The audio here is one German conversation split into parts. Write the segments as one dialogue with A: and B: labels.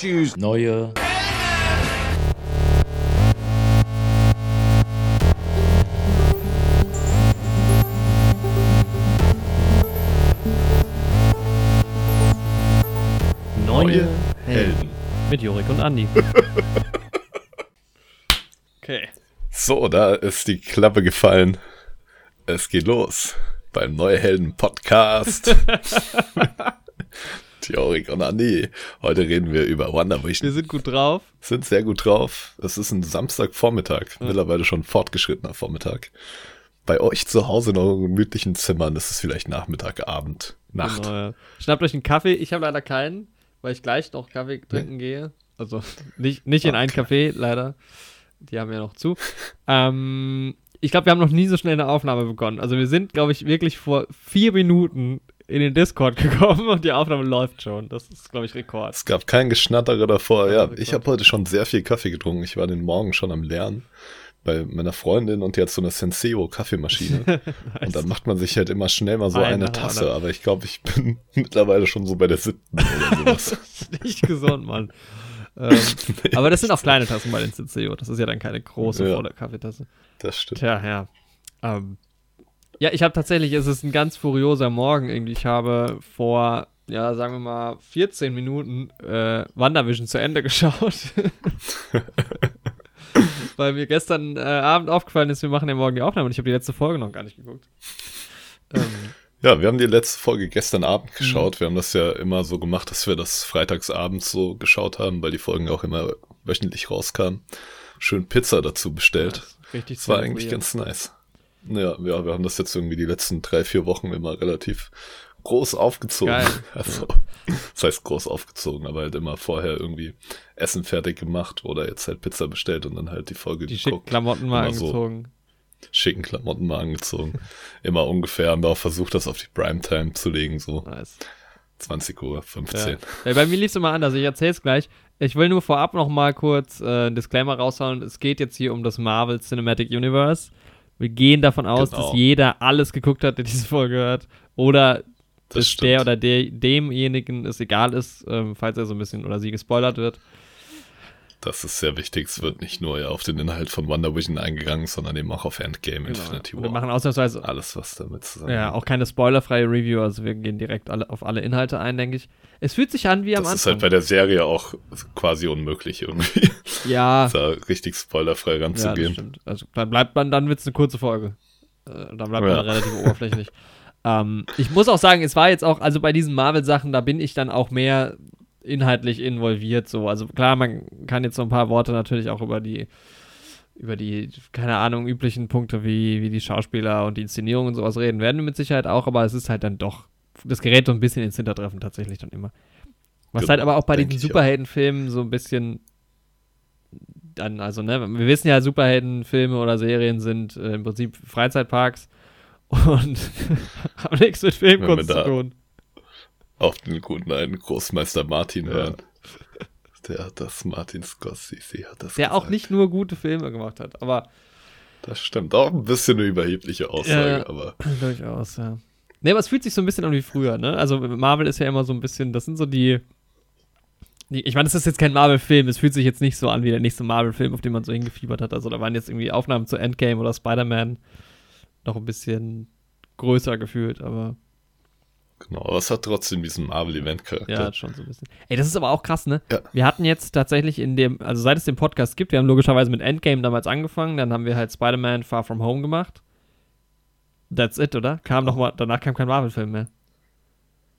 A: Choose neue
B: Neue Helden. Mit Jorik und Andi. okay.
C: So, da ist die Klappe gefallen. Es geht los beim Neue Helden Podcast. Jorik und Andi. Heute reden wir über Wonder Vision.
B: Wir sind gut drauf.
C: Sind sehr gut drauf. Es ist ein Samstagvormittag, ja. mittlerweile schon fortgeschrittener Vormittag. Bei euch zu Hause in euren gemütlichen Zimmern ist es vielleicht Nachmittag, Abend, Nacht. Genau, ja.
B: Schnappt euch einen Kaffee. Ich habe leider keinen, weil ich gleich noch Kaffee trinken nee. gehe. Also nicht, nicht in okay. einen Kaffee, leider. Die haben ja noch zu. ähm, ich glaube, wir haben noch nie so schnell eine Aufnahme begonnen. Also wir sind, glaube ich, wirklich vor vier Minuten in den Discord gekommen und die Aufnahme läuft schon. Das ist, glaube ich, Rekord.
C: Es gab kein Geschnattere davor. Ja, ich habe heute schon sehr viel Kaffee getrunken. Ich war den Morgen schon am Lernen bei meiner Freundin und die hat so eine Senseo Kaffeemaschine. nice. Und dann macht man sich halt immer schnell mal so eine, eine Tasse. Oder? Aber ich glaube, ich bin mittlerweile schon so bei der siebten oder sowas.
B: das ist nicht gesund, Mann. ähm, nee, aber das sind auch kleine Tassen bei den Senseo. Das ist ja dann keine große ja, volle Kaffeetasse.
C: Das stimmt.
B: Tja, ja. Ähm, ja, ich habe tatsächlich, es ist ein ganz furioser Morgen irgendwie. Ich habe vor, ja, sagen wir mal, 14 Minuten äh, WandaVision zu Ende geschaut. Weil mir gestern äh, Abend aufgefallen ist, wir machen ja morgen die Aufnahme und ich habe die letzte Folge noch gar nicht geguckt.
C: Ähm, ja, wir haben die letzte Folge gestern Abend geschaut. Mhm. Wir haben das ja immer so gemacht, dass wir das freitagsabends so geschaut haben, weil die Folgen auch immer wöchentlich rauskamen. Schön Pizza dazu bestellt. Ja, richtig das war eigentlich ganz nice. Ja, ja, wir haben das jetzt irgendwie die letzten drei, vier Wochen immer relativ groß aufgezogen. Geil. Also, das heißt groß aufgezogen, aber halt immer vorher irgendwie Essen fertig gemacht oder jetzt halt Pizza bestellt und dann halt die Folge
B: Die schicken Klamotten mal immer angezogen.
C: So schicken Klamotten mal angezogen. immer ungefähr haben wir auch versucht, das auf die Primetime zu legen, so. Nice. 20 Uhr, 15.
B: Ja. Ja, bei mir lief es immer anders. Ich erzähl's gleich. Ich will nur vorab noch mal kurz äh, ein Disclaimer raushauen. Es geht jetzt hier um das Marvel Cinematic Universe. Wir gehen davon aus, genau. dass jeder alles geguckt hat, der diese Folge hört. Oder das dass der oder der, demjenigen es egal ist, ähm, falls er so ein bisschen oder sie gespoilert wird.
C: Das ist sehr wichtig. Es wird nicht nur ja, auf den Inhalt von Wonder Vision eingegangen, sondern eben auch auf Endgame, genau. Infinity
B: War. Wir machen ausnahmsweise
C: alles, was damit
B: zusammen. Ja, auch keine spoilerfreie Review, also wir gehen direkt alle, auf alle Inhalte ein, denke ich. Es fühlt sich an wie am
C: das
B: Anfang.
C: Das ist halt bei der Serie auch quasi unmöglich irgendwie.
B: Ja.
C: da richtig spoilerfrei ranzugehen. Ja, das stimmt.
B: Also dann bleibt man, dann wird es eine kurze Folge. Äh, dann bleibt ja. man relativ oberflächlich. Ähm, ich muss auch sagen, es war jetzt auch, also bei diesen Marvel-Sachen, da bin ich dann auch mehr inhaltlich involviert. So, also klar, man kann jetzt so ein paar Worte natürlich auch über die, über die, keine Ahnung, üblichen Punkte wie, wie die Schauspieler und die Inszenierung und sowas reden, werden wir mit Sicherheit auch, aber es ist halt dann doch, das gerät so ein bisschen ins Hintertreffen tatsächlich dann immer. Was genau, halt aber auch bei diesen Superheldenfilmen so ein bisschen dann, also, ne, wir wissen ja, Superheldenfilme oder Serien sind äh, im Prinzip Freizeitparks und haben nichts mit Filmkunst zu tun
C: auf den guten alten Großmeister Martin ja. hören. Der hat das, Martin Scorsese hat das
B: Der gesagt. auch nicht nur gute Filme gemacht hat, aber.
C: Das stimmt, auch ein bisschen eine überhebliche Aussage, ja, aber.
B: Durchaus, ja. Ne, aber es fühlt sich so ein bisschen an wie früher, ne? Also Marvel ist ja immer so ein bisschen, das sind so die. die ich meine, das ist jetzt kein Marvel-Film, es fühlt sich jetzt nicht so an wie der nächste Marvel-Film, auf den man so hingefiebert hat. Also da waren jetzt irgendwie Aufnahmen zu Endgame oder Spider-Man noch ein bisschen größer gefühlt, aber.
C: Genau, aber es hat trotzdem diesen Marvel-Event-Charakter.
B: Ja, schon so ein bisschen. Ey, das ist aber auch krass, ne? Ja. Wir hatten jetzt tatsächlich in dem, also seit es den Podcast gibt, wir haben logischerweise mit Endgame damals angefangen, dann haben wir halt Spider-Man Far From Home gemacht. That's it, oder? Kam noch mal, danach kam kein Marvel-Film mehr.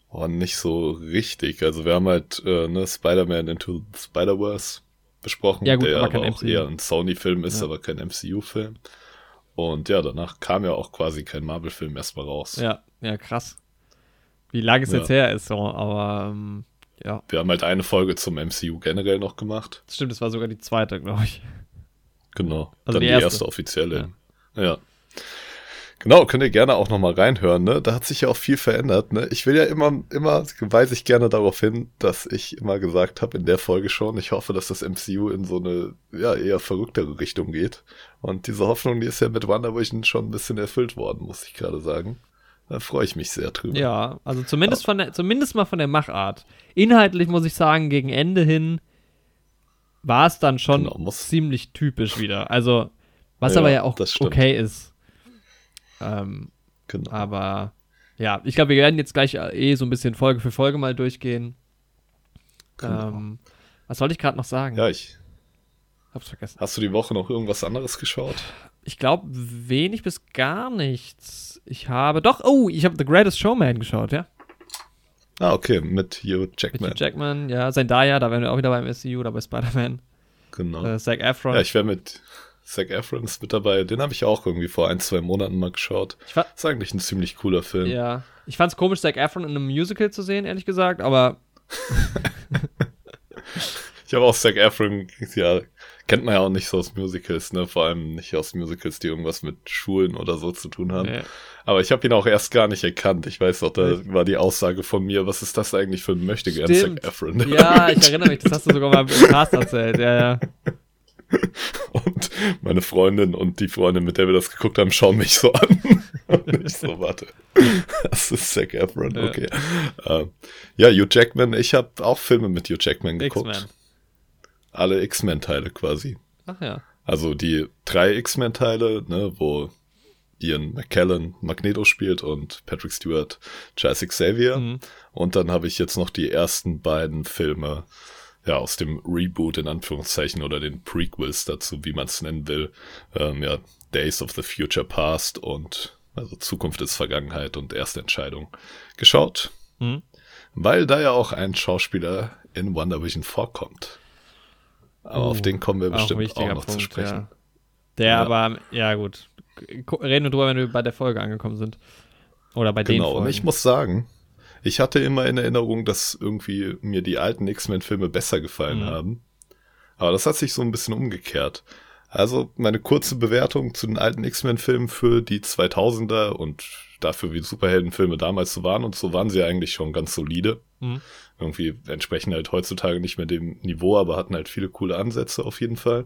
C: Oh, nicht so richtig. Also wir haben halt äh, ne, Spider-Man Into the Spider-Verse besprochen, ja, gut, der aber, aber auch MCU. eher ein Sony-Film ist, ja. aber kein MCU-Film. Und ja, danach kam ja auch quasi kein Marvel-Film erstmal raus.
B: Ja, ja, krass wie lange es ja. jetzt her ist, so, aber ähm, ja.
C: Wir haben halt eine Folge zum MCU generell noch gemacht.
B: Das stimmt, das war sogar die zweite, glaube ich.
C: Genau. Also Dann die erste, erste offizielle. Ja. ja. Genau, könnt ihr gerne auch nochmal reinhören, ne? Da hat sich ja auch viel verändert, ne? Ich will ja immer, immer, weise ich gerne darauf hin, dass ich immer gesagt habe in der Folge schon, ich hoffe, dass das MCU in so eine, ja, eher verrücktere Richtung geht. Und diese Hoffnung, die ist ja mit WandaVision schon ein bisschen erfüllt worden, muss ich gerade sagen. Da freue ich mich sehr drüber.
B: Ja, also zumindest, von der, zumindest mal von der Machart. Inhaltlich muss ich sagen, gegen Ende hin war es dann schon genau, ziemlich typisch wieder. Also, was ja, aber ja auch okay ist. Ähm, genau. Aber ja, ich glaube, wir werden jetzt gleich eh so ein bisschen Folge für Folge mal durchgehen. Genau. Ähm, was soll ich gerade noch sagen?
C: Ja, ich. Hab's vergessen. Hast du die Woche noch irgendwas anderes geschaut?
B: Ich glaube, wenig bis gar nichts. Ich habe. Doch, oh, ich habe The Greatest Showman geschaut, ja.
C: Ah, okay, mit Hugh Jackman. Mit
B: Hugh Jackman, ja. Zendaya, da wären wir auch wieder beim SCU oder bei Spider-Man.
C: Genau.
B: Äh, Zac Efron.
C: Ja, ich wäre mit Zac Efron ist mit dabei. Den habe ich auch irgendwie vor ein, zwei Monaten mal geschaut. ist eigentlich ein ziemlich cooler Film.
B: Ja. Ich fand es komisch, Zac Efron in einem Musical zu sehen, ehrlich gesagt, aber.
C: ich habe auch Zac Efron, ja, kennt man ja auch nicht so aus Musicals, ne? Vor allem nicht aus Musicals, die irgendwas mit Schulen oder so zu tun haben. Ja. Aber ich habe ihn auch erst gar nicht erkannt. Ich weiß noch, da war die Aussage von mir, was ist das eigentlich für ein Möchtegern Zac Efron?
B: Ja, ich erinnere mich, das hast du sogar mal im Cast erzählt, ja, ja.
C: Und meine Freundin und die Freundin, mit der wir das geguckt haben, schauen mich so an. und ich so, warte. Das ist Zac Efron, okay. Ja, uh, ja Hugh Jackman, ich habe auch Filme mit Hugh Jackman geguckt. Alle X-Men-Teile quasi.
B: Ach ja.
C: Also die drei X-Men-Teile, ne, wo Ian McKellen Magneto spielt und Patrick Stewart Charles Xavier. Mhm. Und dann habe ich jetzt noch die ersten beiden Filme ja, aus dem Reboot in Anführungszeichen oder den Prequels dazu, wie man es nennen will, ähm, ja, Days of the Future Past und also Zukunft ist Vergangenheit und erste Entscheidung geschaut. Mhm. Weil da ja auch ein Schauspieler in Wonder Vision vorkommt. Aber oh, auf den kommen wir bestimmt auch, auch noch Punkt, zu sprechen. Ja.
B: Der ja. aber, ja gut, reden wir drüber, wenn wir bei der Folge angekommen sind. Oder bei genau, den Folgen. Genau,
C: und ich muss sagen, ich hatte immer in Erinnerung, dass irgendwie mir die alten X-Men-Filme besser gefallen mhm. haben. Aber das hat sich so ein bisschen umgekehrt. Also meine kurze Bewertung zu den alten X-Men-Filmen für die 2000er und dafür, wie Superheldenfilme damals so waren und so waren sie eigentlich schon ganz solide. Mhm. Irgendwie entsprechen halt heutzutage nicht mehr dem Niveau, aber hatten halt viele coole Ansätze auf jeden Fall.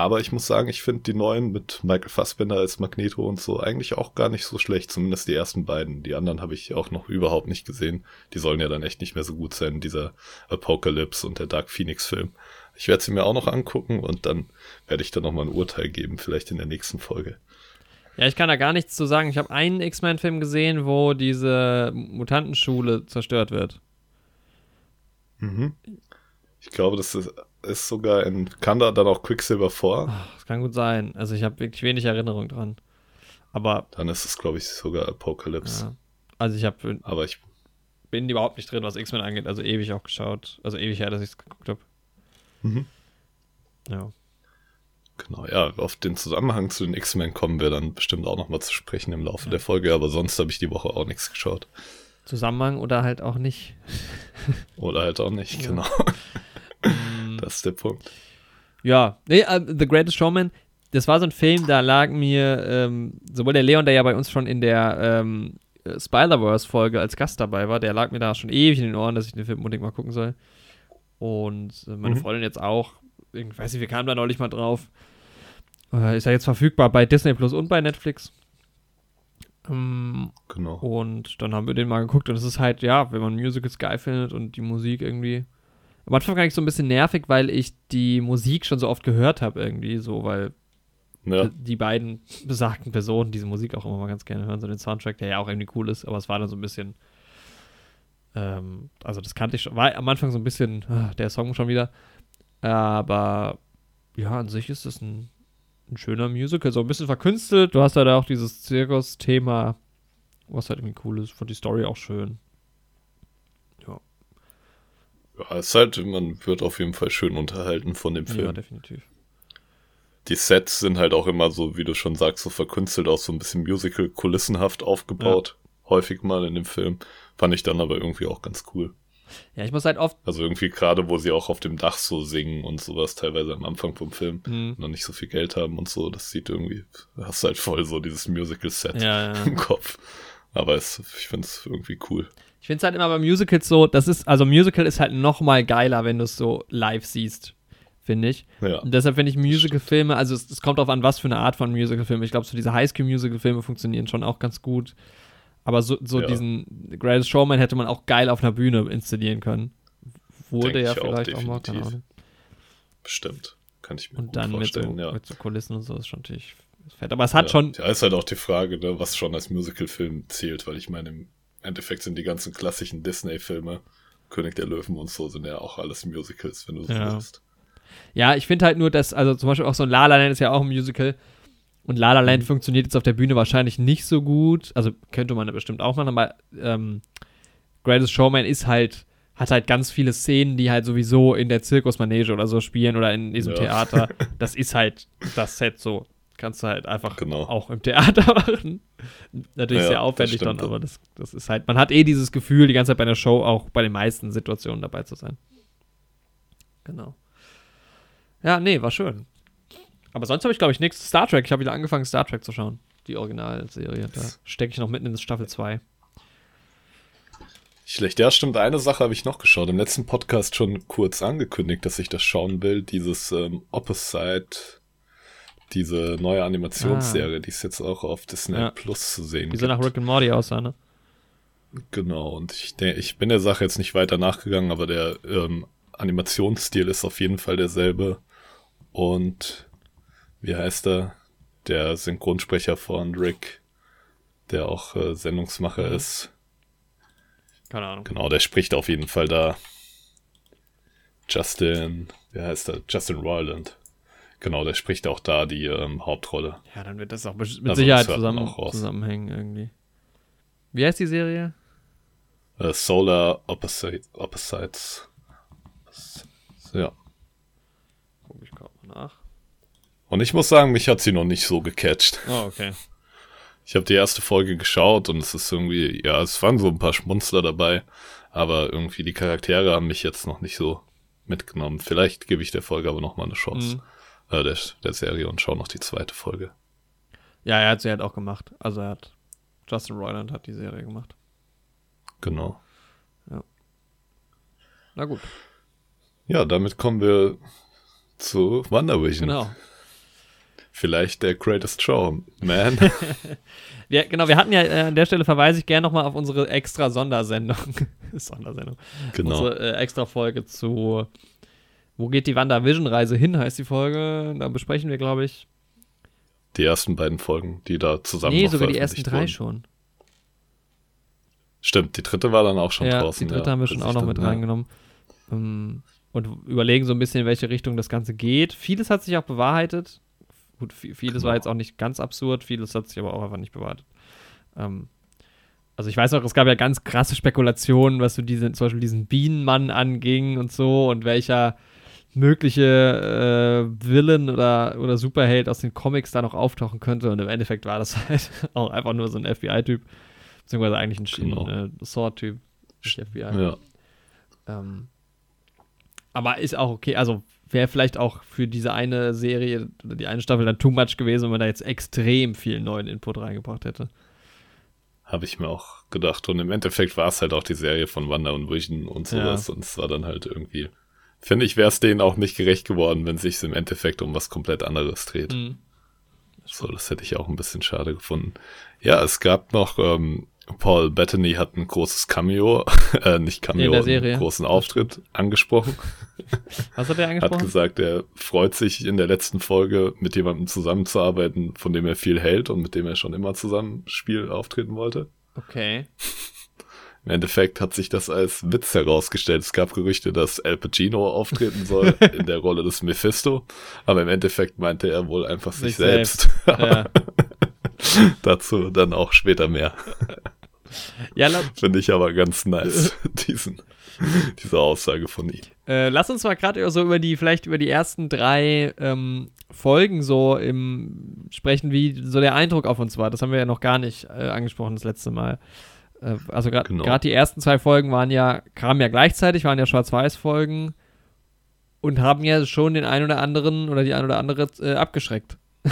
C: Aber ich muss sagen, ich finde die neuen mit Michael Fassbender als Magneto und so eigentlich auch gar nicht so schlecht, zumindest die ersten beiden. Die anderen habe ich auch noch überhaupt nicht gesehen. Die sollen ja dann echt nicht mehr so gut sein, dieser Apocalypse und der Dark Phoenix Film. Ich werde sie mir auch noch angucken und dann werde ich da nochmal ein Urteil geben, vielleicht in der nächsten Folge.
B: Ja, ich kann da gar nichts zu sagen. Ich habe einen X-Men-Film gesehen, wo diese Mutantenschule zerstört wird.
C: Mhm. Ich glaube, das ist ist sogar in, kann da dann auch Quicksilver vor?
B: das kann gut sein. Also ich habe wirklich wenig Erinnerung dran. Aber.
C: Dann ist es, glaube ich, sogar Apocalypse. Ja.
B: Also ich habe.
C: Aber ich
B: bin überhaupt nicht drin, was X-Men angeht. Also ewig auch geschaut. Also ewig her, dass ich es geguckt habe. Mhm. Ja.
C: Genau, ja, auf den Zusammenhang zu den X-Men kommen wir dann bestimmt auch nochmal zu sprechen im Laufe ja. der Folge, aber sonst habe ich die Woche auch nichts geschaut.
B: Zusammenhang oder halt auch nicht.
C: oder halt auch nicht, ja. genau. Das ist der Punkt.
B: Ja, nee, uh, The Greatest Showman, das war so ein Film, da lag mir ähm, sowohl der Leon, der ja bei uns schon in der ähm, Spider-Verse-Folge als Gast dabei war, der lag mir da schon ewig in den Ohren, dass ich den Film unbedingt mal gucken soll. Und äh, meine mhm. Freundin jetzt auch. Ich weiß nicht, wir kamen da neulich mal drauf. Äh, ist ja jetzt verfügbar bei Disney Plus und bei Netflix. Ähm,
C: genau.
B: Und dann haben wir den mal geguckt und es ist halt, ja, wenn man Musicals geil findet und die Musik irgendwie am Anfang war ich so ein bisschen nervig, weil ich die Musik schon so oft gehört habe irgendwie, so, weil ja. die beiden besagten Personen diese Musik auch immer mal ganz gerne hören, so den Soundtrack, der ja auch irgendwie cool ist, aber es war dann so ein bisschen, ähm, also das kannte ich schon, war am Anfang so ein bisschen, ah, der Song schon wieder, aber ja, an sich ist es ein, ein schöner Musical, so ein bisschen verkünstelt, du hast ja da auch dieses Zirkus-Thema, was halt irgendwie cool ist, fand die Story auch schön.
C: Ja, es ist halt, man wird auf jeden Fall schön unterhalten von dem Film. Ja,
B: definitiv.
C: Die Sets sind halt auch immer so, wie du schon sagst, so verkünstelt, auch so ein bisschen Musical-kulissenhaft aufgebaut. Ja. Häufig mal in dem Film. Fand ich dann aber irgendwie auch ganz cool.
B: Ja, ich muss halt oft.
C: Also irgendwie gerade, wo sie auch auf dem Dach so singen und sowas, teilweise am Anfang vom Film, mhm. noch nicht so viel Geld haben und so, das sieht irgendwie, hast halt voll so dieses Musical-Set
B: ja, ja.
C: im Kopf. Aber es, ich finde es irgendwie cool.
B: Ich finde es halt immer bei Musicals so, das ist, also Musical ist halt noch mal geiler, wenn du es so live siehst, finde ich.
C: Ja.
B: Und deshalb finde ich Musical-Filme, also es, es, kommt darauf an, was für eine Art von Musical-Film. Ich glaube, so diese Highschool-Musical-Filme funktionieren schon auch ganz gut. Aber so, so ja. diesen Greatest Showman hätte man auch geil auf einer Bühne inszenieren können. Wurde Denk ja vielleicht auch, auch mal, keine Ahnung.
C: bestimmt. Kann ich mir
B: und dann vorstellen. Mit so, ja. mit so Kulissen und so ist schon natürlich fett. Aber es hat ja, schon.
C: Ja, ist halt auch die Frage, ne, was schon als Musical-Film zählt, weil ich meine, im Endeffekt sind die ganzen klassischen Disney-Filme, König der Löwen und so, sind ja auch alles Musicals, wenn du so ja. willst.
B: Ja, ich finde halt nur, dass, also zum Beispiel auch so ein La La Land ist ja auch ein Musical. Und La La Land mhm. funktioniert jetzt auf der Bühne wahrscheinlich nicht so gut. Also könnte man bestimmt auch machen, aber ähm, Greatest Showman ist halt, hat halt ganz viele Szenen, die halt sowieso in der Zirkusmanege oder so spielen oder in diesem ja. Theater. Das ist halt das Set so. Kannst du halt einfach genau. auch im Theater machen. Natürlich ja, sehr aufwendig dann, aber das, das ist halt, man hat eh dieses Gefühl, die ganze Zeit bei einer Show auch bei den meisten Situationen dabei zu sein. Genau. Ja, nee, war schön. Aber sonst habe ich, glaube ich, nichts. Star Trek, ich habe wieder angefangen, Star Trek zu schauen. Die Originalserie. Da stecke ich noch mitten in Staffel 2.
C: Schlecht. Ja, stimmt. Eine Sache habe ich noch geschaut. Im letzten Podcast schon kurz angekündigt, dass ich das schauen will. Dieses ähm, Opposite diese neue Animationsserie, ah. die ist jetzt auch auf Disney ja. Plus zu sehen.
B: Die so nach Rick and Morty aussah, ne?
C: Genau, und ich, der, ich bin der Sache jetzt nicht weiter nachgegangen, aber der ähm, Animationsstil ist auf jeden Fall derselbe. Und wie heißt er? Der Synchronsprecher von Rick, der auch äh, Sendungsmacher mhm. ist.
B: Keine Ahnung.
C: Genau, der spricht auf jeden Fall da. Justin, wie heißt er? Justin Roiland. Genau, der spricht auch da die ähm, Hauptrolle.
B: Ja, dann wird das auch mit also Sicherheit zusammen, zusammenhängen irgendwie. Wie heißt die Serie?
C: Uh, Solar Opposite, Opposites. Ja.
B: Guck ich gerade mal nach.
C: Und ich muss sagen, mich hat sie noch nicht so gecatcht.
B: Oh, okay.
C: Ich habe die erste Folge geschaut und es ist irgendwie, ja, es waren so ein paar Schmunzler dabei, aber irgendwie die Charaktere haben mich jetzt noch nicht so mitgenommen. Vielleicht gebe ich der Folge aber noch mal eine Chance. Mhm äh, der, der Serie und schaue noch die zweite Folge.
B: Ja, er hat sie halt auch gemacht. Also er hat Justin Roiland hat die Serie gemacht.
C: Genau.
B: Ja. Na gut.
C: Ja, damit kommen wir zu Wonder Vision.
B: Genau.
C: Vielleicht der Greatest Show, man.
B: ja, genau, wir hatten ja äh, an der Stelle verweise ich gerne nochmal auf unsere extra Sondersendung. Sondersendung. Genau. Unsere äh, extra Folge zu wo geht die WandaVision-Reise hin, heißt die Folge. Da besprechen wir, glaube ich.
C: Die ersten beiden Folgen, die da zusammen
B: Nee, sogar die ersten drei wurden. schon.
C: Stimmt, die dritte war dann auch schon ja, draußen.
B: Die dritte ja, haben wir schon auch noch mit ja. reingenommen. Um, und überlegen so ein bisschen, in welche Richtung das Ganze geht. Vieles hat sich auch bewahrheitet. Gut, vieles genau. war jetzt auch nicht ganz absurd, vieles hat sich aber auch einfach nicht bewahrheitet. Um, also ich weiß auch, es gab ja ganz krasse Spekulationen, was so diese, zum Beispiel diesen Bienenmann anging und so und welcher mögliche äh, Villain oder, oder Superheld aus den Comics da noch auftauchen könnte. Und im Endeffekt war das halt auch einfach nur so ein FBI-Typ. Beziehungsweise eigentlich ein, genau. ein äh, Sword-Typ. FBI.
C: Ja.
B: Ähm, aber ist auch okay. Also wäre vielleicht auch für diese eine Serie oder die eine Staffel dann too much gewesen, wenn man da jetzt extrem viel neuen Input reingebracht hätte.
C: Habe ich mir auch gedacht. Und im Endeffekt war es halt auch die Serie von Wanda und Vision und sowas. Ja. Und es war dann halt irgendwie finde ich, wäre es denen auch nicht gerecht geworden, wenn sich im Endeffekt um was komplett anderes dreht. Mhm. So, das hätte ich auch ein bisschen schade gefunden. Ja, es gab noch, ähm, Paul Bettany hat ein großes Cameo, äh, nicht Cameo, einen großen Auftritt angesprochen.
B: Was hat er angesprochen?
C: Hat gesagt, er freut sich in der letzten Folge mit jemandem zusammenzuarbeiten, von dem er viel hält und mit dem er schon immer zusammen Spiel auftreten wollte.
B: Okay.
C: Im Endeffekt hat sich das als Witz herausgestellt. Es gab Gerüchte, dass Al Pacino auftreten soll in der Rolle des Mephisto, aber im Endeffekt meinte er wohl einfach sich, sich selbst. selbst. Ja. Dazu dann auch später mehr.
B: Ja,
C: Finde ich aber ganz nice, diesen, diese Aussage von ihm.
B: Äh, lass uns mal gerade so über die, vielleicht über die ersten drei ähm, Folgen so im sprechen, wie so der Eindruck auf uns war. Das haben wir ja noch gar nicht äh, angesprochen das letzte Mal. Äh, also gerade genau. die ersten zwei Folgen waren ja, kamen ja gleichzeitig, waren ja Schwarz-Weiß-Folgen und haben ja schon den einen oder anderen oder die ein oder andere äh, abgeschreckt.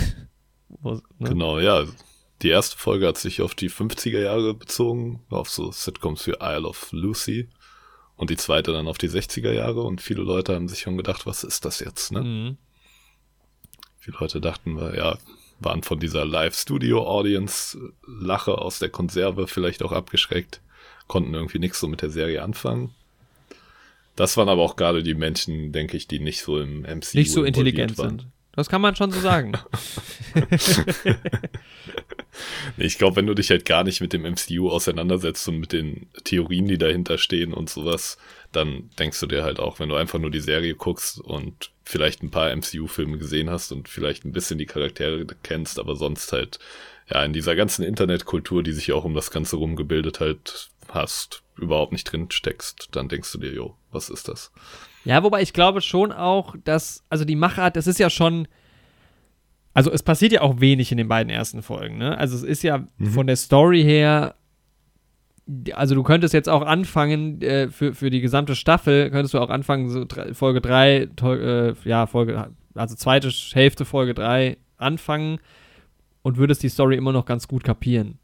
C: Wo, ne? Genau, ja. Die erste Folge hat sich auf die 50er Jahre bezogen, auf so Sitcoms wie Isle of Lucy. Und die zweite dann auf die 60er Jahre. Und viele Leute haben sich schon gedacht, was ist das jetzt, ne? Mhm. Viele Leute dachten, ja, waren von dieser Live-Studio-Audience-Lache aus der Konserve vielleicht auch abgeschreckt, konnten irgendwie nichts so mit der Serie anfangen. Das waren aber auch gerade die Menschen, denke ich, die nicht so im MCU
B: Nicht so intelligent waren. sind. Das kann man schon so sagen.
C: ich glaube, wenn du dich halt gar nicht mit dem MCU auseinandersetzt und mit den Theorien, die dahinter stehen und sowas, dann denkst du dir halt auch, wenn du einfach nur die Serie guckst und vielleicht ein paar MCU-Filme gesehen hast und vielleicht ein bisschen die Charaktere kennst, aber sonst halt, ja, in dieser ganzen Internetkultur, die sich ja auch um das Ganze rumgebildet halt hast, überhaupt nicht drin steckst, dann denkst du dir, jo, was ist das?
B: Ja, wobei ich glaube schon auch, dass, also die Machart, das ist ja schon, also es passiert ja auch wenig in den beiden ersten Folgen, ne? Also es ist ja mhm. von der Story her, also du könntest jetzt auch anfangen, äh, für, für die gesamte Staffel, könntest du auch anfangen, so drei, Folge 3, äh, ja, Folge, also zweite Hälfte Folge 3 anfangen und würdest die Story immer noch ganz gut kapieren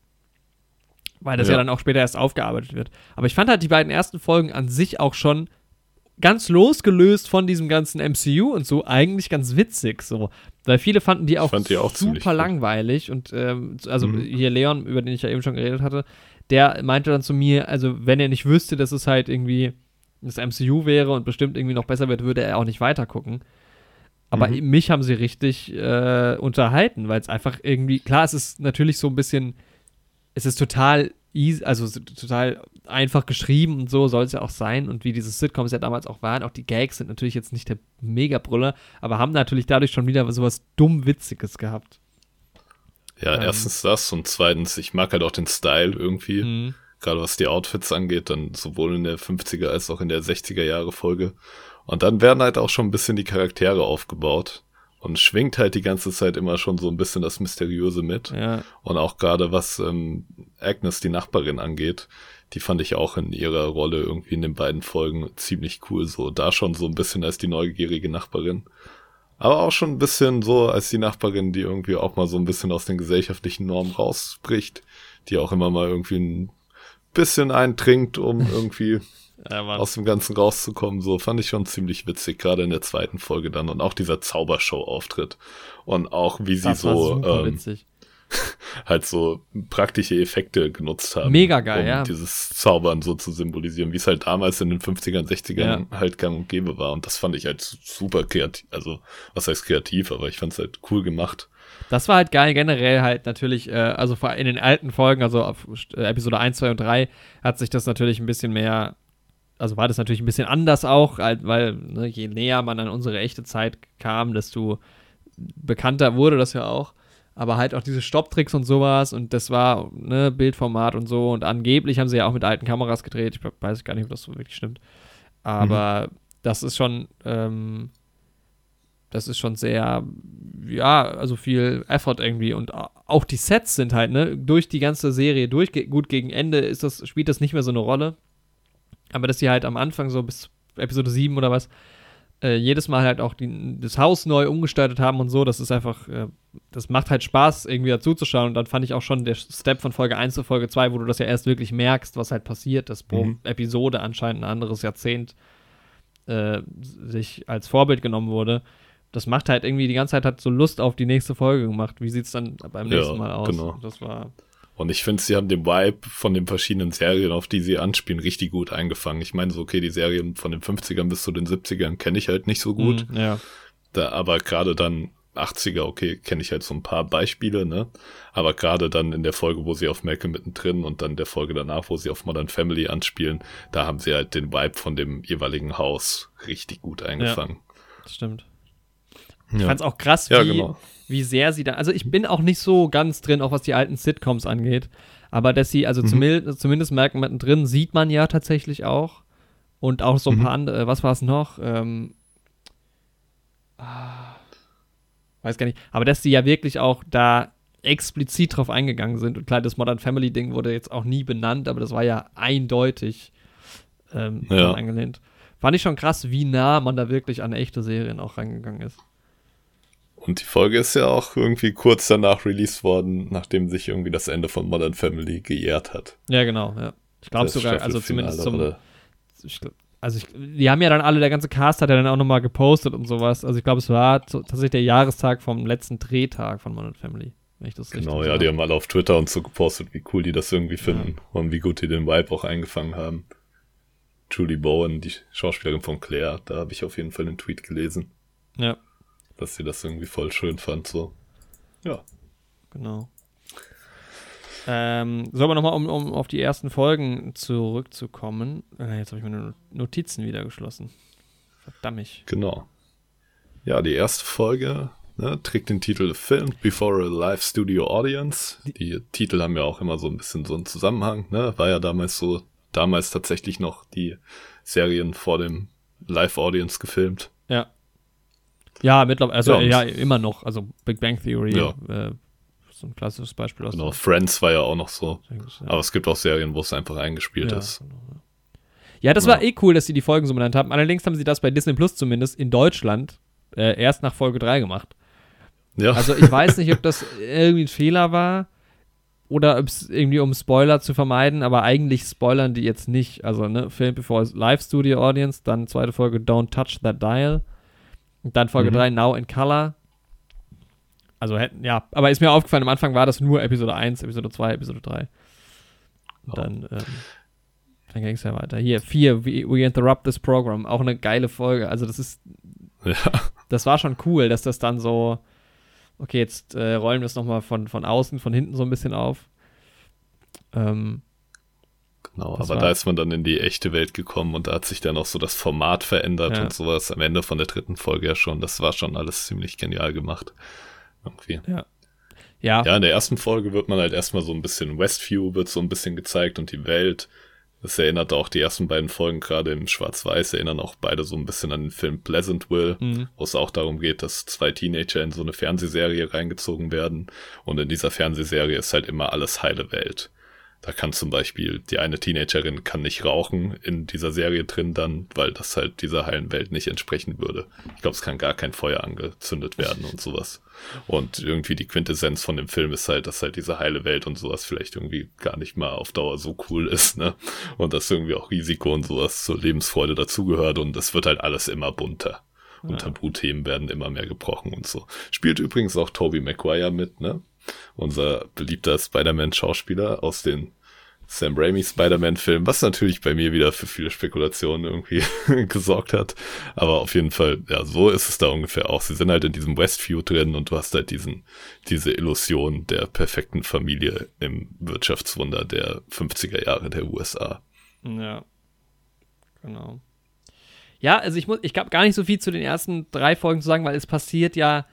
B: weil das ja. ja. dann auch später erst aufgearbeitet wird. Aber ich fand halt die beiden ersten Folgen an sich auch schon ganz losgelöst von diesem ganzen MCU und so eigentlich ganz witzig so, weil viele fanden die auch,
C: die auch
B: super langweilig und ähm, also mhm. hier Leon, über den ich ja eben schon geredet hatte, der meinte dann zu mir, also wenn er nicht wüsste, dass es halt irgendwie das MCU wäre und bestimmt irgendwie noch besser wird, würde er auch nicht weiter gucken. Aber mhm. mich haben sie richtig äh, unterhalten, weil es einfach irgendwie, klar, es ist natürlich so ein bisschen es ist total easy, also total einfach geschrieben und so soll es ja auch sein. Und wie diese Sitcoms ja damals auch waren, auch die Gags sind natürlich jetzt nicht der Mega-Brüller, aber haben natürlich dadurch schon wieder sowas dumm Witziges gehabt.
C: Ja, ähm. erstens das und zweitens, ich mag halt auch den Style irgendwie. Mhm. Gerade was die Outfits angeht, dann sowohl in der 50er als auch in der 60er Jahre Folge. Und dann werden halt auch schon ein bisschen die Charaktere aufgebaut und schwingt halt die ganze Zeit immer schon so ein bisschen das Mysteriöse mit.
B: Ja.
C: Und auch gerade was ähm, Agnes, die Nachbarin, angeht, die fand ich auch in ihrer Rolle irgendwie in den beiden Folgen ziemlich cool. So da schon so ein bisschen als die neugierige Nachbarin. Aber auch schon ein bisschen so als die Nachbarin, die irgendwie auch mal so ein bisschen aus den gesellschaftlichen Normen rausbricht, die auch immer mal irgendwie ein bisschen eintrinkt, um irgendwie ja, aus dem Ganzen rauszukommen. So fand ich schon ziemlich witzig, gerade in der zweiten Folge dann. Und auch dieser Zaubershow-Auftritt. Und auch wie sie so ähm, halt so praktische Effekte genutzt haben.
B: Mega geil,
C: um
B: ja.
C: dieses Zaubern so zu symbolisieren, wie es halt damals in den 50ern, 60ern ja. halt gang und gäbe war. Und das fand ich halt super kreativ. Also, was heißt kreativ, aber ich fand es halt cool gemacht.
B: Das war halt geil, generell halt natürlich, äh, also in den alten Folgen, also auf äh, Episode 1, 2 und 3, hat sich das natürlich ein bisschen mehr also war das natürlich ein bisschen anders auch, weil ne, je näher man an unsere echte Zeit kam, desto bekannter wurde das ja auch. Aber halt auch diese Stopptricks und sowas und das war ne, Bildformat und so und angeblich haben sie ja auch mit alten Kameras gedreht. Ich weiß gar nicht, ob das so wirklich stimmt. Aber mhm. das ist schon, ähm, das ist schon sehr, ja, also viel Effort irgendwie und auch die Sets sind halt, ne, durch die ganze Serie durch, gut gegen Ende ist das, spielt das nicht mehr so eine Rolle aber dass sie halt am Anfang so bis Episode 7 oder was, äh, jedes Mal halt auch die, das Haus neu umgestaltet haben und so, das ist einfach, äh, das macht halt Spaß, irgendwie dazu zu schauen. Und dann fand ich auch schon der Step von Folge 1 zu Folge 2, wo du das ja erst wirklich merkst, was halt passiert, dass pro mhm. Episode anscheinend ein anderes Jahrzehnt äh, sich als Vorbild genommen wurde. Das macht halt irgendwie die ganze Zeit hat so Lust auf die nächste Folge gemacht. Wie sieht es dann beim nächsten ja, Mal aus?
C: Genau.
B: Das war
C: und ich finde, sie haben den Vibe von den verschiedenen Serien, auf die sie anspielen, richtig gut eingefangen. Ich meine, so, okay, die Serien von den 50ern bis zu den 70ern kenne ich halt nicht so gut.
B: Mm, ja.
C: Da, aber gerade dann 80er, okay, kenne ich halt so ein paar Beispiele, ne? Aber gerade dann in der Folge, wo sie auf Malcolm mittendrin und dann der Folge danach, wo sie auf Modern Family anspielen, da haben sie halt den Vibe von dem jeweiligen Haus richtig gut eingefangen.
B: Ja, stimmt. Ich ja. fand's auch krass, wie, ja, genau wie sehr sie da. Also ich bin auch nicht so ganz drin, auch was die alten Sitcoms angeht. Aber dass sie, also mhm. zumindest, zumindest merken wir drin, sieht man ja tatsächlich auch. Und auch so ein mhm. paar andere, was war es noch? Ähm, ah, weiß gar nicht. Aber dass sie ja wirklich auch da explizit drauf eingegangen sind. Und klar, das Modern Family Ding wurde jetzt auch nie benannt, aber das war ja eindeutig ähm, ja. angelehnt. Fand ich schon krass, wie nah man da wirklich an echte Serien auch reingegangen ist.
C: Und die Folge ist ja auch irgendwie kurz danach released worden, nachdem sich irgendwie das Ende von Modern Family geehrt hat.
B: Ja, genau, ja. Ich glaube sogar, also zumindest zum. Ich, also, ich, die haben ja dann alle, der ganze Cast hat ja dann auch nochmal gepostet und sowas. Also, ich glaube, es war tatsächlich der Jahrestag vom letzten Drehtag von Modern Family. Wenn ich das
C: genau, ja, die haben alle auf Twitter und so gepostet, wie cool die das irgendwie finden ja. und wie gut die den Vibe auch eingefangen haben. Julie Bowen, die Schauspielerin von Claire, da habe ich auf jeden Fall einen Tweet gelesen.
B: Ja.
C: Dass sie das irgendwie voll schön fand, so. Ja.
B: Genau. Ähm, so, aber nochmal, um, um auf die ersten Folgen zurückzukommen. Äh, jetzt habe ich meine Notizen wieder geschlossen. Verdammt.
C: Genau. Ja, die erste Folge ne, trägt den Titel Filmed Before a Live Studio Audience. Die Titel haben ja auch immer so ein bisschen so einen Zusammenhang. Ne? War ja damals so, damals tatsächlich noch die Serien vor dem Live-Audience gefilmt.
B: Ja. Ja, mittlerweile, also ja, ja, immer noch. Also Big Bang Theory ja. äh, so ein klassisches Beispiel.
C: Genau, Friends war ja auch noch so. Aber es gibt auch Serien, wo es einfach eingespielt ja, ist. Genau,
B: ja. das war eh cool, dass sie die Folgen so benannt haben. Allerdings haben sie das bei Disney Plus zumindest in Deutschland äh, erst nach Folge 3 gemacht. Ja. Also ich weiß nicht, ob das irgendwie ein Fehler war oder ob es irgendwie um Spoiler zu vermeiden, aber eigentlich spoilern die jetzt nicht. Also, ne, Film bevor Live Studio Audience, dann zweite Folge Don't Touch That Dial. Dann Folge mhm. 3 Now in Color. Also hätten, ja, aber ist mir aufgefallen, am Anfang war das nur Episode 1, Episode 2, Episode 3. Und dann, ähm, dann ging es ja weiter. Hier, 4, we, we Interrupt This Program. Auch eine geile Folge. Also, das ist. Ja. Das war schon cool, dass das dann so. Okay, jetzt äh, rollen wir es nochmal von, von außen, von hinten so ein bisschen auf. Ähm,
C: Genau, aber da ist man dann in die echte Welt gekommen und da hat sich dann auch so das Format verändert ja. und sowas am Ende von der dritten Folge ja schon. Das war schon alles ziemlich genial gemacht. Irgendwie.
B: Ja. Ja.
C: Ja, in der ersten Folge wird man halt erstmal so ein bisschen Westview wird so ein bisschen gezeigt und die Welt. Das erinnert auch die ersten beiden Folgen gerade im Schwarz-Weiß, erinnern auch beide so ein bisschen an den Film Pleasantville, mhm. wo es auch darum geht, dass zwei Teenager in so eine Fernsehserie reingezogen werden. Und in dieser Fernsehserie ist halt immer alles heile Welt. Da kann zum Beispiel die eine Teenagerin kann nicht rauchen in dieser Serie drin dann, weil das halt dieser heilen Welt nicht entsprechen würde. Ich glaube, es kann gar kein Feuer angezündet werden und sowas. Und irgendwie die Quintessenz von dem Film ist halt, dass halt diese heile Welt und sowas vielleicht irgendwie gar nicht mal auf Dauer so cool ist, ne? Und dass irgendwie auch Risiko und sowas zur Lebensfreude dazugehört und es wird halt alles immer bunter. Und ja. Tabuthemen werden immer mehr gebrochen und so. Spielt übrigens auch Toby Maguire mit, ne? unser beliebter Spider-Man-Schauspieler aus den Sam Raimi Spider-Man-Film, was natürlich bei mir wieder für viele Spekulationen irgendwie gesorgt hat. Aber auf jeden Fall, ja, so ist es da ungefähr auch. Sie sind halt in diesem Westview drin und du hast halt diesen, diese Illusion der perfekten Familie im Wirtschaftswunder der 50er Jahre der USA.
B: Ja. Genau. Ja, also ich muss, ich habe gar nicht so viel zu den ersten drei Folgen zu sagen, weil es passiert ja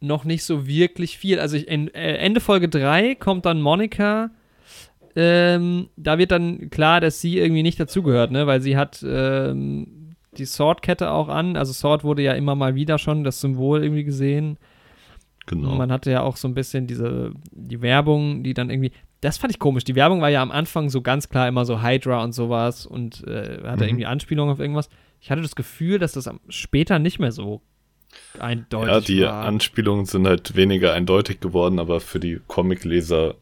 B: noch nicht so wirklich viel. Also ich, in, äh, Ende Folge 3 kommt dann Monika. Ähm, da wird dann klar, dass sie irgendwie nicht dazugehört, ne? Weil sie hat ähm, die Sword-Kette auch an. Also Sword wurde ja immer mal wieder schon das Symbol irgendwie gesehen. Genau. Und man hatte ja auch so ein bisschen diese, die Werbung, die dann irgendwie, das fand ich komisch. Die Werbung war ja am Anfang so ganz klar immer so Hydra und sowas und äh, hatte mhm. irgendwie Anspielungen auf irgendwas. Ich hatte das Gefühl, dass das später nicht mehr so eindeutig
C: Ja, die war. Anspielungen sind halt weniger eindeutig geworden, aber für die Comicleser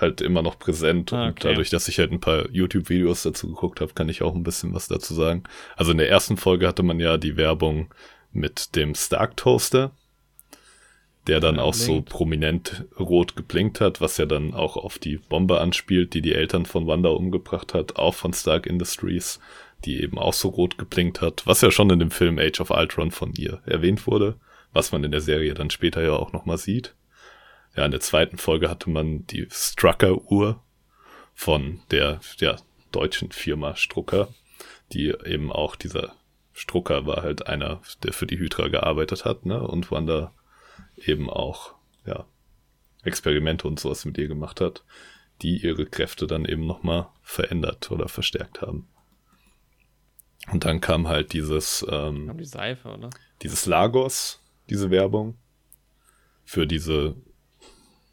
C: halt immer noch präsent. Ah, okay. Und dadurch, dass ich halt ein paar YouTube-Videos dazu geguckt habe, kann ich auch ein bisschen was dazu sagen. Also in der ersten Folge hatte man ja die Werbung mit dem Stark Toaster, der dann ja, auch so prominent rot geblinkt hat, was ja dann auch auf die Bombe anspielt, die die Eltern von Wanda umgebracht hat, auch von Stark Industries die eben auch so rot geblinkt hat, was ja schon in dem Film Age of Ultron von ihr erwähnt wurde, was man in der Serie dann später ja auch nochmal sieht. Ja, in der zweiten Folge hatte man die Strucker-Uhr von der, der deutschen Firma Strucker, die eben auch dieser Strucker war halt einer, der für die Hydra gearbeitet hat, ne, und Wanda eben auch, ja, Experimente und sowas mit ihr gemacht hat, die ihre Kräfte dann eben nochmal verändert oder verstärkt haben. Und dann kam halt dieses, ähm,
B: die Seife, oder?
C: Dieses Lagos, diese Werbung. Für diese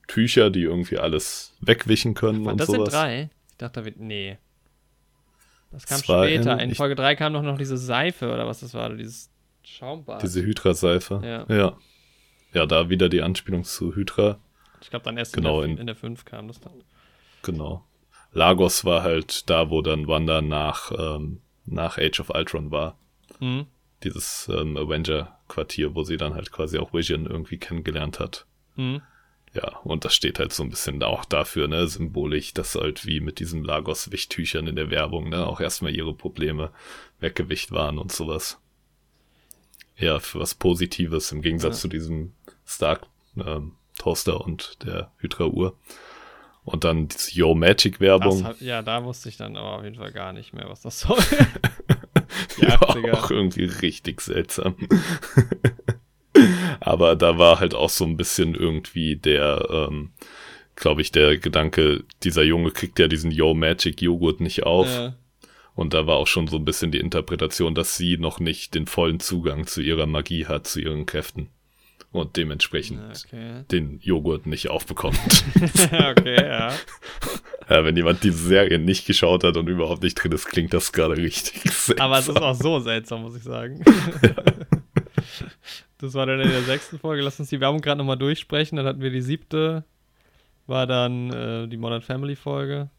C: Tücher, die irgendwie alles wegwischen können Ach, und das sowas.
B: Das sind drei? Ich dachte, da wird, nee. Das kam Zwei später. In, in Folge 3 kam doch noch diese Seife oder was das war, dieses Schaumbad.
C: Diese Hydra-Seife.
B: Ja.
C: ja. Ja, da wieder die Anspielung zu Hydra.
B: Ich glaube, dann erst genau, in, der, in der 5 kam das dann.
C: Genau. Lagos war halt da, wo dann Wanda nach ähm, nach Age of Ultron war. Mhm. Dieses ähm, Avenger-Quartier, wo sie dann halt quasi auch Vision irgendwie kennengelernt hat. Mhm. Ja, und das steht halt so ein bisschen auch dafür, ne, symbolisch, dass halt wie mit diesen Lagos-Wichttüchern in der Werbung, ne, auch erstmal ihre Probleme weggewicht waren und sowas. Ja, für was Positives im Gegensatz ja. zu diesem Stark ähm, Toaster und der Hydra-Uhr. Und dann diese Yo Magic Werbung.
B: Hat, ja, da wusste ich dann aber auf jeden Fall gar nicht mehr, was das soll.
C: ja, auch irgendwie richtig seltsam. Aber da war halt auch so ein bisschen irgendwie der, ähm, glaube ich, der Gedanke, dieser Junge kriegt ja diesen Yo Magic Joghurt nicht auf. Ja. Und da war auch schon so ein bisschen die Interpretation, dass sie noch nicht den vollen Zugang zu ihrer Magie hat, zu ihren Kräften und dementsprechend okay. den Joghurt nicht aufbekommt. okay, ja. ja. Wenn jemand diese Serie nicht geschaut hat und überhaupt nicht drin ist, klingt das gerade richtig
B: seltsam. Aber es ist auch so seltsam, muss ich sagen. Ja. Das war dann in der sechsten Folge. Lass uns die Werbung gerade nochmal durchsprechen. Dann hatten wir die siebte, war dann äh, die Modern Family Folge.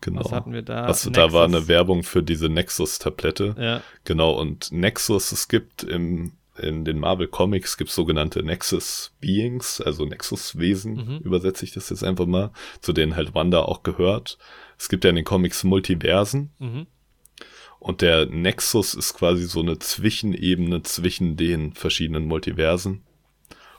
C: Genau. Was hatten wir da? Also da war eine Werbung für diese Nexus-Tablette. Ja. Genau, und Nexus, es gibt im in den Marvel Comics gibt sogenannte Nexus Beings, also Nexus Wesen, mhm. übersetze ich das jetzt einfach mal, zu denen halt Wanda auch gehört. Es gibt ja in den Comics Multiversen. Mhm. Und der Nexus ist quasi so eine Zwischenebene zwischen den verschiedenen Multiversen.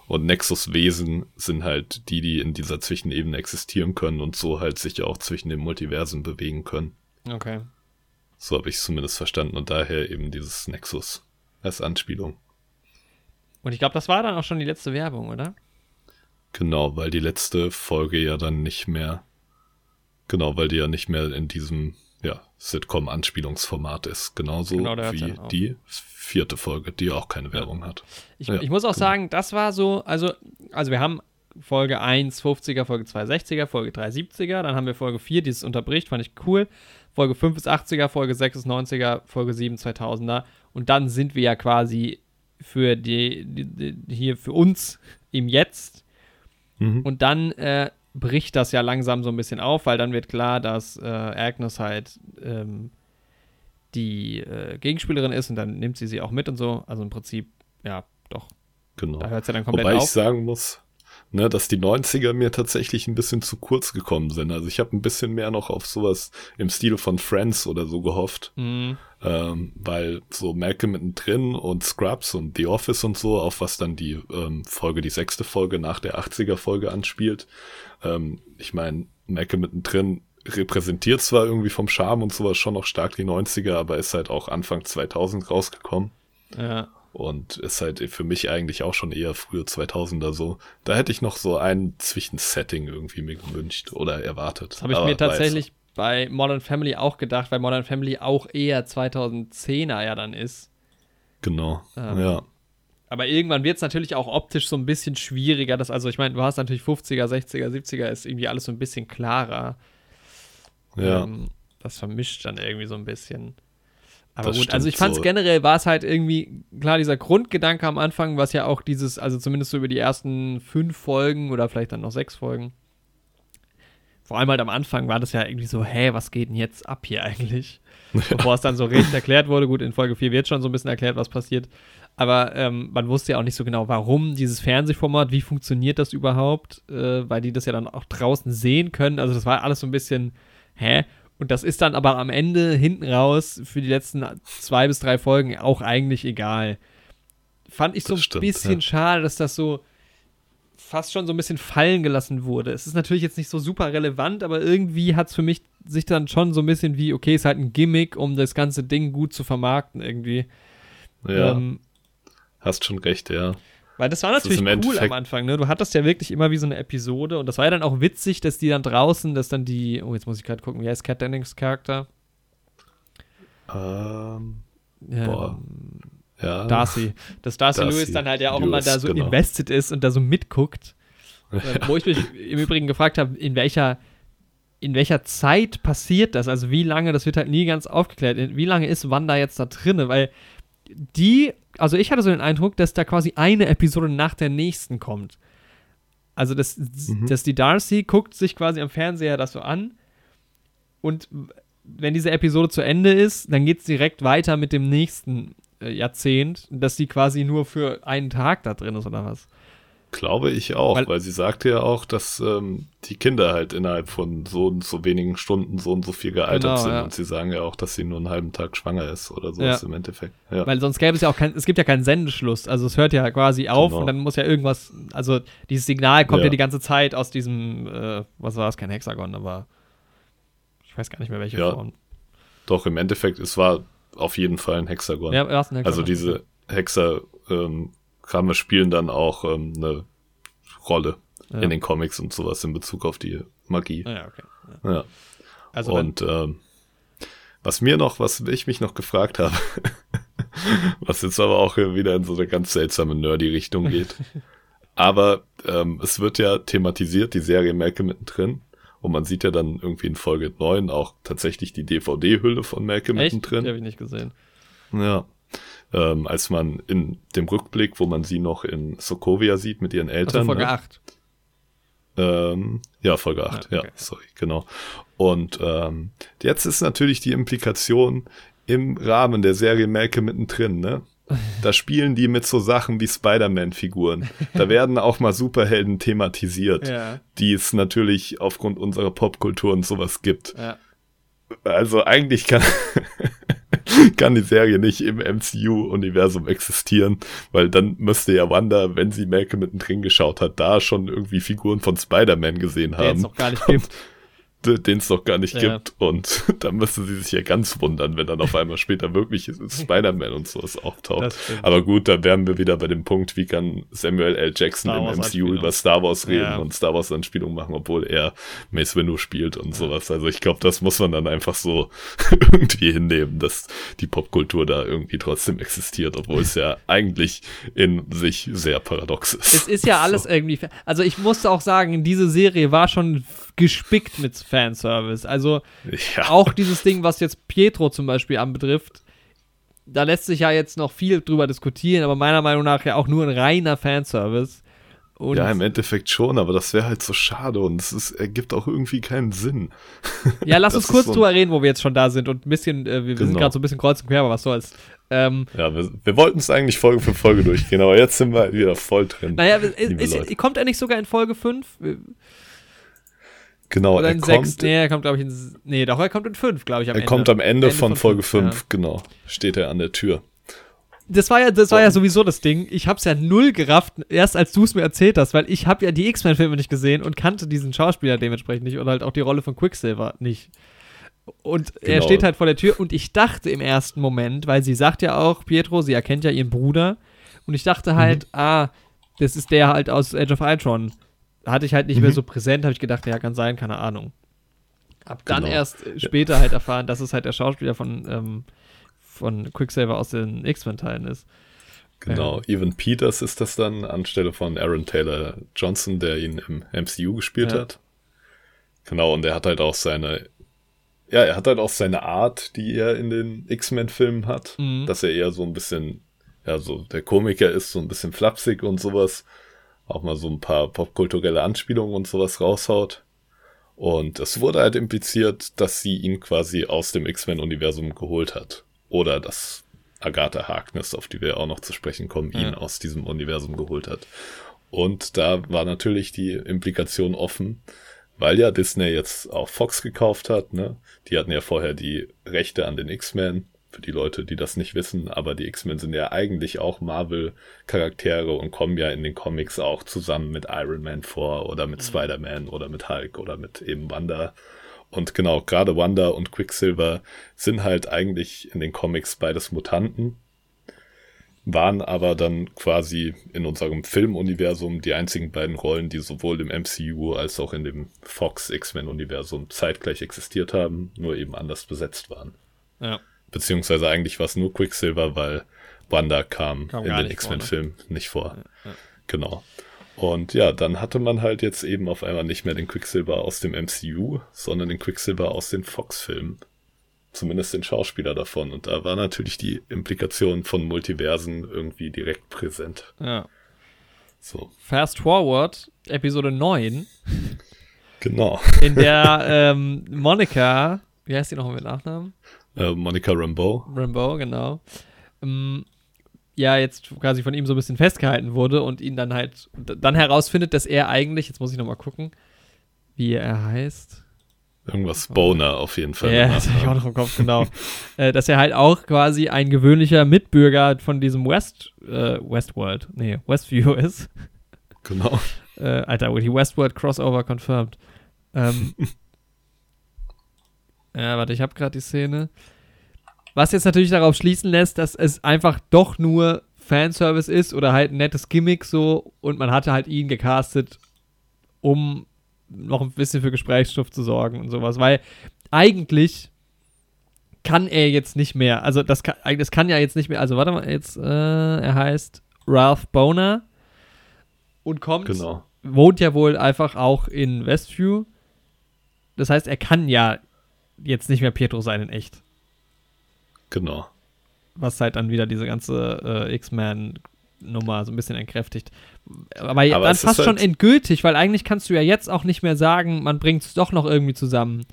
C: Und Nexus-Wesen sind halt die, die in dieser Zwischenebene existieren können und so halt sich auch zwischen den Multiversen bewegen können.
B: Okay.
C: So habe ich es zumindest verstanden und daher eben dieses Nexus als Anspielung.
B: Und ich glaube, das war dann auch schon die letzte Werbung, oder?
C: Genau, weil die letzte Folge ja dann nicht mehr, genau, weil die ja nicht mehr in diesem ja, Sitcom-Anspielungsformat ist. Genauso genau, wie die vierte Folge, die auch keine Werbung hat.
B: Ich, ja, ich muss auch genau. sagen, das war so, also, also wir haben Folge 1 50er, Folge 2 60er, Folge 3 70er, dann haben wir Folge 4, die es unterbricht, fand ich cool. Folge 5 ist 80er, Folge 6 ist 90er, Folge 7 2000er und dann sind wir ja quasi für die, die, die, hier für uns im Jetzt. Mhm. Und dann äh, bricht das ja langsam so ein bisschen auf, weil dann wird klar, dass äh, Agnes halt ähm, die äh, Gegenspielerin ist und dann nimmt sie sie auch mit und so. Also im Prinzip, ja, doch.
C: Genau. Da hört es ja dann komplett Wobei auf. ich sagen muss, ne, dass die 90er mir tatsächlich ein bisschen zu kurz gekommen sind. Also ich habe ein bisschen mehr noch auf sowas im Stil von Friends oder so gehofft. Mhm. Ähm, weil so Malcolm mittendrin und Scrubs und The Office und so, auf was dann die ähm, Folge, die sechste Folge nach der 80er Folge anspielt. Ähm, ich meine, Malcolm mittendrin repräsentiert zwar irgendwie vom Charme und sowas schon noch stark die 90er, aber ist halt auch Anfang 2000 rausgekommen.
B: Ja.
C: Und ist halt für mich eigentlich auch schon eher frühe 2000er so. Da hätte ich noch so ein Zwischensetting irgendwie mir gewünscht oder erwartet.
B: Das habe ich Aber mir tatsächlich bei Modern Family auch gedacht, weil Modern Family auch eher 2010er ja dann ist.
C: Genau, ähm, ja.
B: Aber irgendwann wird es natürlich auch optisch so ein bisschen schwieriger. Dass, also ich meine, du hast natürlich 50er, 60er, 70er, ist irgendwie alles so ein bisschen klarer.
C: Ja. Ähm,
B: das vermischt dann irgendwie so ein bisschen. Aber das gut, also ich fand es so. generell, war es halt irgendwie, klar, dieser Grundgedanke am Anfang, was ja auch dieses, also zumindest so über die ersten fünf Folgen oder vielleicht dann noch sechs Folgen, vor allem halt am Anfang war das ja irgendwie so, hä, was geht denn jetzt ab hier eigentlich? Ja. Bevor es dann so richtig erklärt wurde, gut, in Folge 4 wird schon so ein bisschen erklärt, was passiert, aber ähm, man wusste ja auch nicht so genau, warum dieses Fernsehformat, wie funktioniert das überhaupt, äh, weil die das ja dann auch draußen sehen können, also das war alles so ein bisschen, hä? Und das ist dann aber am Ende hinten raus für die letzten zwei bis drei Folgen auch eigentlich egal. Fand ich so ein stimmt, bisschen ja. schade, dass das so fast schon so ein bisschen fallen gelassen wurde. Es ist natürlich jetzt nicht so super relevant, aber irgendwie hat es für mich sich dann schon so ein bisschen wie, okay, ist halt ein Gimmick, um das ganze Ding gut zu vermarkten irgendwie.
C: Ja. Ähm, hast schon recht, ja.
B: Weil das war natürlich das cool am Anfang, ne? Du hattest ja wirklich immer wie so eine Episode und das war ja dann auch witzig, dass die dann draußen, dass dann die, oh, jetzt muss ich gerade gucken, wie heißt Cat Dennings Charakter?
C: Ähm, ähm, boah.
B: Ja. Darcy. Dass Darcy, Darcy Lewis dann halt ja auch Lewis, immer da so genau. invested ist und da so mitguckt. Ja. Wo ich mich im Übrigen gefragt habe, in welcher, in welcher Zeit passiert das? Also wie lange, das wird halt nie ganz aufgeklärt. Wie lange ist Wanda jetzt da drinne? Weil die also ich hatte so den Eindruck, dass da quasi eine Episode nach der nächsten kommt. Also, dass, mhm. dass die Darcy guckt sich quasi am Fernseher das so an und wenn diese Episode zu Ende ist, dann geht es direkt weiter mit dem nächsten äh, Jahrzehnt, dass die quasi nur für einen Tag da drin ist oder was.
C: Glaube ich auch, weil, weil sie sagte ja auch, dass ähm, die Kinder halt innerhalb von so und so wenigen Stunden so und so viel gealtert genau, sind. Ja. Und sie sagen ja auch, dass sie nur einen halben Tag schwanger ist oder so ja. im Endeffekt.
B: Ja. Weil sonst gäbe es ja auch kein, es gibt ja keinen Sendeschluss. Also es hört ja quasi auf genau. und dann muss ja irgendwas, also dieses Signal kommt ja, die ganze Zeit aus diesem, äh, was war es, kein Hexagon, aber ich weiß gar nicht mehr welche Form.
C: Doch, im Endeffekt, es war auf jeden Fall ein Hexagon. Ja, war ein Hexagon. Also diese Hexer, ähm, Kram spielen dann auch ähm, eine Rolle ja. in den Comics und sowas in Bezug auf die Magie. Ah, ja, okay. Ja. ja. Also und ähm, was mir noch, was ich mich noch gefragt habe, was jetzt aber auch wieder in so eine ganz seltsame nerdy Richtung geht. aber ähm, es wird ja thematisiert, die Serie Malcolm mittendrin. Und man sieht ja dann irgendwie in Folge 9 auch tatsächlich die DVD-Hülle von Malcolm Echt? mittendrin. Die
B: habe ich nicht gesehen.
C: Ja ähm, als man in dem Rückblick, wo man sie noch in Sokovia sieht mit ihren Eltern. Also
B: Folge ne? 8.
C: Ähm, ja, Folge 8, ja, okay. ja, sorry, genau. Und ähm, jetzt ist natürlich die Implikation im Rahmen der Serie Melke mittendrin, ne? Da spielen die mit so Sachen wie Spider-Man-Figuren. Da werden auch mal Superhelden thematisiert, ja. die es natürlich aufgrund unserer Popkultur und sowas gibt. Ja. Also eigentlich kann, kann die Serie nicht im MCU-Universum existieren, weil dann müsste ja Wanda, wenn sie Malcolm mittendrin geschaut hat, da schon irgendwie Figuren von Spider-Man gesehen haben. Den es
B: noch gar nicht gibt
C: den es noch gar nicht ja. gibt. Und da müsste sie sich ja ganz wundern, wenn dann auf einmal später wirklich Spider-Man und sowas auftaucht. Aber gut, da wären wir wieder bei dem Punkt, wie kann Samuel L. Jackson im MCU über Star Wars reden ja. und Star Wars Anspielungen machen, obwohl er Mace Windu spielt und ja. sowas. Also ich glaube, das muss man dann einfach so irgendwie hinnehmen, dass die Popkultur da irgendwie trotzdem existiert, obwohl es ja eigentlich in sich sehr paradox ist.
B: Es ist ja alles so. irgendwie, also ich muss auch sagen, diese Serie war schon gespickt mit Fanservice. Also ja. auch dieses Ding, was jetzt Pietro zum Beispiel anbetrifft, da lässt sich ja jetzt noch viel drüber diskutieren, aber meiner Meinung nach ja auch nur ein reiner Fanservice.
C: Und ja, im Endeffekt schon, aber das wäre halt so schade und es ergibt auch irgendwie keinen Sinn.
B: Ja, lass uns kurz so drüber reden, wo wir jetzt schon da sind und ein bisschen, äh, wir, genau. sind gerade so ein bisschen kreuz und quer, aber was soll's. Ähm,
C: ja, wir, wir wollten es eigentlich Folge für Folge durchgehen, aber jetzt sind wir wieder voll drin.
B: Naja, ist, ist, kommt er nicht sogar in Folge 5?
C: Genau,
B: Oder in er kommt. 6, nee, er kommt, glaube ich, in. Nee, doch, er kommt in 5, glaube ich.
C: er Ende. kommt am Ende, Ende von, von, Folge 5, ja. genau. Steht er an der Tür.
B: Das war ja, das war ja sowieso das Ding. Ich hab's ja null gerafft, erst als du es mir erzählt hast, weil ich habe ja die X-Men-Filme nicht gesehen und kannte diesen Schauspieler dementsprechend nicht und halt auch die Rolle von Quicksilver nicht. Und genau. er steht halt vor der Tür und ich dachte im ersten Moment, weil sie sagt ja auch, Pietro, sie erkennt ja ihren Bruder und ich dachte halt, mhm. ah, das ist der halt aus Age of Ultron hatte ich halt nicht mhm. mehr so präsent, habe ich gedacht, ja, kann sein, keine Ahnung. Hab dann genau. erst später halt erfahren, dass es halt der Schauspieler von, ähm, von Quicksilver aus den X-Men-Teilen ist.
C: Genau, ähm. Evan Peters ist das dann anstelle von Aaron Taylor Johnson, der ihn im MCU gespielt ja. hat. Genau, und er hat halt auch seine, ja, er hat halt auch seine Art, die er in den X-Men-Filmen hat, mhm. dass er eher so ein bisschen, ja, so der Komiker ist, so ein bisschen flapsig und sowas auch mal so ein paar popkulturelle Anspielungen und sowas raushaut. Und es wurde halt impliziert, dass sie ihn quasi aus dem X-Men-Universum geholt hat. Oder dass Agatha Harkness, auf die wir auch noch zu sprechen kommen, ja. ihn aus diesem Universum geholt hat. Und da war natürlich die Implikation offen, weil ja Disney jetzt auch Fox gekauft hat, ne? Die hatten ja vorher die Rechte an den X-Men für die Leute, die das nicht wissen, aber die X-Men sind ja eigentlich auch Marvel-Charaktere und kommen ja in den Comics auch zusammen mit Iron Man vor oder mit mhm. Spider-Man oder mit Hulk oder mit eben Wanda. Und genau, gerade Wanda und Quicksilver sind halt eigentlich in den Comics beides Mutanten, waren aber dann quasi in unserem Filmuniversum die einzigen beiden Rollen, die sowohl im MCU als auch in dem Fox X-Men-Universum zeitgleich existiert haben, nur eben anders besetzt waren.
B: Ja.
C: Beziehungsweise eigentlich war es nur Quicksilver, weil Wanda kam, kam in den X-Men-Film nicht vor. Ja, ja. Genau. Und ja, dann hatte man halt jetzt eben auf einmal nicht mehr den Quicksilver aus dem MCU, sondern den Quicksilver aus den Fox-Filmen. Zumindest den Schauspieler davon. Und da war natürlich die Implikation von Multiversen irgendwie direkt präsent.
B: Ja. So. Fast forward, Episode 9.
C: Genau.
B: In der ähm, Monika, wie heißt die noch mit Nachnamen?
C: Äh, Monica Rambeau.
B: Rambeau, genau. Ähm, ja jetzt quasi von ihm so ein bisschen festgehalten wurde und ihn dann halt dann herausfindet, dass er eigentlich, jetzt muss ich nochmal gucken, wie er heißt.
C: Irgendwas Boner auf jeden Fall.
B: Ja, das habe ich auch noch im Kopf, genau. äh, dass er halt auch quasi ein gewöhnlicher Mitbürger von diesem West, äh, Westworld, nee, Westview ist.
C: Genau.
B: Äh, Alter, die Westworld Crossover confirmed. Ähm, ja, warte, ich habe gerade die Szene. Was jetzt natürlich darauf schließen lässt, dass es einfach doch nur Fanservice ist oder halt ein nettes Gimmick so und man hatte halt ihn gecastet, um noch ein bisschen für Gesprächsstoff zu sorgen und sowas, weil eigentlich kann er jetzt nicht mehr, also das kann, das kann ja jetzt nicht mehr, also warte mal, jetzt, äh, er heißt Ralph Boner und kommt,
C: genau.
B: wohnt ja wohl einfach auch in Westview. Das heißt, er kann ja jetzt nicht mehr Pietro sein in echt.
C: Genau.
B: Was halt dann wieder diese ganze äh, X-Men-Nummer so ein bisschen entkräftigt. Aber, Aber dann fast halt schon endgültig, weil eigentlich kannst du ja jetzt auch nicht mehr sagen, man bringt es doch noch irgendwie zusammen.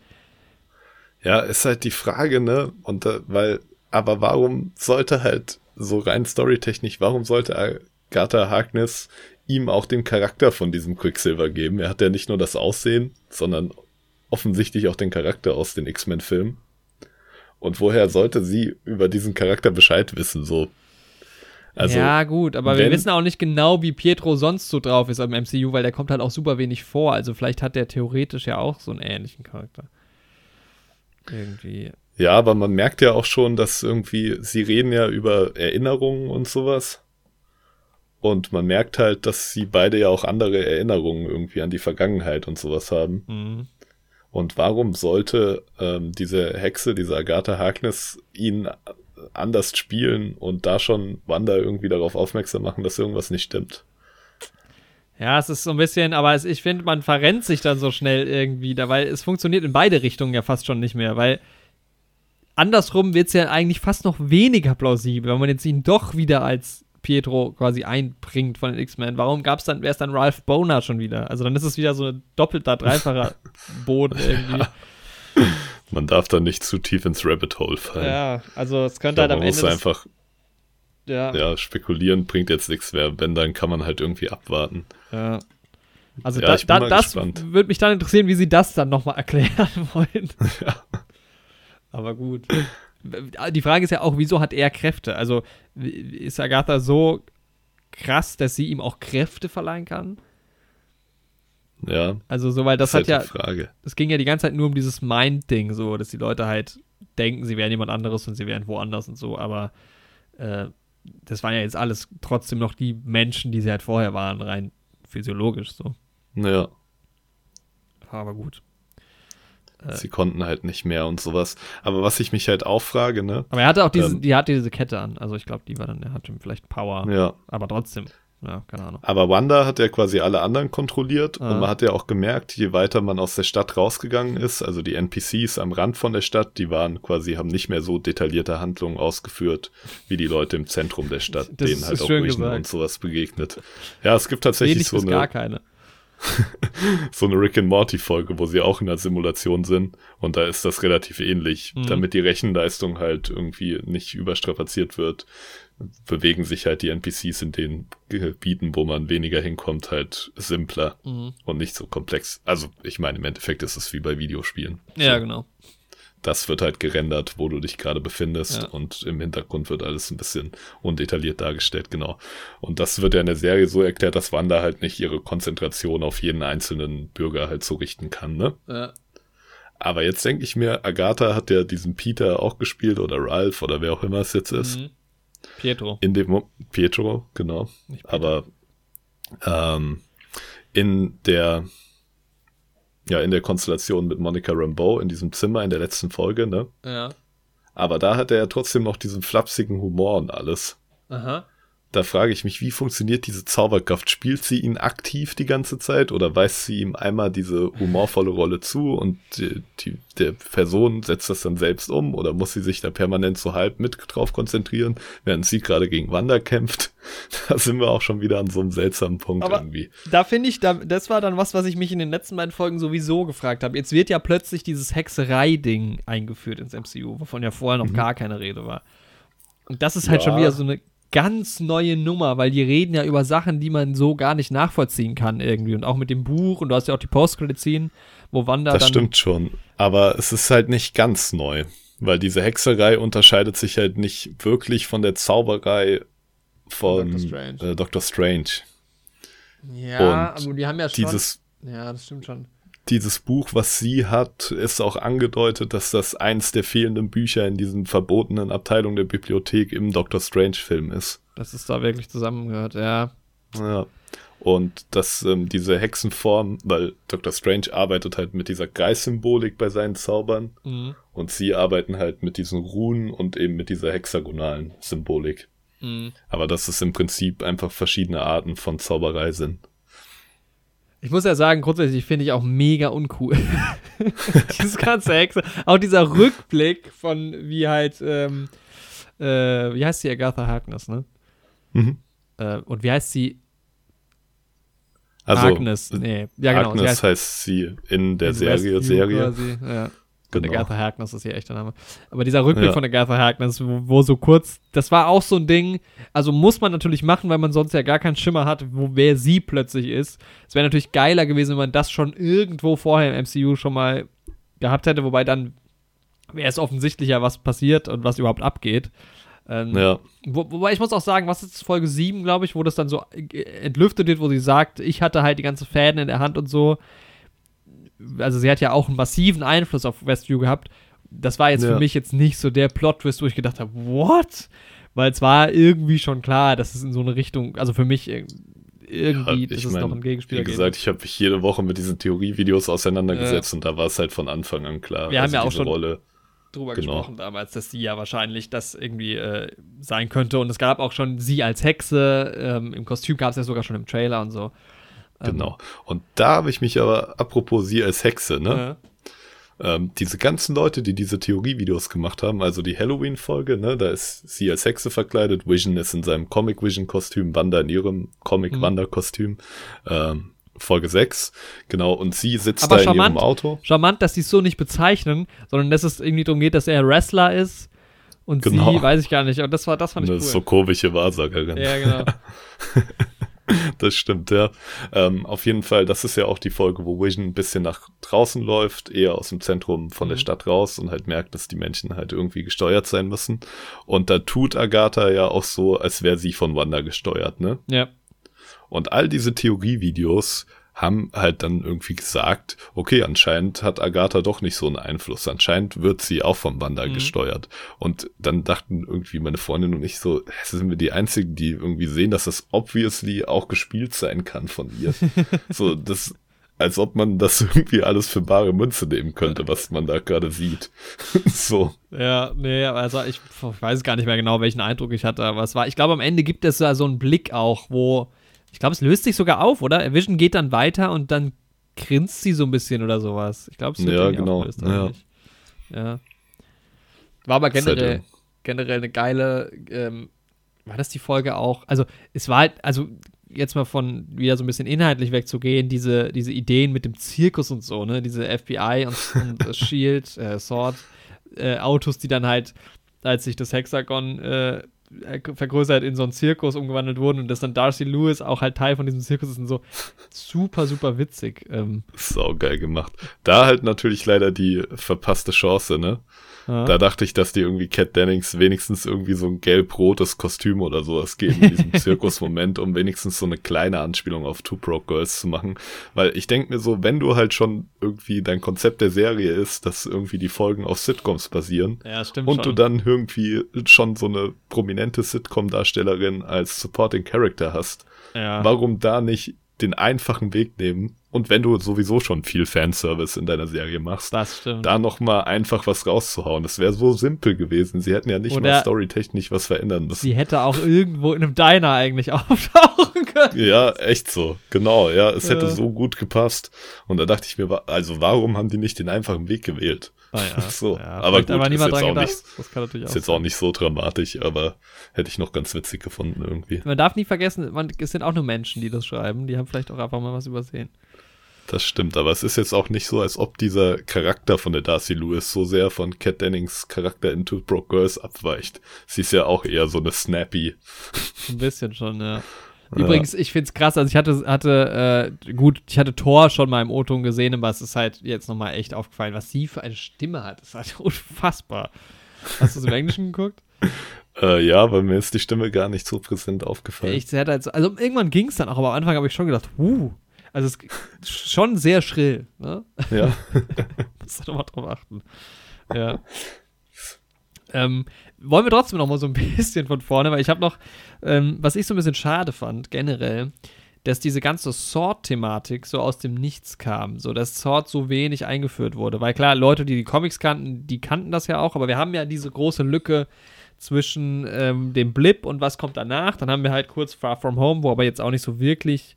C: Ja, ist halt die Frage, ne? Und weil, aber warum sollte halt so rein storytechnisch, warum sollte Agatha Harkness ihm auch den Charakter von diesem Quicksilver geben? Er hat ja nicht nur das Aussehen, sondern offensichtlich auch den Charakter aus den X-Men-Filmen. Und woher sollte sie über diesen Charakter Bescheid wissen? So,
B: also, ja, gut, aber wir wissen auch nicht genau, wie Pietro sonst so drauf ist am MCU, weil der kommt halt auch super wenig vor. Also vielleicht hat der theoretisch ja auch so einen ähnlichen Charakter. Irgendwie.
C: Ja, aber man merkt ja auch schon, dass irgendwie, sie reden ja über Erinnerungen und sowas. Und man merkt halt, dass sie beide ja auch andere Erinnerungen irgendwie an die Vergangenheit und sowas haben. Mhm. Und warum sollte ähm, diese Hexe, diese Agatha Harkness, ihn anders spielen und da schon Wanda irgendwie darauf aufmerksam machen, dass irgendwas nicht stimmt.
B: Ja, es ist so ein bisschen, aber es, ich finde, man verrennt sich dann so schnell irgendwie, da, weil es funktioniert in beide Richtungen ja fast schon nicht mehr, weil andersrum wird es ja eigentlich fast noch weniger plausibel, wenn man jetzt ihn doch wieder als Pietro quasi einbringt von den X-Men. Warum gab es dann, wäre es dann Ralph Boner schon wieder? Also dann ist es wieder so ein doppelter, dreifacher Boden irgendwie.
C: Man darf da nicht zu tief ins Rabbit Hole fallen.
B: Ja, also es könnte ja, halt am
C: man
B: Ende.
C: Muss einfach ja. ja, spekulieren bringt jetzt nichts mehr. Wenn, dann kann man halt irgendwie abwarten.
B: Ja. Also ja, da, da, das würde mich dann interessieren, wie sie das dann nochmal erklären wollen. Ja. Aber gut. Die Frage ist ja auch, wieso hat er Kräfte? Also ist Agatha so krass, dass sie ihm auch Kräfte verleihen kann?
C: Ja.
B: Also, so, weil das, das hat
C: halt
B: ja.
C: Frage.
B: Das ging ja die ganze Zeit nur um dieses Mind-Ding, so, dass die Leute halt denken, sie wären jemand anderes und sie wären woanders und so, aber äh, das waren ja jetzt alles trotzdem noch die Menschen, die sie halt vorher waren, rein physiologisch so.
C: Ja.
B: Aber gut.
C: Äh, sie konnten halt nicht mehr und sowas. Aber was ich mich halt auch frage, ne?
B: Aber er hatte auch diese, ähm, die hatte diese Kette an. Also ich glaube, die war dann, er hatte vielleicht Power.
C: Ja.
B: Aber trotzdem. Ja, keine Ahnung.
C: Aber Wanda hat ja quasi alle anderen kontrolliert ah. und man hat ja auch gemerkt, je weiter man aus der Stadt rausgegangen ist, also die NPCs am Rand von der Stadt, die waren quasi, haben nicht mehr so detaillierte Handlungen ausgeführt, wie die Leute im Zentrum der Stadt, das denen halt auch Richten und sowas begegnet. Ja, es gibt tatsächlich Wenig so eine.
B: Gar keine.
C: so eine Rick and Morty Folge, wo sie auch in der Simulation sind und da ist das relativ ähnlich, mhm. damit die Rechenleistung halt irgendwie nicht überstrapaziert wird bewegen sich halt die NPCs in den Gebieten, wo man weniger hinkommt, halt simpler mhm. und nicht so komplex. Also, ich meine, im Endeffekt ist es wie bei Videospielen.
B: Ja,
C: so.
B: genau.
C: Das wird halt gerendert, wo du dich gerade befindest ja. und im Hintergrund wird alles ein bisschen undetailliert dargestellt, genau. Und das wird ja in der Serie so erklärt, dass Wanda halt nicht ihre Konzentration auf jeden einzelnen Bürger halt so richten kann, ne?
B: Ja.
C: Aber jetzt denke ich mir, Agatha hat ja diesen Peter auch gespielt oder Ralph oder wer auch immer es jetzt ist. Mhm.
B: Pietro.
C: In dem Mo Pietro, genau. Aber ähm, in der ja, in der Konstellation mit Monica Rambeau in diesem Zimmer in der letzten Folge, ne?
B: Ja.
C: Aber da hat er ja trotzdem noch diesen flapsigen Humor und alles.
B: Aha
C: da frage ich mich, wie funktioniert diese Zauberkraft? Spielt sie ihn aktiv die ganze Zeit oder weist sie ihm einmal diese humorvolle Rolle zu und die, die, der Person setzt das dann selbst um oder muss sie sich da permanent so halb mit drauf konzentrieren, während sie gerade gegen Wanda kämpft? Da sind wir auch schon wieder an so einem seltsamen Punkt
B: Aber
C: irgendwie.
B: Da finde ich, da, das war dann was, was ich mich in den letzten beiden Folgen sowieso gefragt habe. Jetzt wird ja plötzlich dieses Hexerei-Ding eingeführt ins MCU, wovon ja vorher noch mhm. gar keine Rede war. Und das ist halt ja. schon wieder so eine ganz neue Nummer, weil die reden ja über Sachen, die man so gar nicht nachvollziehen kann irgendwie. Und auch mit dem Buch, und du hast ja auch die Post-Credit-Scene, wo Wanda
C: das
B: dann.
C: Das stimmt schon. Aber es ist halt nicht ganz neu. Weil diese Hexerei unterscheidet sich halt nicht wirklich von der Zauberei von Doctor Strange. Äh, Doctor Strange.
B: Ja, und aber die haben ja
C: schon. Dieses,
B: ja, das stimmt schon.
C: Dieses Buch, was sie hat, ist auch angedeutet, dass das eins der fehlenden Bücher in diesen verbotenen Abteilungen der Bibliothek im Doctor Strange-Film ist.
B: Dass es da wirklich zusammengehört, ja.
C: Ja. Und dass ähm, diese Hexenform, weil Dr. Strange arbeitet halt mit dieser Geist-Symbolik bei seinen Zaubern mhm. und sie arbeiten halt mit diesen Runen und eben mit dieser hexagonalen Symbolik. Mhm. Aber dass es im Prinzip einfach verschiedene Arten von Zauberei sind.
B: Ich muss ja sagen, grundsätzlich finde ich auch mega uncool. Dieses ganze Hexe. Auch dieser Rückblick von wie halt, ähm, äh, wie heißt sie, Agatha Harkness, ne? Mhm. Äh, und wie heißt sie?
C: Also, Agnes, nee. Ja, genau. Agnes sie heißt, heißt, sie in der Serie. Serie. Quasi, ja.
B: Genau. Agatha Harkness ist hier echt der Name. Aber dieser Rückblick ja. von Agatha Harkness, wo, wo, so kurz, das war auch so ein Ding, also muss man natürlich machen, weil man sonst ja gar keinen Schimmer hat, wo wer sie plötzlich ist. Es wäre natürlich geiler gewesen, wenn man das schon irgendwo vorher im MCU schon mal gehabt hätte, wobei dann wäre es offensichtlicher, was passiert und was überhaupt abgeht. Ähm, ja. Wo, wobei ich muss auch sagen, was ist Folge 7, glaube ich, wo das dann so entlüftet wird, wo sie sagt, ich hatte halt die ganze Fäden in der Hand und so. Also sie hat ja auch einen massiven Einfluss auf Westview gehabt. Das war jetzt ja. für mich jetzt nicht so der Plot-Twist, wo ich gedacht habe, what? Weil es war irgendwie schon klar, dass es in so eine Richtung, also für mich irgendwie, ja,
C: das ist noch ein Gegenspieler. Wie gesagt, ich habe mich jede Woche mit diesen Theorievideos auseinandergesetzt ja. und da war es halt von Anfang an klar.
B: Wir also haben ja auch schon Rolle drüber genau. gesprochen damals, dass sie ja wahrscheinlich das irgendwie äh, sein könnte. Und es gab auch schon sie als Hexe. Ähm, Im Kostüm gab es ja sogar schon im Trailer und so.
C: Ähm, genau. Und da habe ich mich aber, apropos sie als Hexe, ne? Ja. Ähm, diese ganzen Leute, die diese Theorievideos gemacht haben, also die Halloween-Folge, ne, da ist sie als Hexe verkleidet, Vision ist in seinem Comic Vision-Kostüm, Wanda in ihrem Comic Wanda-Kostüm. Ähm, Folge 6. Genau, und sie sitzt Aber da charmant, in ihrem Auto.
B: Charmant, dass sie es so nicht bezeichnen, sondern dass es irgendwie darum geht, dass er Wrestler ist und genau. sie, weiß ich gar nicht. Und das war, das fand ich Eine cool.
C: sokovische Wahrsagerin.
B: Ja, genau.
C: das stimmt, ja. Ähm, auf jeden Fall, das ist ja auch die Folge, wo Vision ein bisschen nach draußen läuft, eher aus dem Zentrum von mhm. der Stadt raus und halt merkt, dass die Menschen halt irgendwie gesteuert sein müssen. Und da tut Agatha ja auch so, als wäre sie von Wanda gesteuert, ne?
B: Ja.
C: Und all diese Theorievideos haben halt dann irgendwie gesagt, okay, anscheinend hat Agatha doch nicht so einen Einfluss. Anscheinend wird sie auch vom Wanda mhm. gesteuert. Und dann dachten irgendwie meine Freundin und ich so, sind wir die Einzigen, die irgendwie sehen, dass das obviously auch gespielt sein kann von ihr. so, das, als ob man das irgendwie alles für bare Münze nehmen könnte, was man da gerade sieht. so.
B: Ja, nee, also ich, ich weiß gar nicht mehr genau, welchen Eindruck ich hatte, aber es war, ich glaube, am Ende gibt es da so einen Blick auch, wo ich glaube, es löst sich sogar auf, oder? Vision geht dann weiter und dann grinst sie so ein bisschen oder sowas. Ich glaube, es
C: wird ja, genau.
B: aufgelöst. Ja. ja. War aber generell, generell eine geile, ähm, war das die Folge auch? Also, es war halt, also jetzt mal von wieder so ein bisschen inhaltlich wegzugehen, diese, diese Ideen mit dem Zirkus und so, ne? Diese FBI und, und Shield, äh, Sword, äh, Autos, die dann halt, als sich das Hexagon äh, vergrößert in so einen Zirkus umgewandelt wurden und dass dann Darcy Lewis auch halt Teil von diesem Zirkus ist und so super, super witzig. Ähm.
C: Sau geil gemacht. Da halt natürlich leider die verpasste Chance, ne? Ja. Da dachte ich, dass die irgendwie Cat Dennings wenigstens irgendwie so ein gelb-rotes Kostüm oder sowas geben in diesem Zirkusmoment, um wenigstens so eine kleine Anspielung auf Two Broke Girls zu machen. Weil ich denke mir so, wenn du halt schon irgendwie dein Konzept der Serie ist, dass irgendwie die Folgen auf Sitcoms basieren
B: ja, und
C: schon. du dann irgendwie schon so eine prominente Sitcom-Darstellerin als Supporting Character hast, ja. warum da nicht den einfachen Weg nehmen und wenn du sowieso schon viel Fanservice in deiner Serie machst, da nochmal einfach was rauszuhauen. Das wäre so simpel gewesen. Sie hätten ja nicht Oder mal storytechnisch was verändern müssen.
B: Sie hätte auch irgendwo in einem Diner eigentlich auftauchen können.
C: Ja, echt so. Genau, ja, es hätte so gut gepasst. Und da dachte ich mir, also warum haben die nicht den einfachen Weg gewählt?
B: Ah, ja.
C: so, ja, aber gut, aber ist, jetzt auch, nicht, ist jetzt auch nicht so dramatisch, aber hätte ich noch ganz witzig gefunden irgendwie.
B: Man darf nie vergessen, man, es sind auch nur Menschen, die das schreiben. Die haben vielleicht auch einfach mal was übersehen.
C: Das stimmt, aber es ist jetzt auch nicht so, als ob dieser Charakter von der Darcy Lewis so sehr von Cat Dennings Charakter in Two Broke Girls abweicht. Sie ist ja auch eher so eine Snappy.
B: Ein bisschen schon, ja. Übrigens, ja. ich finde es krass, also ich hatte, hatte äh, gut, ich hatte Thor schon mal im O-Ton gesehen, aber es ist halt jetzt nochmal echt aufgefallen, was sie für eine Stimme hat. Das ist halt unfassbar. Hast du es im Englischen geguckt?
C: Äh, ja, weil mir ist die Stimme gar nicht so präsent aufgefallen.
B: Echt, halt so, also irgendwann ging es dann auch, aber am Anfang habe ich schon gedacht, uh, also es ist schon sehr schrill, ne?
C: Ja.
B: Muss da nochmal drauf achten. Ja. Ähm, wollen wir trotzdem noch mal so ein bisschen von vorne, weil ich habe noch, ähm, was ich so ein bisschen schade fand, generell, dass diese ganze Sword-Thematik so aus dem Nichts kam, so dass Sword so wenig eingeführt wurde. Weil klar, Leute, die die Comics kannten, die kannten das ja auch, aber wir haben ja diese große Lücke zwischen ähm, dem Blip und was kommt danach. Dann haben wir halt kurz Far From Home, wo aber jetzt auch nicht so wirklich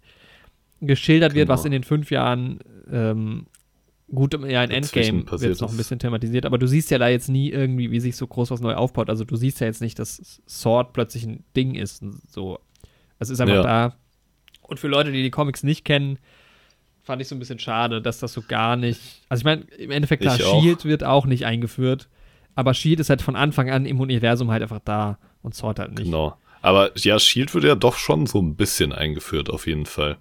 B: geschildert genau. wird, was genau. in den fünf Jahren ähm, gut, ja, in Endgame wird noch ein bisschen thematisiert, aber du siehst ja da jetzt nie irgendwie, wie sich so groß was neu aufbaut. Also du siehst ja jetzt nicht, dass Sword plötzlich ein Ding ist. So. Es ist einfach ja. da. Und für Leute, die die Comics nicht kennen, fand ich so ein bisschen schade, dass das so gar nicht. Also ich meine, im Endeffekt klar, Shield wird auch nicht eingeführt, aber Shield ist halt von Anfang an im Universum halt einfach da und Sword halt nicht.
C: Genau. Aber ja, Shield wird ja doch schon so ein bisschen eingeführt, auf jeden Fall.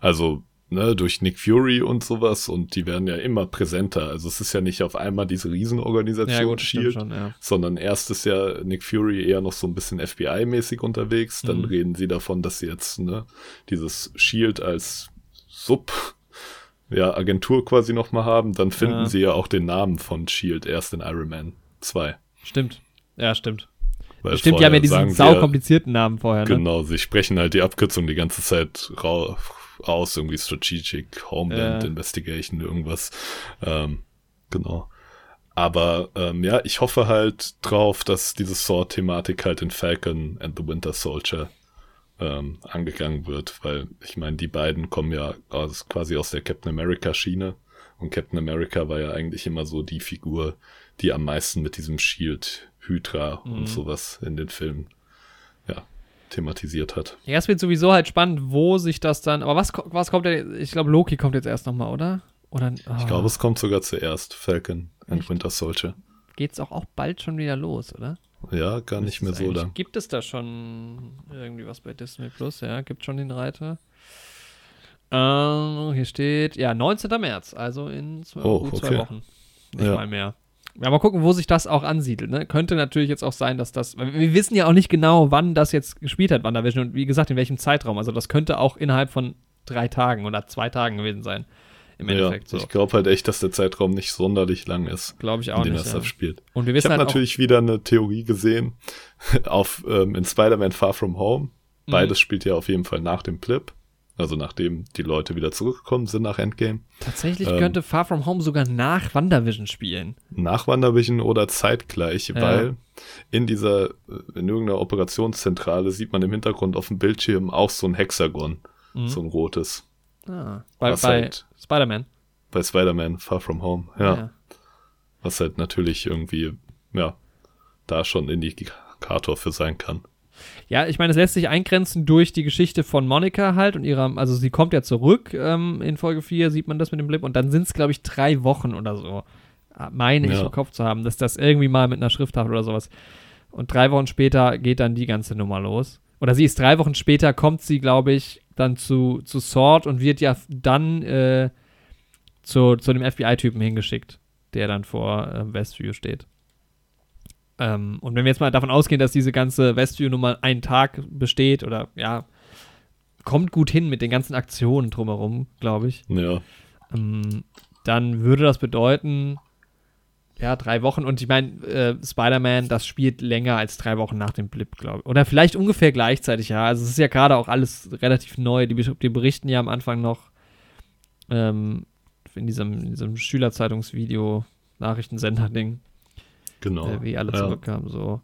C: Also, ne, durch Nick Fury und sowas und die werden ja immer präsenter. Also es ist ja nicht auf einmal diese Riesenorganisation ja, gut, Shield, schon, ja. sondern erst ist ja Nick Fury eher noch so ein bisschen FBI-mäßig unterwegs. Dann mhm. reden sie davon, dass sie jetzt ne, dieses Shield als Sub ja, Agentur quasi nochmal haben. Dann finden ja. sie ja auch den Namen von Shield erst in Iron Man 2.
B: Stimmt. Ja, stimmt. Weil Stimmt, die haben ja diesen saukomplizierten Namen vorher,
C: ne? Genau, sie sprechen halt die Abkürzung die ganze Zeit aus, irgendwie Strategic Homeland ja. Investigation, irgendwas. Ähm, genau. Aber ähm, ja, ich hoffe halt drauf, dass diese Sword-Thematik halt in Falcon and the Winter Soldier ähm, angegangen wird, weil ich meine, die beiden kommen ja aus, quasi aus der Captain America-Schiene und Captain America war ja eigentlich immer so die Figur, die am meisten mit diesem Shield, Hydra mhm. und sowas in den Filmen thematisiert hat.
B: Ja, es wird sowieso halt spannend, wo sich das dann. Aber was, was kommt denn? Ich glaube, Loki kommt jetzt erst nochmal, oder? oder
C: oh. Ich glaube, es kommt sogar zuerst. Falcon and Winter Soldier.
B: Geht's auch, auch bald schon wieder los, oder?
C: Ja, gar nicht mehr so lang.
B: Gibt es da schon irgendwie was bei Disney Plus? Ja, gibt schon den Reiter. Ähm, hier steht, ja, 19. März, also in zwei, oh, okay. zwei Wochen. Nicht ja. mal mehr. Ja, mal gucken, wo sich das auch ansiedelt. Ne? Könnte natürlich jetzt auch sein, dass das. Wir wissen ja auch nicht genau, wann das jetzt gespielt hat, WandaVision und wie gesagt, in welchem Zeitraum. Also, das könnte auch innerhalb von drei Tagen oder zwei Tagen gewesen sein.
C: Im Endeffekt. Ja, so. Ich glaube halt echt, dass der Zeitraum nicht sonderlich lang ist.
B: Glaube ich auch in
C: dem
B: nicht.
C: Das ja. spielt.
B: Und wir wissen
C: ich habe
B: halt
C: natürlich wieder eine Theorie gesehen auf ähm, in Spider-Man Far From Home. Mhm. Beides mhm. spielt ja auf jeden Fall nach dem Plip. Also nachdem die Leute wieder zurückgekommen sind nach Endgame.
B: Tatsächlich ähm, könnte Far From Home sogar nach WandaVision spielen.
C: Nach WandaVision oder zeitgleich, ja. weil in dieser, in irgendeiner Operationszentrale sieht man im Hintergrund auf dem Bildschirm auch so ein Hexagon. Mhm. So ein rotes.
B: Ah, bei, bei halt Spider-Man.
C: Bei Spider-Man Far From Home, ja. ja. Was halt natürlich irgendwie, ja, da schon Indikator für sein kann.
B: Ja, ich meine, es lässt sich eingrenzen durch die Geschichte von Monika halt und ihrer, also sie kommt ja zurück ähm, in Folge 4, sieht man das mit dem Blip und dann sind es, glaube ich, drei Wochen oder so. Ah, meine ja. ich im Kopf zu haben, dass das irgendwie mal mit einer Schrifttafel oder sowas. Und drei Wochen später geht dann die ganze Nummer los. Oder sie ist drei Wochen später, kommt sie, glaube ich, dann zu, zu Sword und wird ja dann äh, zu, zu dem FBI-Typen hingeschickt, der dann vor äh, Westview steht. Ähm, und wenn wir jetzt mal davon ausgehen, dass diese ganze Westview-Nummer einen Tag besteht oder ja, kommt gut hin mit den ganzen Aktionen drumherum, glaube ich.
C: Ja.
B: Ähm, dann würde das bedeuten, ja, drei Wochen. Und ich meine, äh, Spider-Man, das spielt länger als drei Wochen nach dem Blip, glaube ich. Oder vielleicht ungefähr gleichzeitig, ja. Also es ist ja gerade auch alles relativ neu. Die, die, berichten ja am Anfang noch ähm, in diesem, in diesem Schülerzeitungsvideo, Nachrichtensender-Ding,
C: Genau.
B: Äh, wie alle ja. zurückkamen. So.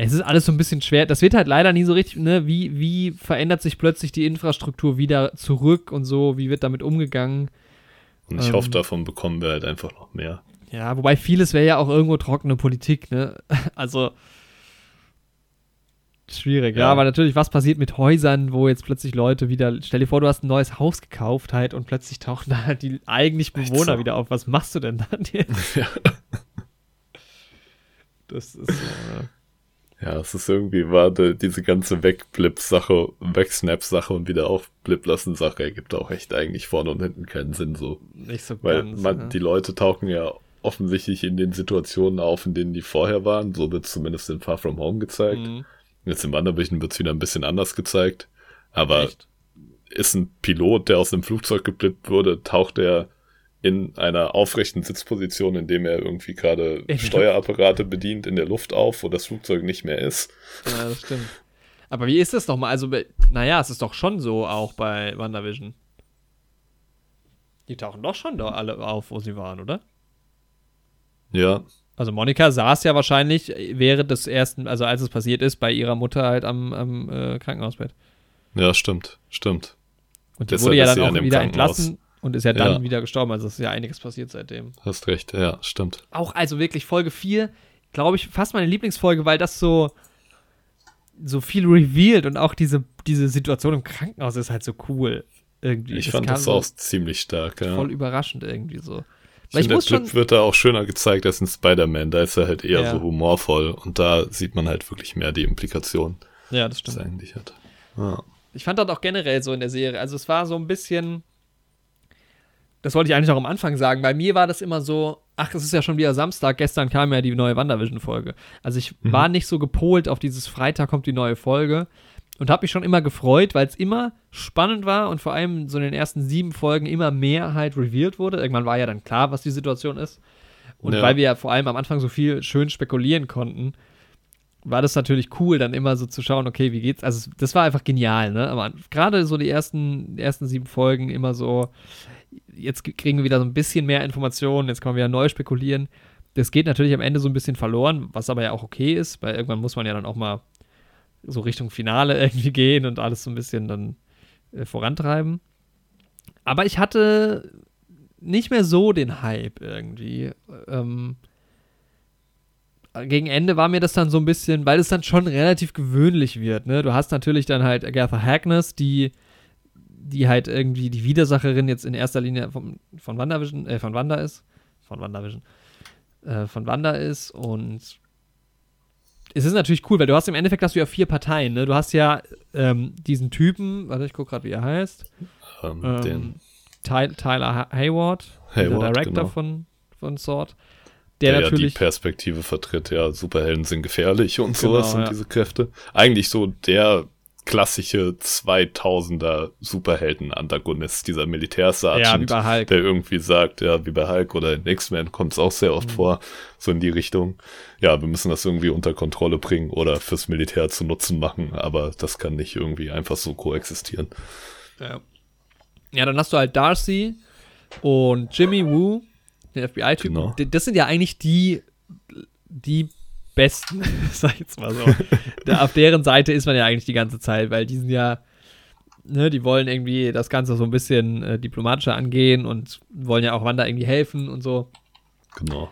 B: Es ist alles so ein bisschen schwer. Das wird halt leider nie so richtig, ne? Wie, wie verändert sich plötzlich die Infrastruktur wieder zurück und so? Wie wird damit umgegangen?
C: Und ich ähm, hoffe, davon bekommen wir halt einfach noch mehr.
B: Ja, wobei vieles wäre ja auch irgendwo trockene Politik, ne? Also. Schwierig, ja. ja. aber natürlich, was passiert mit Häusern, wo jetzt plötzlich Leute wieder, stell dir vor, du hast ein neues Haus gekauft halt und plötzlich tauchen da halt die eigentlich Bewohner so. wieder auf. Was machst du denn dann jetzt? Ja.
C: Das ist so, ja. ja, es ist irgendwie, war diese ganze Wegblip-Sache, Wegsnap-Sache und wieder aufblip lassen Sache ergibt auch echt eigentlich vorne und hinten keinen Sinn so.
B: Nicht so
C: Weil ganz, man, ja. die Leute tauchen ja offensichtlich in den Situationen auf, in denen die vorher waren. So wird zumindest in Far From Home gezeigt. Mhm. Jetzt im Wandervision wird es wieder ein bisschen anders gezeigt. Aber Echt? ist ein Pilot, der aus einem Flugzeug geblippt wurde, taucht er in einer aufrechten Sitzposition, in dem er irgendwie gerade Steuerapparate bedient, in der Luft auf, wo das Flugzeug nicht mehr ist.
B: Ja, das stimmt. Aber wie ist das nochmal? Also, naja, es ist doch schon so auch bei WandaVision. Die tauchen doch schon da alle auf, wo sie waren, oder?
C: Ja.
B: Also Monika saß ja wahrscheinlich während des ersten, also als es passiert ist, bei ihrer Mutter halt am, am äh, Krankenhausbett.
C: Ja, stimmt, stimmt.
B: Und die Deshalb wurde ja dann auch wieder entlassen und ist ja dann ja. wieder gestorben. Also es ist ja einiges passiert seitdem.
C: Hast recht, ja, stimmt.
B: Auch also wirklich Folge 4, glaube ich, fast meine Lieblingsfolge, weil das so so viel revealed und auch diese, diese Situation im Krankenhaus ist halt so cool. Irgendwie.
C: Ich das fand das auch ziemlich stark, ja.
B: Voll überraschend irgendwie so.
C: Weil ich, ich finde, der Clip wird da auch schöner gezeigt als in Spider-Man. Da ist er halt eher ja. so humorvoll und da sieht man halt wirklich mehr die Implikation.
B: Ja, das stimmt.
C: eigentlich hat. Ja.
B: Ich fand das auch generell so in der Serie. Also es war so ein bisschen. Das wollte ich eigentlich auch am Anfang sagen. Bei mir war das immer so, ach, es ist ja schon wieder Samstag, gestern kam ja die neue WandaVision-Folge. Also ich mhm. war nicht so gepolt auf dieses Freitag kommt die neue Folge, und habe mich schon immer gefreut, weil es immer spannend war und vor allem so in den ersten sieben Folgen immer mehr halt revealed wurde. Irgendwann war ja dann klar, was die Situation ist. Und ja. weil wir ja vor allem am Anfang so viel schön spekulieren konnten, war das natürlich cool, dann immer so zu schauen, okay, wie geht's? Also, das war einfach genial, ne? Aber gerade so die ersten, die ersten sieben Folgen immer so, jetzt kriegen wir wieder so ein bisschen mehr Informationen, jetzt können wir wieder neu spekulieren. Das geht natürlich am Ende so ein bisschen verloren, was aber ja auch okay ist, weil irgendwann muss man ja dann auch mal so Richtung Finale irgendwie gehen und alles so ein bisschen dann äh, vorantreiben. Aber ich hatte nicht mehr so den Hype irgendwie. Ähm, gegen Ende war mir das dann so ein bisschen, weil es dann schon relativ gewöhnlich wird. Ne? Du hast natürlich dann halt Agatha Harkness, die, die halt irgendwie die Widersacherin jetzt in erster Linie vom, von WandaVision, äh, von Wanda ist. Von WandaVision. Äh, von Wanda ist und es ist natürlich cool, weil du hast im Endeffekt hast du ja vier Parteien. Ne? Du hast ja ähm, diesen Typen, warte, ich gucke gerade, wie er heißt. Um, ähm, ähm Ty Tyler Hayward, Hayward der Director genau. von, von Sword.
C: Der, der natürlich ja die Perspektive vertritt, ja, Superhelden sind gefährlich und genau, sowas und ja. diese Kräfte. Eigentlich so der klassische 2000er Superhelden-Antagonist, dieser Militärsergeant, ja, der irgendwie sagt, ja, wie bei Hulk oder in X-Men kommt es auch sehr oft mhm. vor, so in die Richtung, ja, wir müssen das irgendwie unter Kontrolle bringen oder fürs Militär zu Nutzen machen, aber das kann nicht irgendwie einfach so koexistieren.
B: Ja, ja dann hast du halt Darcy und Jimmy Woo, den FBI-Typen. Genau. Das sind ja eigentlich die, die Besten, sag ich jetzt mal so. da, auf deren Seite ist man ja eigentlich die ganze Zeit, weil die sind ja, ne, die wollen irgendwie das Ganze so ein bisschen äh, diplomatischer angehen und wollen ja auch Wanda irgendwie helfen und so.
C: Genau.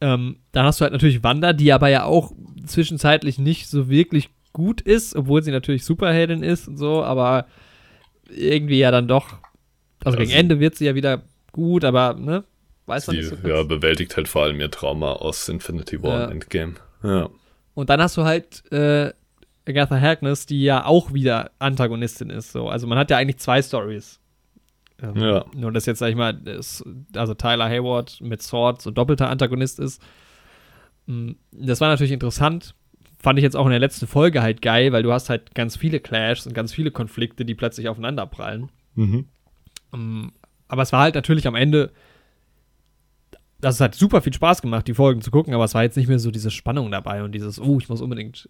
B: Ähm, dann hast du halt natürlich Wanda, die aber ja auch zwischenzeitlich nicht so wirklich gut ist, obwohl sie natürlich Superheldin ist und so, aber irgendwie ja dann doch, also, also gegen Ende wird sie ja wieder gut, aber ne, weiß man
C: nicht so Ja, bewältigt halt vor allem ihr Trauma aus Infinity War ja. und Endgame. Ja.
B: Und dann hast du halt äh, Agatha Harkness, die ja auch wieder Antagonistin ist. So. Also man hat ja eigentlich zwei Stories. Ähm, ja. Nur dass jetzt, sag ich mal, ist, also Tyler Hayward mit Sword so doppelter Antagonist ist. Mm, das war natürlich interessant. Fand ich jetzt auch in der letzten Folge halt geil, weil du hast halt ganz viele Clashs und ganz viele Konflikte, die plötzlich aufeinander prallen. Mhm. Um, aber es war halt natürlich am Ende das hat super viel Spaß gemacht, die Folgen zu gucken, aber es war jetzt nicht mehr so diese Spannung dabei und dieses, oh, ich muss unbedingt.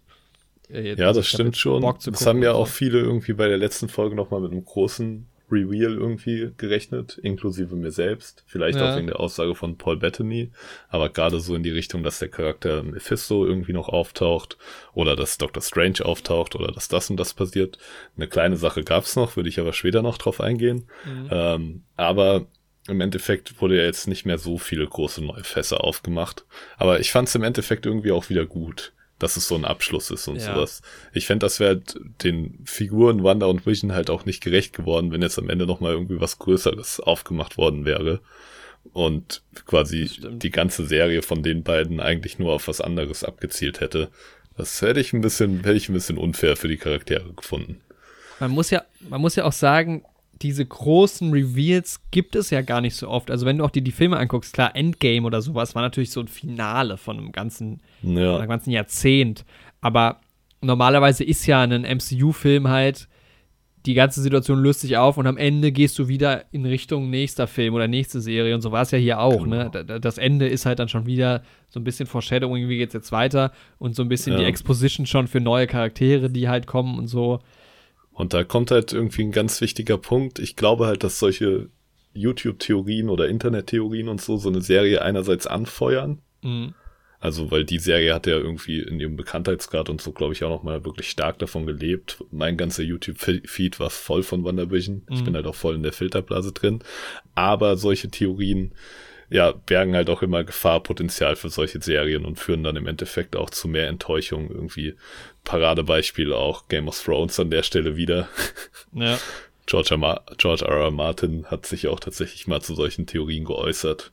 C: Äh, ja, das stimmt schon. Das haben ja auch viele irgendwie bei der letzten Folge nochmal mit einem großen Reveal irgendwie gerechnet, inklusive mir selbst. Vielleicht ja. auch wegen der Aussage von Paul Bettany, aber gerade so in die Richtung, dass der Charakter Mephisto irgendwie noch auftaucht oder dass Doctor Strange auftaucht oder dass das und das passiert. Eine kleine Sache gab's noch, würde ich aber später noch drauf eingehen. Mhm. Ähm, aber im Endeffekt wurde ja jetzt nicht mehr so viele große neue Fässer aufgemacht. Aber ich fand es im Endeffekt irgendwie auch wieder gut. dass es so ein Abschluss ist und ja. sowas. Ich fände, das wäre halt den Figuren Wanda und Vision halt auch nicht gerecht geworden, wenn jetzt am Ende nochmal irgendwie was Größeres aufgemacht worden wäre. Und quasi die ganze Serie von den beiden eigentlich nur auf was anderes abgezielt hätte. Das hätte ich ein bisschen, hätte ich ein bisschen unfair für die Charaktere gefunden.
B: Man muss ja, man muss ja auch sagen, diese großen Reveals gibt es ja gar nicht so oft. Also wenn du auch dir die Filme anguckst, klar, Endgame oder sowas war natürlich so ein Finale von einem ganzen, ja. von einem ganzen Jahrzehnt. Aber normalerweise ist ja ein MCU-Film halt, die ganze Situation löst sich auf und am Ende gehst du wieder in Richtung nächster Film oder nächste Serie und so war es ja hier auch, ne? genau. ne? Das Ende ist halt dann schon wieder so ein bisschen Foreshadowing, wie geht's jetzt weiter und so ein bisschen ja. die Exposition schon für neue Charaktere, die halt kommen und so.
C: Und da kommt halt irgendwie ein ganz wichtiger Punkt. Ich glaube halt, dass solche YouTube-Theorien oder Internet-Theorien und so so eine Serie einerseits anfeuern. Mhm. Also, weil die Serie hat ja irgendwie in ihrem Bekanntheitsgrad und so, glaube ich, auch nochmal wirklich stark davon gelebt. Mein ganzer YouTube-Feed war voll von WandaVision. Mhm. Ich bin halt auch voll in der Filterblase drin. Aber solche Theorien ja, bergen halt auch immer Gefahrpotenzial für solche Serien und führen dann im Endeffekt auch zu mehr Enttäuschung. Irgendwie Paradebeispiel auch Game of Thrones an der Stelle wieder. Ja. George, R. George R. R. Martin hat sich auch tatsächlich mal zu solchen Theorien geäußert.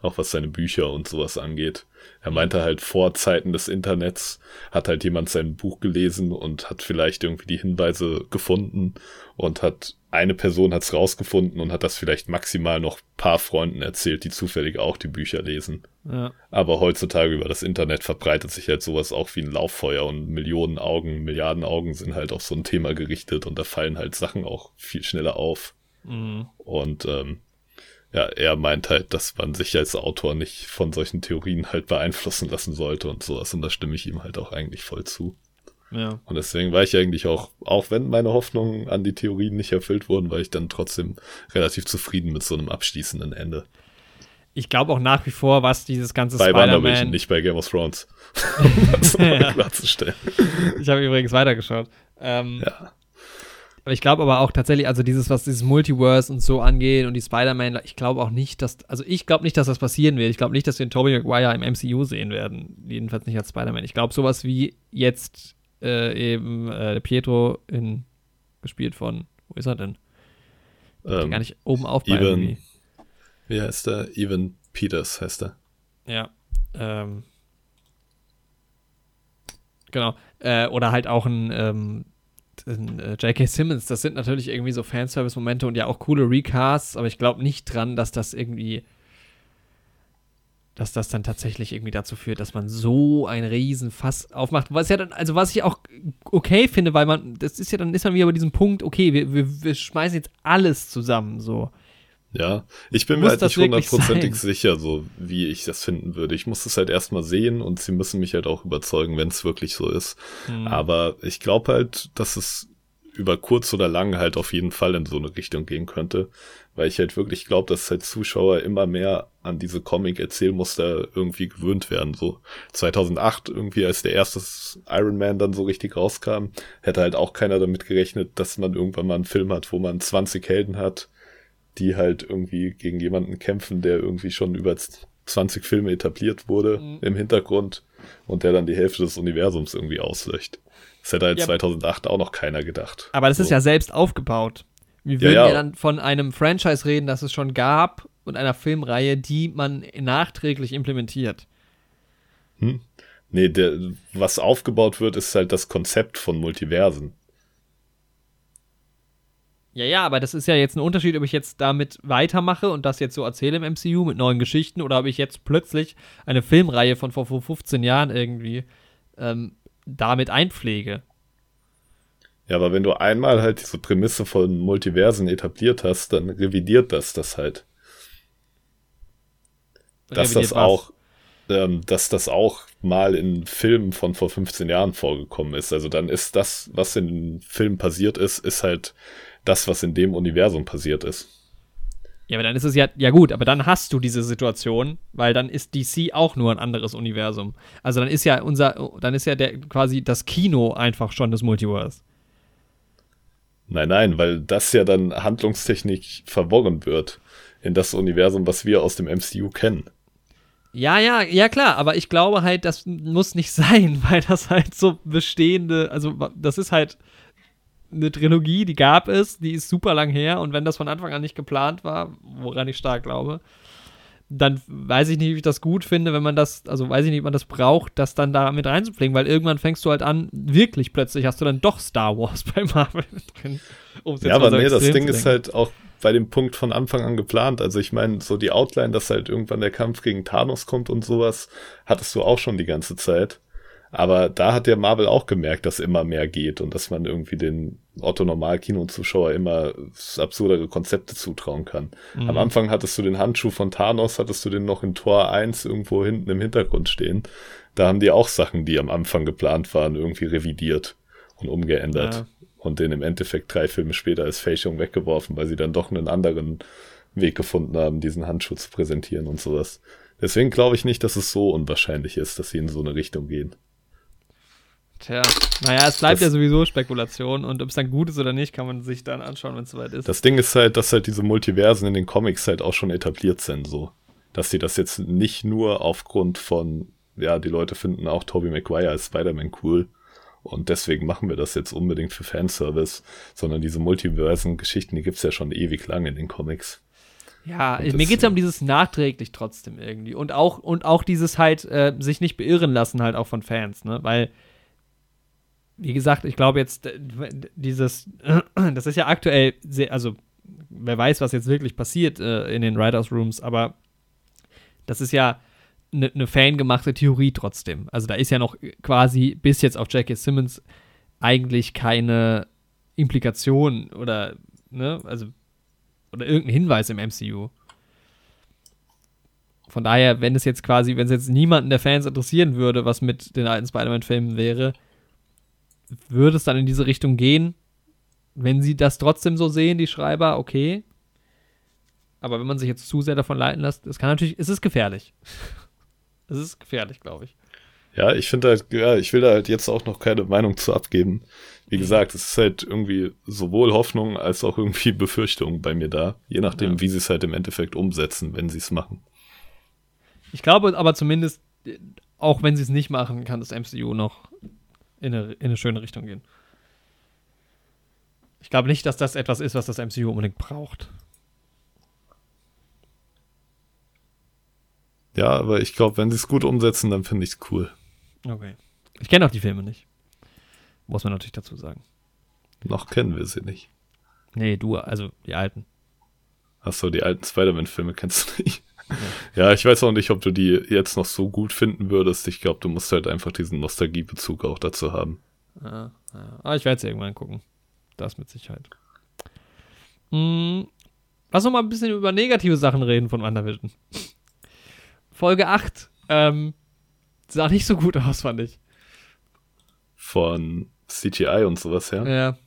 C: Auch was seine Bücher und sowas angeht. Er meinte halt, vor Zeiten des Internets hat halt jemand sein Buch gelesen und hat vielleicht irgendwie die Hinweise gefunden und hat eine Person hat's rausgefunden und hat das vielleicht maximal noch paar Freunden erzählt, die zufällig auch die Bücher lesen. Ja. Aber heutzutage über das Internet verbreitet sich halt sowas auch wie ein Lauffeuer und Millionen Augen, Milliarden Augen sind halt auf so ein Thema gerichtet und da fallen halt Sachen auch viel schneller auf. Mhm. Und ähm, ja, er meint halt, dass man sich als Autor nicht von solchen Theorien halt beeinflussen lassen sollte und sowas. Und da stimme ich ihm halt auch eigentlich voll zu. Ja. Und deswegen war ich eigentlich auch, auch wenn meine Hoffnungen an die Theorien nicht erfüllt wurden, war ich dann trotzdem relativ zufrieden mit so einem abschließenden Ende.
B: Ich glaube auch nach wie vor, was dieses ganze
C: bei WandaVision, nicht bei Game of Thrones. um das
B: mal klarzustellen. Ich habe übrigens weitergeschaut. Ähm, ja. Aber ich glaube aber auch tatsächlich, also dieses, was dieses Multiverse und so angeht und die Spider-Man, ich glaube auch nicht, dass, also ich glaube nicht, dass das passieren wird. Ich glaube nicht, dass wir den Tobey Maguire im MCU sehen werden. Jedenfalls nicht als Spider-Man. Ich glaube, sowas wie jetzt äh, eben äh, Pietro in, gespielt von, wo ist er denn? Ähm, gar nicht oben auf
C: bei Even, Wie heißt er? Evan Peters heißt er.
B: Ja. Ähm, genau. Äh, oder halt auch ein ähm, äh, J.K. Simmons, das sind natürlich irgendwie so Fanservice-Momente und ja auch coole Recasts, aber ich glaube nicht dran, dass das irgendwie, dass das dann tatsächlich irgendwie dazu führt, dass man so ein Riesenfass aufmacht. Was ja dann, also was ich auch okay finde, weil man, das ist ja dann ist man wieder bei diesem Punkt, okay, wir, wir, wir schmeißen jetzt alles zusammen so.
C: Ja, ich bin mir halt nicht hundertprozentig sicher, so wie ich das finden würde. Ich muss es halt erstmal sehen und sie müssen mich halt auch überzeugen, wenn es wirklich so ist. Mhm. Aber ich glaube halt, dass es über kurz oder lang halt auf jeden Fall in so eine Richtung gehen könnte, weil ich halt wirklich glaube, dass halt Zuschauer immer mehr an diese Comic-Erzählmuster irgendwie gewöhnt werden. So 2008 irgendwie, als der erste Iron Man dann so richtig rauskam, hätte halt auch keiner damit gerechnet, dass man irgendwann mal einen Film hat, wo man 20 Helden hat, die halt irgendwie gegen jemanden kämpfen, der irgendwie schon über 20 Filme etabliert wurde mhm. im Hintergrund und der dann die Hälfte des Universums irgendwie auslöscht. Das hätte halt ja. 2008 auch noch keiner gedacht.
B: Aber das so. ist ja selbst aufgebaut. Wie würden ja, ja. wir dann von einem Franchise reden, das es schon gab und einer Filmreihe, die man nachträglich implementiert?
C: Hm? Nee, der, was aufgebaut wird, ist halt das Konzept von Multiversen.
B: Ja, ja, aber das ist ja jetzt ein Unterschied, ob ich jetzt damit weitermache und das jetzt so erzähle im MCU mit neuen Geschichten oder ob ich jetzt plötzlich eine Filmreihe von vor 15 Jahren irgendwie ähm, damit einpflege.
C: Ja, aber wenn du einmal halt diese Prämisse von Multiversen etabliert hast, dann revidiert das das halt. Dass revidiert das was? auch, ähm, dass das auch mal in Filmen von vor 15 Jahren vorgekommen ist. Also dann ist das, was in Filmen passiert ist, ist halt das, was in dem Universum passiert ist.
B: Ja, aber dann ist es ja, ja gut, aber dann hast du diese Situation, weil dann ist DC auch nur ein anderes Universum. Also dann ist ja unser, dann ist ja der quasi das Kino einfach schon das Multiverse.
C: Nein, nein, weil das ja dann handlungstechnisch verworren wird in das Universum, was wir aus dem MCU kennen.
B: Ja, ja, ja klar, aber ich glaube halt, das muss nicht sein, weil das halt so bestehende, also das ist halt eine Trilogie, die gab es, die ist super lang her und wenn das von Anfang an nicht geplant war, woran ich stark glaube, dann weiß ich nicht, ob ich das gut finde, wenn man das, also weiß ich nicht, ob man das braucht, das dann da mit reinzupflegen, weil irgendwann fängst du halt an, wirklich plötzlich hast du dann doch Star Wars bei Marvel drin.
C: ja, aber so nee, das Ding ist halt auch bei dem Punkt von Anfang an geplant. Also ich meine, so die Outline, dass halt irgendwann der Kampf gegen Thanos kommt und sowas, hattest du auch schon die ganze Zeit. Aber da hat der Marvel auch gemerkt, dass immer mehr geht und dass man irgendwie den Otto-Normal-Kinozuschauer immer absurdere Konzepte zutrauen kann. Mhm. Am Anfang hattest du den Handschuh von Thanos, hattest du den noch in Tor 1 irgendwo hinten im Hintergrund stehen. Da haben die auch Sachen, die am Anfang geplant waren, irgendwie revidiert und umgeändert. Ja. Und den im Endeffekt drei Filme später als Fälschung weggeworfen, weil sie dann doch einen anderen Weg gefunden haben, diesen Handschuh zu präsentieren und sowas. Deswegen glaube ich nicht, dass es so unwahrscheinlich ist, dass sie in so eine Richtung gehen.
B: Tja, naja, es bleibt das, ja sowieso Spekulation und ob es dann gut ist oder nicht, kann man sich dann anschauen, wenn es soweit ist.
C: Das Ding ist halt, dass halt diese Multiversen in den Comics halt auch schon etabliert sind, so. Dass sie das jetzt nicht nur aufgrund von, ja, die Leute finden auch Tobey Maguire als Spider-Man cool und deswegen machen wir das jetzt unbedingt für Fanservice, sondern diese Multiversen-Geschichten, die gibt's ja schon ewig lang in den Comics.
B: Ja, und mir geht es ja um dieses nachträglich trotzdem irgendwie. Und auch, und auch dieses halt, äh, sich nicht beirren lassen halt auch von Fans, ne? Weil wie gesagt, ich glaube jetzt, dieses, das ist ja aktuell sehr, also wer weiß, was jetzt wirklich passiert äh, in den Writers Rooms, aber das ist ja eine ne fangemachte Theorie trotzdem. Also da ist ja noch quasi bis jetzt auf Jackie Simmons eigentlich keine Implikation oder, ne, also, oder irgendein Hinweis im MCU. Von daher, wenn es jetzt quasi, wenn es jetzt niemanden der Fans interessieren würde, was mit den alten Spider-Man-Filmen wäre, würde es dann in diese Richtung gehen. Wenn sie das trotzdem so sehen, die Schreiber, okay. Aber wenn man sich jetzt zu sehr davon leiten lässt, es kann natürlich, es ist gefährlich. es ist gefährlich, glaube ich.
C: Ja, ich finde halt, ja, ich will da halt jetzt auch noch keine Meinung zu abgeben. Wie gesagt, es ist halt irgendwie sowohl Hoffnung als auch irgendwie Befürchtung bei mir da. Je nachdem, ja. wie sie es halt im Endeffekt umsetzen, wenn sie es machen.
B: Ich glaube aber zumindest, auch wenn sie es nicht machen, kann das MCU noch in eine, in eine schöne Richtung gehen. Ich glaube nicht, dass das etwas ist, was das MCU unbedingt braucht.
C: Ja, aber ich glaube, wenn sie es gut umsetzen, dann finde ich es cool.
B: Okay. Ich kenne auch die Filme nicht. Muss man natürlich dazu sagen.
C: Noch kennen wir sie nicht.
B: Nee, du, also die alten.
C: Achso, die alten Spider-Man-Filme kennst du nicht. Ja, ich weiß auch nicht, ob du die jetzt noch so gut finden würdest. Ich glaube, du musst halt einfach diesen Nostalgiebezug auch dazu haben.
B: Ja, ja. Aber ich werde es irgendwann gucken. Das mit Sicherheit. Hm, lass uns mal ein bisschen über negative Sachen reden von WandaVision. Folge 8. Ähm, sah nicht so gut aus, fand ich.
C: Von CGI und sowas, ja?
B: Ja.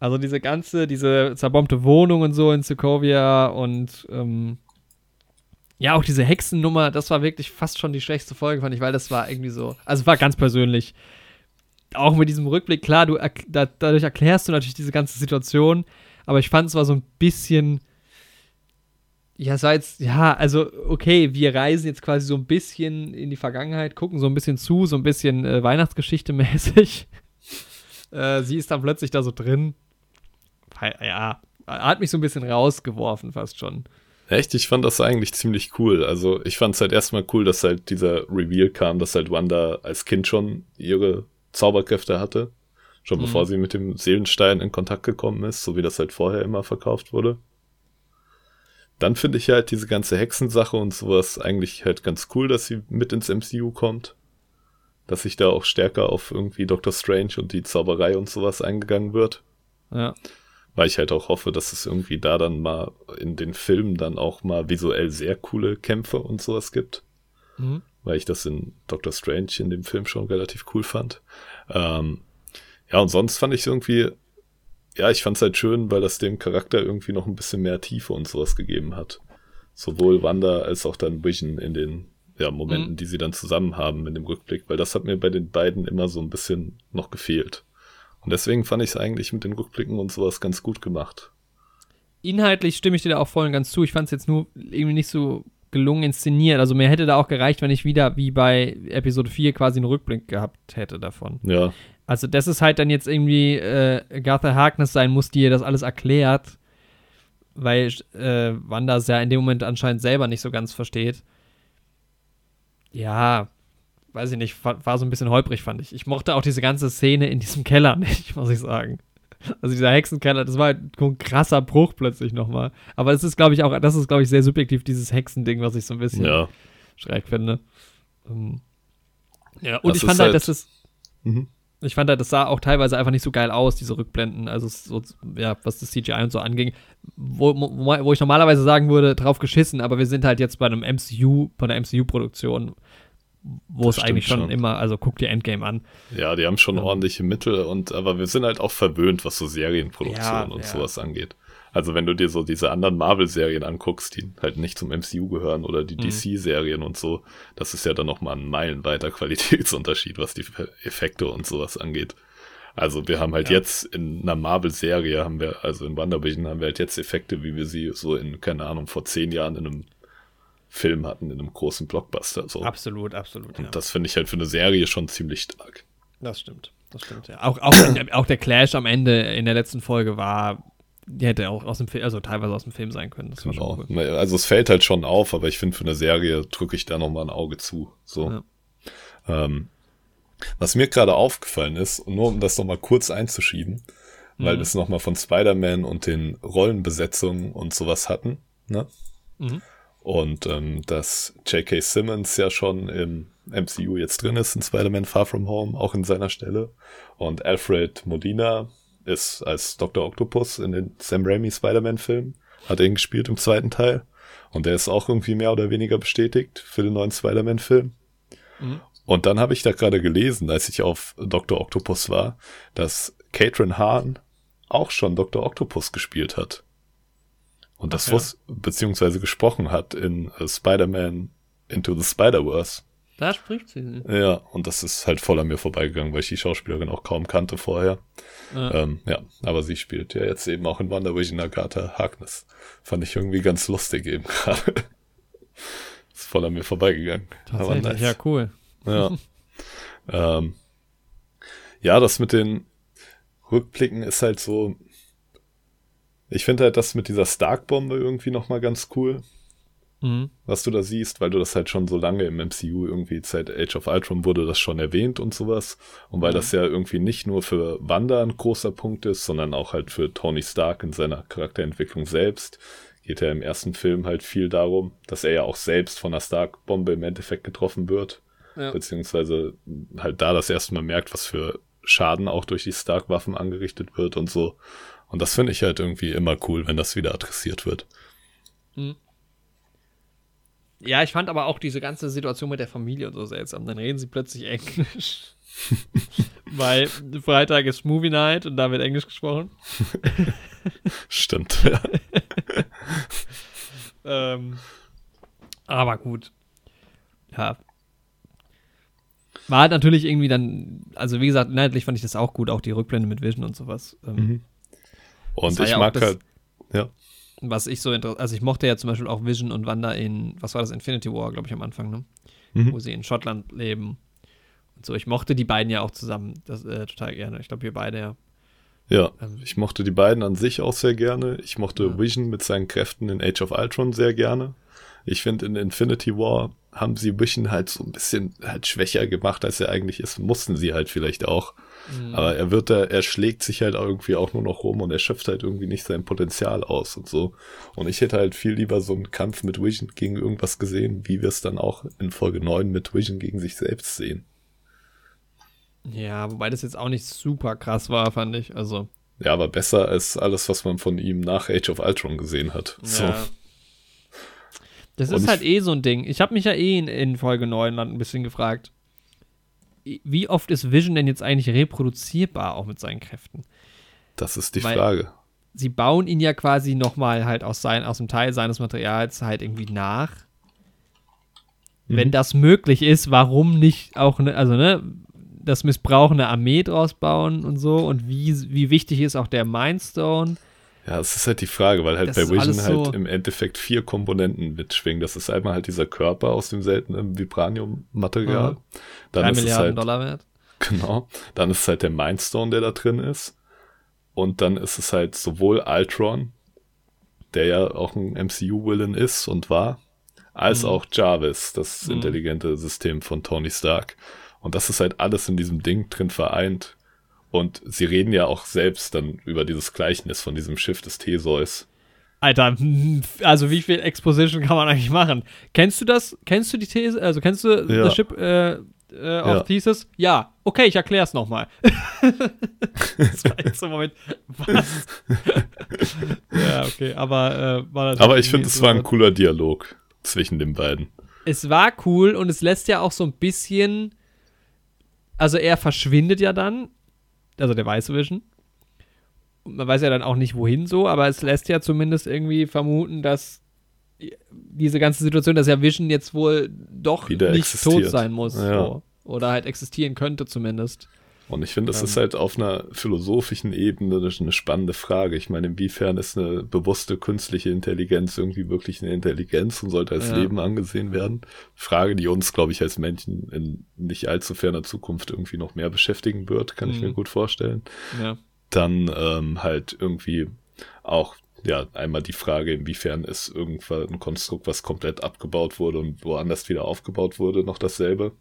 B: Also diese ganze, diese zerbombte Wohnung und so in Sokovia und ähm, ja, auch diese Hexennummer, das war wirklich fast schon die schwächste Folge, fand ich, weil das war irgendwie so, also war ganz persönlich. Auch mit diesem Rückblick, klar, du da, dadurch erklärst du natürlich diese ganze Situation, aber ich fand es war so ein bisschen, ja, war jetzt, ja, also okay, wir reisen jetzt quasi so ein bisschen in die Vergangenheit, gucken so ein bisschen zu, so ein bisschen äh, Weihnachtsgeschichte mäßig. äh, sie ist dann plötzlich da so drin. Ja, hat mich so ein bisschen rausgeworfen fast schon.
C: Echt? Ich fand das eigentlich ziemlich cool. Also ich fand es halt erstmal cool, dass halt dieser Reveal kam, dass halt Wanda als Kind schon ihre Zauberkräfte hatte. Schon mhm. bevor sie mit dem Seelenstein in Kontakt gekommen ist, so wie das halt vorher immer verkauft wurde. Dann finde ich halt diese ganze Hexensache und sowas eigentlich halt ganz cool, dass sie mit ins MCU kommt. Dass sich da auch stärker auf irgendwie Doctor Strange und die Zauberei und sowas eingegangen wird.
B: Ja
C: weil ich halt auch hoffe, dass es irgendwie da dann mal in den Filmen dann auch mal visuell sehr coole Kämpfe und sowas gibt. Mhm. Weil ich das in Doctor Strange in dem Film schon relativ cool fand. Ähm, ja, und sonst fand ich irgendwie, ja, ich fand es halt schön, weil das dem Charakter irgendwie noch ein bisschen mehr Tiefe und sowas gegeben hat. Sowohl Wanda als auch dann Vision in den ja, Momenten, mhm. die sie dann zusammen haben in dem Rückblick, weil das hat mir bei den beiden immer so ein bisschen noch gefehlt. Und deswegen fand ich es eigentlich mit den Rückblicken und sowas ganz gut gemacht.
B: Inhaltlich stimme ich dir da auch voll und ganz zu. Ich fand es jetzt nur irgendwie nicht so gelungen inszeniert. Also mir hätte da auch gereicht, wenn ich wieder wie bei Episode 4 quasi einen Rückblick gehabt hätte davon.
C: Ja.
B: Also das ist halt dann jetzt irgendwie äh, Gartha Harkness sein muss, die ihr das alles erklärt, weil äh, Wanda es ja in dem Moment anscheinend selber nicht so ganz versteht. Ja, weiß ich nicht, war, so ein bisschen holprig, fand ich. Ich mochte auch diese ganze Szene in diesem Keller nicht, muss ich sagen. Also dieser Hexenkeller, das war halt ein krasser Bruch plötzlich nochmal. Aber das ist, glaube ich, auch, das ist, glaube ich, sehr subjektiv, dieses Hexending, was ich so ein bisschen
C: ja.
B: schräg finde. Um, ähm, ja, und das ich fand halt, halt, dass es. Mhm. Ich fand halt, das sah auch teilweise einfach nicht so geil aus, diese Rückblenden, also so, ja, was das CGI und so anging, wo, wo, wo ich normalerweise sagen würde, drauf geschissen, aber wir sind halt jetzt bei einem MCU, bei einer MCU-Produktion wo das es eigentlich schon, schon, immer, also guck dir Endgame an.
C: Ja, die haben schon ähm, ordentliche Mittel und aber wir sind halt auch verwöhnt, was so Serienproduktion ja, und ja. sowas angeht. Also wenn du dir so diese anderen Marvel-Serien anguckst, die halt nicht zum MCU gehören oder die mhm. DC-Serien und so, das ist ja dann nochmal ein meilenweiter Qualitätsunterschied, was die Effekte und sowas angeht. Also wir haben halt ja. jetzt in einer Marvel-Serie haben wir, also in WandaVision haben wir halt jetzt Effekte, wie wir sie so in, keine Ahnung, vor zehn Jahren in einem Film hatten, in einem großen Blockbuster. So.
B: Absolut, absolut.
C: Und ja. das finde ich halt für eine Serie schon ziemlich stark.
B: Das stimmt, das stimmt, ja. Auch, auch, auch der Clash am Ende in der letzten Folge war, die hätte auch aus dem Film, also teilweise aus dem Film sein können. Das
C: genau. Cool. Also es fällt halt schon auf, aber ich finde für eine Serie drücke ich da nochmal ein Auge zu. So. Ja. Ähm, was mir gerade aufgefallen ist, nur um das nochmal kurz einzuschieben, mhm. weil wir es nochmal von Spider-Man und den Rollenbesetzungen und sowas hatten, ne? Mhm. Und ähm, dass J.K. Simmons ja schon im MCU jetzt drin ist, in Spider-Man Far From Home, auch in seiner Stelle. Und Alfred Modina ist als Dr. Octopus in den Sam Raimi Spider-Man-Filmen, hat ihn gespielt im zweiten Teil. Und der ist auch irgendwie mehr oder weniger bestätigt für den neuen Spider-Man-Film. Mhm. Und dann habe ich da gerade gelesen, als ich auf Dr. Octopus war, dass Katrin Hahn auch schon Dr. Octopus gespielt hat. Und das ja. beziehungsweise gesprochen hat in uh, Spider-Man Into the Spider-Verse.
B: Da spricht sie.
C: Ja, und das ist halt voll an mir vorbeigegangen, weil ich die Schauspielerin auch kaum kannte vorher. Ja, ähm, ja aber sie spielt ja jetzt eben auch in Wonder Vision Agatha Harkness. Fand ich irgendwie ganz lustig eben gerade. ist voll an mir vorbeigegangen.
B: Tatsächlich, nice. ja, cool.
C: Ja. ähm, ja, das mit den Rückblicken ist halt so, ich finde halt das mit dieser Stark-Bombe irgendwie nochmal ganz cool. Mhm. Was du da siehst, weil du das halt schon so lange im MCU irgendwie seit Age of Ultron wurde das schon erwähnt und sowas. Und weil mhm. das ja irgendwie nicht nur für Wanda ein großer Punkt ist, sondern auch halt für Tony Stark in seiner Charakterentwicklung selbst, geht ja im ersten Film halt viel darum, dass er ja auch selbst von einer Stark-Bombe im Endeffekt getroffen wird. Ja. Beziehungsweise halt da das erste Mal merkt, was für Schaden auch durch die Stark-Waffen angerichtet wird und so. Und das finde ich halt irgendwie immer cool, wenn das wieder adressiert wird. Hm.
B: Ja, ich fand aber auch diese ganze Situation mit der Familie und so seltsam. Dann reden sie plötzlich Englisch. Weil Freitag ist Movie Night und da wird Englisch gesprochen.
C: Stimmt, ja.
B: ähm, aber gut. Ja. War halt natürlich irgendwie dann, also wie gesagt, inhaltlich fand ich das auch gut, auch die Rückblende mit Vision und sowas. Ähm, mhm.
C: Und ich ja mag halt, ja.
B: Was ich so interessant, also ich mochte ja zum Beispiel auch Vision und Wanda in, was war das, Infinity War, glaube ich, am Anfang, ne? Mhm. Wo sie in Schottland leben. Und so, ich mochte die beiden ja auch zusammen, das äh, total gerne. Ich glaube, wir beide ja.
C: Ja, ähm, ich mochte die beiden an sich auch sehr gerne. Ich mochte ja. Vision mit seinen Kräften in Age of Ultron sehr gerne. Ich finde, in Infinity War haben sie Vision halt so ein bisschen halt schwächer gemacht, als er eigentlich ist. Mussten sie halt vielleicht auch. Mhm. Aber er wird da, er schlägt sich halt irgendwie auch nur noch rum und er schöpft halt irgendwie nicht sein Potenzial aus und so. Und ich hätte halt viel lieber so einen Kampf mit Vision gegen irgendwas gesehen, wie wir es dann auch in Folge 9 mit Vision gegen sich selbst sehen.
B: Ja, wobei das jetzt auch nicht super krass war, fand ich. Also.
C: Ja, aber besser als alles, was man von ihm nach Age of Ultron gesehen hat. Ja. So.
B: Das und ist halt eh so ein Ding. Ich habe mich ja eh in, in Folge 9 dann ein bisschen gefragt wie oft ist Vision denn jetzt eigentlich reproduzierbar, auch mit seinen Kräften?
C: Das ist die Weil Frage.
B: Sie bauen ihn ja quasi nochmal halt aus, sein, aus dem Teil seines Materials halt irgendwie nach. Mhm. Wenn das möglich ist, warum nicht auch, ne, also ne, das Missbrauch eine Armee draus bauen und so und wie, wie wichtig ist auch der Mindstone?
C: Ja, es ist halt die Frage, weil halt das bei Vision halt so im Endeffekt vier Komponenten mitschwingen. Das ist einmal halt dieser Körper aus dem seltenen Vibranium-Material. Mhm.
B: Dann ist Milliarden es halt, Dollar wert.
C: Genau. Dann ist es halt der Mindstone, der da drin ist. Und dann ist es halt sowohl Ultron, der ja auch ein MCU-Villain ist und war, als mhm. auch Jarvis, das mhm. intelligente System von Tony Stark. Und das ist halt alles in diesem Ding drin vereint. Und sie reden ja auch selbst dann über dieses Gleichnis von diesem Schiff des Theseus.
B: Alter, also wie viel Exposition kann man eigentlich machen? Kennst du das? Kennst du die These? Also kennst du ja. das Schiff äh, äh, auf ja. Thesis? Ja. Okay, ich erkläre es nochmal. das war jetzt so Moment. Was? ja, okay, aber äh,
C: war Aber ich finde, es war ein cooler Dialog zwischen den beiden.
B: Es war cool und es lässt ja auch so ein bisschen. Also er verschwindet ja dann also der weiße Vision. man weiß ja dann auch nicht, wohin so, aber es lässt ja zumindest irgendwie vermuten, dass diese ganze Situation, dass ja Vision jetzt wohl doch Wieder nicht existiert. tot sein muss. Ja. So. Oder halt existieren könnte zumindest.
C: Und ich finde, das ähm, ist halt auf einer philosophischen Ebene eine spannende Frage. Ich meine, inwiefern ist eine bewusste künstliche Intelligenz irgendwie wirklich eine Intelligenz und sollte als ja. Leben angesehen werden? Frage, die uns, glaube ich, als Menschen in nicht allzu ferner Zukunft irgendwie noch mehr beschäftigen wird, kann mhm. ich mir mhm. gut vorstellen. Ja. Dann ähm, halt irgendwie auch ja, einmal die Frage, inwiefern ist irgendwann ein Konstrukt, was komplett abgebaut wurde und woanders wieder aufgebaut wurde, noch dasselbe.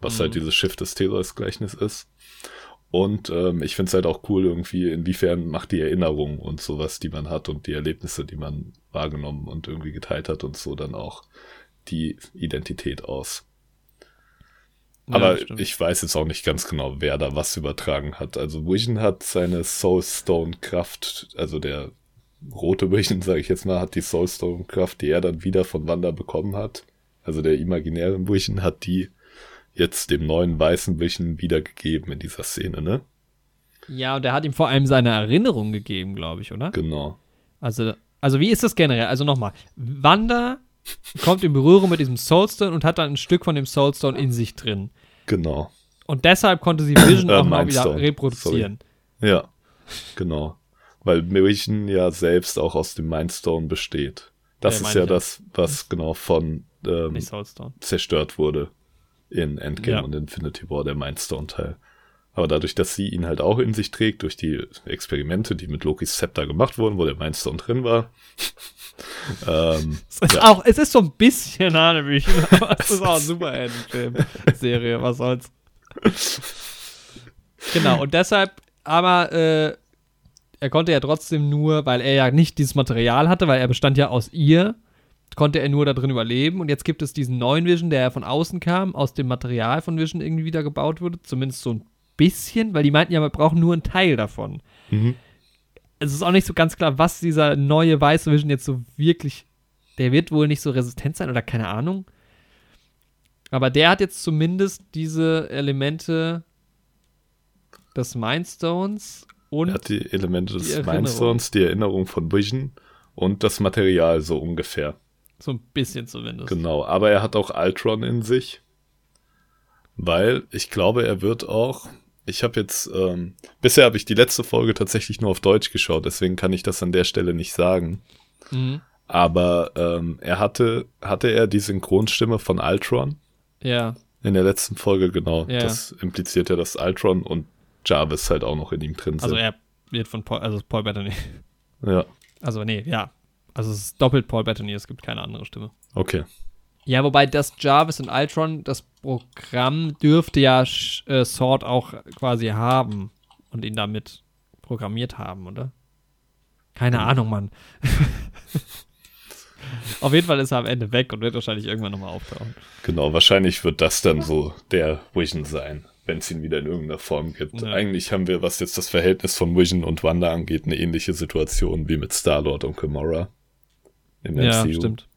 C: Was halt mhm. halt dieses Schiff des Theseus-Gleichnis ist. Und ähm, ich finde es halt auch cool, irgendwie, inwiefern macht die Erinnerung und sowas, die man hat und die Erlebnisse, die man wahrgenommen und irgendwie geteilt hat und so dann auch die Identität aus. Aber ja, ich weiß jetzt auch nicht ganz genau, wer da was übertragen hat. Also Vision hat seine Soulstone-Kraft, also der rote Vision, sage ich jetzt mal, hat die Soulstone-Kraft, die er dann wieder von Wanda bekommen hat. Also der imaginäre Vision hat die jetzt dem neuen weißen Vision wiedergegeben in dieser Szene, ne?
B: Ja, und er hat ihm vor allem seine Erinnerung gegeben, glaube ich, oder?
C: Genau.
B: Also, also wie ist das generell? Also nochmal, Wanda kommt in Berührung mit diesem Soulstone und hat dann ein Stück von dem Soulstone in sich drin.
C: Genau.
B: Und deshalb konnte sie Vision äh, auch mal wieder reproduzieren.
C: Sorry. Ja, genau. Weil Vision ja selbst auch aus dem Mindstone besteht. Das ja, ist ja das, was genau von ähm, zerstört wurde in Endgame ja. und Infinity War, der Mindstone-Teil. Aber dadurch, dass sie ihn halt auch in sich trägt, durch die Experimente, die mit Lokis Scepter gemacht wurden, wo der Mindstone drin war.
B: ähm, es, ist ja. auch, es ist so ein bisschen Hanebüchen, aber es ist auch ein Superhelden-Film-Serie, was soll's. genau, und deshalb, aber äh, er konnte ja trotzdem nur, weil er ja nicht dieses Material hatte, weil er bestand ja aus ihr, konnte er nur da drin überleben. Und jetzt gibt es diesen neuen Vision, der ja von außen kam, aus dem Material von Vision irgendwie wieder gebaut wurde. Zumindest so ein bisschen, weil die meinten ja, wir brauchen nur einen Teil davon. Mhm. Es ist auch nicht so ganz klar, was dieser neue weiße Vision jetzt so wirklich. Der wird wohl nicht so resistent sein oder keine Ahnung. Aber der hat jetzt zumindest diese Elemente des Mindstones und.
C: Er hat die Elemente des Mindstones, die Erinnerung von Vision und das Material so ungefähr.
B: So ein bisschen zumindest.
C: Genau, aber er hat auch Ultron in sich. Weil ich glaube, er wird auch. Ich habe jetzt, ähm, bisher habe ich die letzte Folge tatsächlich nur auf Deutsch geschaut, deswegen kann ich das an der Stelle nicht sagen. Mhm. Aber ähm, er hatte, hatte er die Synchronstimme von Ultron?
B: Ja.
C: In der letzten Folge, genau. Ja. Das impliziert ja, dass Ultron und Jarvis halt auch noch in ihm drin
B: also
C: sind.
B: Also er wird von Paul, also Paul Bettany.
C: Ja.
B: Also nee, ja, also es ist doppelt Paul Bettany, es gibt keine andere Stimme.
C: Okay.
B: Ja, wobei das Jarvis und Ultron, das Programm dürfte ja äh, Sword auch quasi haben und ihn damit programmiert haben, oder? Keine. Ahnung, Mann. Auf jeden Fall ist er am Ende weg und wird wahrscheinlich irgendwann nochmal auftauchen.
C: Genau, wahrscheinlich wird das dann so der Vision sein, wenn es ihn wieder in irgendeiner Form gibt. Ja. Eigentlich haben wir, was jetzt das Verhältnis von Vision und Wanda angeht, eine ähnliche Situation wie mit Star-Lord und Gamora
B: im ja, MCU. stimmt.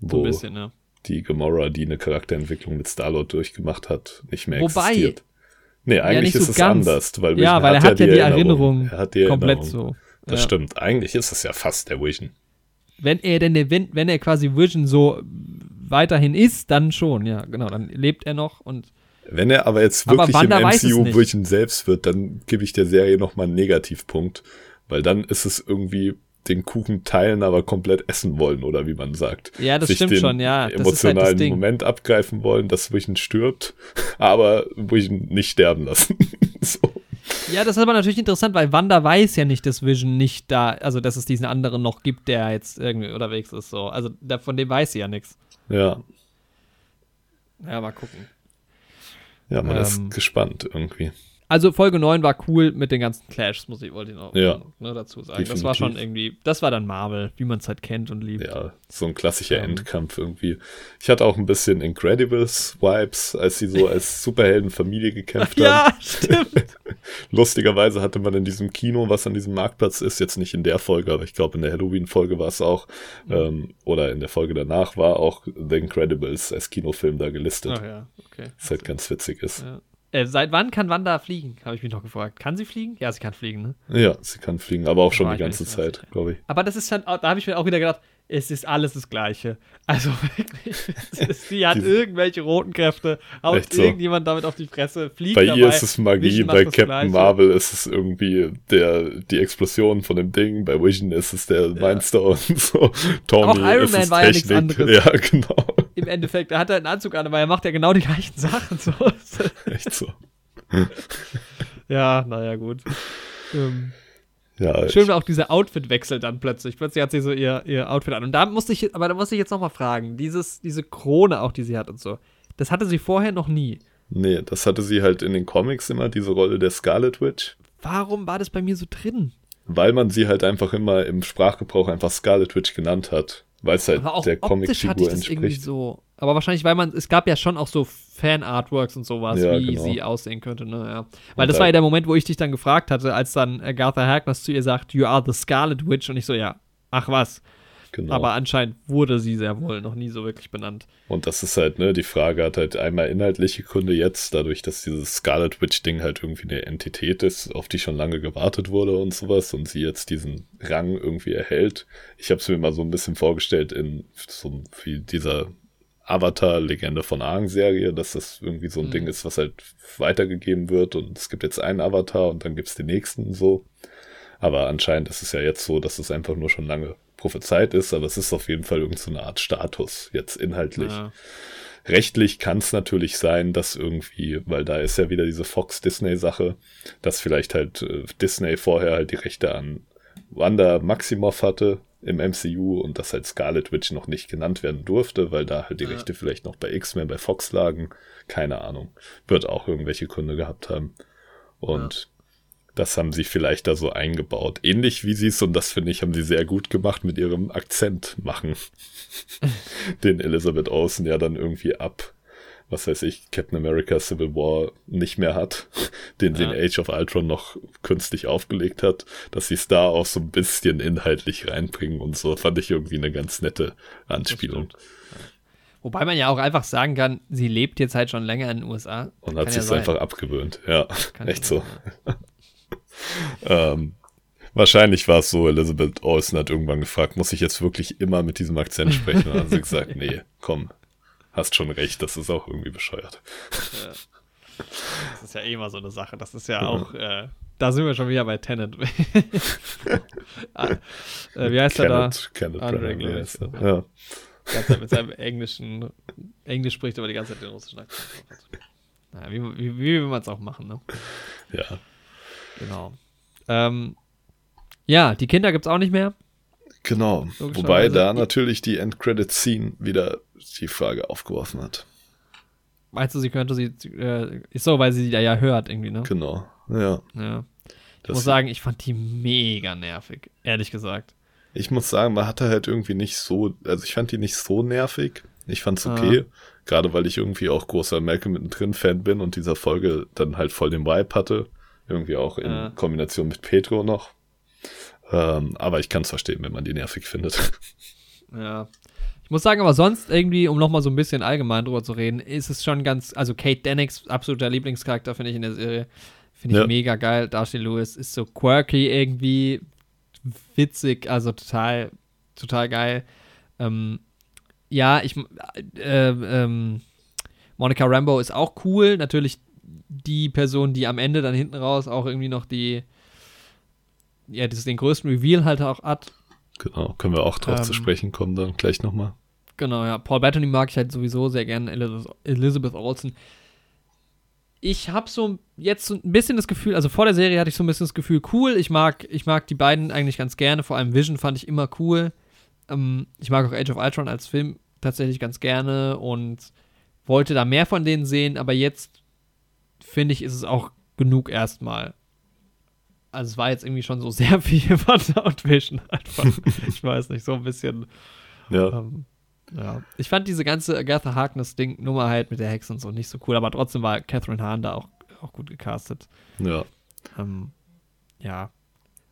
C: Wo ein bisschen, ja. die Gamora, die eine Charakterentwicklung mit Star-Lord durchgemacht hat, nicht mehr Wobei, existiert. Nee, eigentlich ja, ist so es ganz, anders, weil
B: Vision ja, weil er hat ja die, Erinnerung, Erinnerung. Er hat die komplett Erinnerung. so.
C: Das ja. stimmt. Eigentlich ist es ja fast der Vision.
B: Wenn er denn, wenn, wenn er quasi Vision so weiterhin ist, dann schon, ja, genau, dann lebt er noch und
C: wenn er aber jetzt wirklich aber im MCU Vision selbst wird, dann gebe ich der Serie nochmal einen Negativpunkt, Weil dann ist es irgendwie den Kuchen teilen, aber komplett essen wollen, oder wie man sagt.
B: Ja, das Sich stimmt schon, ja. Das
C: halt emotionalen halt Moment abgreifen wollen, dass Vision stirbt, aber Vision nicht sterben lassen. so.
B: Ja, das ist aber natürlich interessant, weil Wanda weiß ja nicht, dass Vision nicht da, also dass es diesen anderen noch gibt, der jetzt irgendwie unterwegs ist. So. Also der, von dem weiß sie ja nichts.
C: Ja.
B: Ja, mal gucken.
C: Ja, man ähm, ist gespannt irgendwie.
B: Also Folge 9 war cool mit den ganzen Clashs, muss ich, wollte ich noch
C: ja,
B: ne, dazu sagen. Definitiv. Das war schon irgendwie, das war dann Marvel, wie man es halt kennt und liebt.
C: Ja, so ein klassischer ähm. Endkampf irgendwie. Ich hatte auch ein bisschen Incredibles-Vibes, als sie so als Superheldenfamilie gekämpft haben.
B: Ja, stimmt.
C: Lustigerweise hatte man in diesem Kino, was an diesem Marktplatz ist, jetzt nicht in der Folge, aber ich glaube in der Halloween-Folge war es auch, mhm. ähm, oder in der Folge danach war auch The Incredibles als Kinofilm da gelistet.
B: Ach ja, okay.
C: Was halt ganz witzig ist.
B: Ja. Äh, seit wann kann Wanda fliegen? Habe ich mich noch gefragt. Kann sie fliegen? Ja, sie kann fliegen, ne?
C: Ja, sie kann fliegen, aber auch schon die ganze Zeit, glaube ich.
B: Aber das ist dann, da habe ich mir auch wieder gedacht, es ist alles das Gleiche. Also wirklich, sie hat irgendwelche roten Kräfte, haut so. irgendjemand damit auf die Fresse, fliegt
C: Bei
B: dabei.
C: ihr ist es Magie, bei Captain Gleiche. Marvel ist es irgendwie der, die Explosion von dem Ding, bei Vision ist es der ja. Mindstone und so. Tony auch
B: Iron Man war Technik. ja nichts anderes.
C: Ja, genau.
B: Im Endeffekt, er hat halt einen Anzug an, aber er macht ja genau die gleichen Sachen. So.
C: Echt so.
B: ja, naja, gut. Ähm, ja, Schön war auch dieser Outfitwechsel dann plötzlich. Plötzlich hat sie so ihr, ihr Outfit an. Und da musste ich, aber da musste ich jetzt nochmal fragen, dieses, diese Krone auch, die sie hat und so, das hatte sie vorher noch nie.
C: Nee, das hatte sie halt in den Comics immer, diese Rolle der Scarlet Witch.
B: Warum war das bei mir so drin?
C: Weil man sie halt einfach immer im Sprachgebrauch einfach Scarlet Witch genannt hat. Weil es halt der Comicfigur entspricht.
B: So. Aber wahrscheinlich, weil man, es gab ja schon auch so Fan-Artworks und sowas, ja, wie genau. sie aussehen könnte. Ne? Ja. Weil und das war ja der Moment, wo ich dich dann gefragt hatte, als dann Agatha Harkness zu ihr sagt, You are the Scarlet Witch. Und ich so, ja, ach was. Genau. Aber anscheinend wurde sie sehr wohl noch nie so wirklich benannt.
C: Und das ist halt, ne, die Frage hat halt einmal inhaltliche Gründe jetzt, dadurch, dass dieses Scarlet Witch-Ding halt irgendwie eine Entität ist, auf die schon lange gewartet wurde und sowas und sie jetzt diesen Rang irgendwie erhält. Ich habe es mir mal so ein bisschen vorgestellt in so wie dieser Avatar-Legende von Aang-Serie, dass das irgendwie so ein mhm. Ding ist, was halt weitergegeben wird und es gibt jetzt einen Avatar und dann gibt es den nächsten so. Aber anscheinend ist es ja jetzt so, dass es einfach nur schon lange prophezeit ist, aber es ist auf jeden Fall irgendeine so Art Status, jetzt inhaltlich. Ja. Rechtlich kann es natürlich sein, dass irgendwie, weil da ist ja wieder diese Fox-Disney-Sache, dass vielleicht halt äh, Disney vorher halt die Rechte an Wanda Maximoff hatte im MCU und dass halt Scarlet Witch noch nicht genannt werden durfte, weil da halt die ja. Rechte vielleicht noch bei X-Men, bei Fox lagen. Keine Ahnung. Wird auch irgendwelche Gründe gehabt haben. Und das haben sie vielleicht da so eingebaut. Ähnlich wie sie es, und das finde ich, haben sie sehr gut gemacht mit ihrem Akzent machen. den Elizabeth Olsen ja dann irgendwie ab, was weiß ich, Captain America Civil War nicht mehr hat, den ja. in Age of Ultron noch künstlich aufgelegt hat, dass sie es da auch so ein bisschen inhaltlich reinbringen und so, fand ich irgendwie eine ganz nette Anspielung.
B: Wobei man ja auch einfach sagen kann, sie lebt jetzt halt schon länger in den USA.
C: Und hat sich ja einfach abgewöhnt, ja. Kann Echt so. Ähm, wahrscheinlich war es so, Elizabeth Olsen hat irgendwann gefragt, muss ich jetzt wirklich immer mit diesem Akzent sprechen? Und dann hat sie gesagt, nee, komm, hast schon recht, das ist auch irgendwie bescheuert.
B: Ja. Das ist ja eh immer so eine Sache. Das ist ja auch, äh, da sind wir schon wieder bei Tenet. ah, äh, wie heißt Kenneth,
C: er da? Kenneth Branagh heißt er. Ja.
B: Die ganze Zeit mit seinem englischen, Englisch spricht aber die ganze Zeit den russischen Akzent. Naja, wie, wie, wie will man es auch machen, ne?
C: Ja.
B: Genau. Ähm, ja, die Kinder gibt es auch nicht mehr.
C: Genau. Wobei da natürlich die Endcredit-Scene wieder die Frage aufgeworfen hat.
B: Meinst du, sie könnte sie, äh, ist so, weil sie sie da ja hört irgendwie, ne?
C: Genau, ja.
B: Ja. Ich muss sagen, ich fand die mega nervig, ehrlich gesagt.
C: Ich muss sagen, man hatte halt irgendwie nicht so, also ich fand die nicht so nervig. Ich fand's okay, ah. gerade weil ich irgendwie auch großer Malcolm mittendrin Fan bin und dieser Folge dann halt voll den Vibe hatte. Irgendwie auch in ja. Kombination mit Petro noch. Ähm, aber ich kann es verstehen, wenn man die nervig findet.
B: Ja. Ich muss sagen, aber sonst irgendwie, um nochmal so ein bisschen allgemein drüber zu reden, ist es schon ganz, also Kate Dannix, absoluter Lieblingscharakter, finde ich in der Serie. Finde ich ja. mega geil. Darcy Lewis ist so quirky irgendwie, witzig, also total, total geil. Ähm, ja, ich, äh, ähm, Monica Rambo ist auch cool. Natürlich die Person, die am Ende dann hinten raus auch irgendwie noch die ja, das den größten Reveal halt auch hat.
C: Genau, können wir auch drauf ähm, zu sprechen kommen dann gleich nochmal.
B: Genau, ja. Paul Bettany mag ich halt sowieso sehr gerne, Elizabeth Olsen. Ich habe so jetzt so ein bisschen das Gefühl, also vor der Serie hatte ich so ein bisschen das Gefühl, cool, ich mag, ich mag die beiden eigentlich ganz gerne, vor allem Vision fand ich immer cool. Ähm, ich mag auch Age of Ultron als Film tatsächlich ganz gerne und wollte da mehr von denen sehen, aber jetzt finde ich, ist es auch genug erstmal. Also es war jetzt irgendwie schon so sehr viel von Sound Vision einfach. ich weiß nicht, so ein bisschen. Ja. Ähm, ja. Ich fand diese ganze Agatha Harkness-Ding, Nummer halt mit der Hexe und so nicht so cool, aber trotzdem war Catherine Hahn da auch, auch gut gecastet.
C: Ja.
B: Ähm, ja.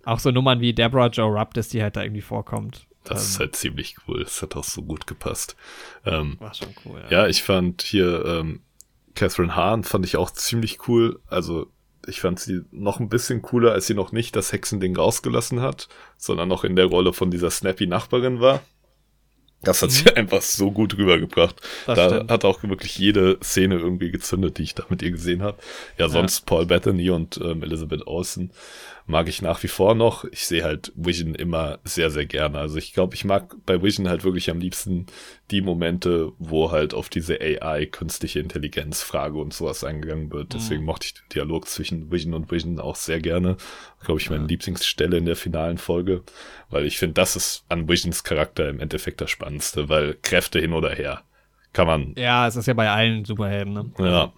B: Auch so Nummern wie Deborah Joe Rupp, dass die halt da irgendwie vorkommt.
C: Das ähm, ist halt ziemlich cool. Das hat auch so gut gepasst. Ähm,
B: war schon cool,
C: ja. Ja, ich fand hier ähm, Catherine Hahn fand ich auch ziemlich cool. Also ich fand sie noch ein bisschen cooler, als sie noch nicht das Hexending rausgelassen hat, sondern noch in der Rolle von dieser snappy Nachbarin war. Das hat mhm. sie einfach so gut rübergebracht. Das da stimmt. hat auch wirklich jede Szene irgendwie gezündet, die ich da mit ihr gesehen habe. Ja, sonst ja. Paul Bettany und ähm, Elizabeth Olsen mag ich nach wie vor noch. Ich sehe halt Vision immer sehr, sehr gerne. Also ich glaube, ich mag bei Vision halt wirklich am liebsten die Momente, wo halt auf diese AI, künstliche Intelligenz Frage und sowas eingegangen wird. Mhm. Deswegen mochte ich den Dialog zwischen Vision und Vision auch sehr gerne. Glaube ich, meine ja. Lieblingsstelle in der finalen Folge. Weil ich finde, das ist an Visions Charakter im Endeffekt das Spannendste, weil Kräfte hin oder her kann man.
B: Ja, es ist ja bei allen Superhelden, ne?
C: Ja.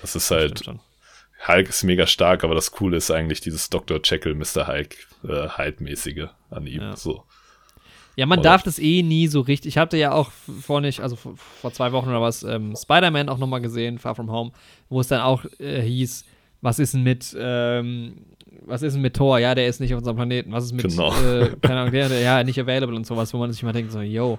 C: Das ist halt. Das Hulk ist mega stark, aber das Coole ist eigentlich dieses Dr. Jekyll, Mr. Hulk, äh, Hyde-mäßige an ihm. Ja. So.
B: Ja, man oder? darf das eh nie so richtig. Ich hatte ja auch vor nicht, also vor, zwei Wochen oder was, ähm, Spider-Man auch nochmal gesehen, Far From Home, wo es dann auch äh, hieß, was ist denn mit, ähm, was ist denn mit Thor? Ja, der ist nicht auf unserem Planeten. Was ist mit, genau. äh, keine Ahnung, der, der, ja, nicht available und sowas, wo man sich mal denkt, so, yo,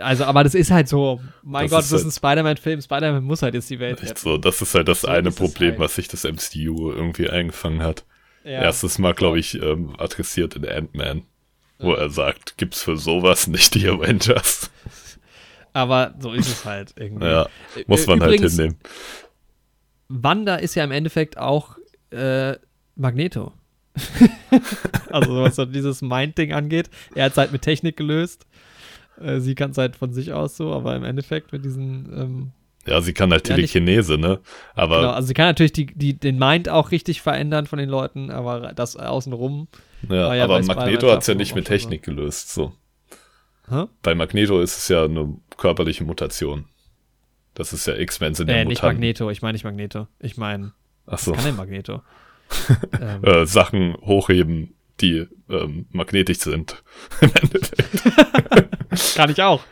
B: also, aber das ist halt so, mein das Gott, das ist ein Spider-Man-Film, Spider-Man muss halt jetzt die Welt
C: retten. So, das ist halt das so eine Problem, halt. was sich das MCU irgendwie eingefangen hat. Ja. Erstes Mal, glaube ich, ähm, adressiert in Ant-Man, wo ja. er sagt, gibt's für sowas nicht die Avengers.
B: Aber so ist es halt irgendwie.
C: Ja, muss man halt Übrigens, halt hinnehmen.
B: Wanda ist ja im Endeffekt auch äh, Magneto. also was so dieses Mind-Ding angeht. Er hat es halt mit Technik gelöst. Äh, sie kann es halt von sich aus so, aber im Endeffekt mit diesen. Ähm,
C: ja, sie kann halt Telekinese, ja, ne? Aber. Genau,
B: also sie kann natürlich die, die, den Mind auch richtig verändern von den Leuten, aber das außenrum.
C: Ja, ja aber Magneto hat es ja nicht mit Technik so. gelöst, so. Hä? Bei Magneto ist es ja eine körperliche Mutation. Das ist ja X-Men sind
B: äh, ja nicht Magneto, ich meine nicht Magneto. Ich meine,
C: Ach so.
B: kann denn Magneto?
C: ähm. äh, Sachen hochheben, die ähm, magnetisch sind. Im
B: Endeffekt. Kann ich auch.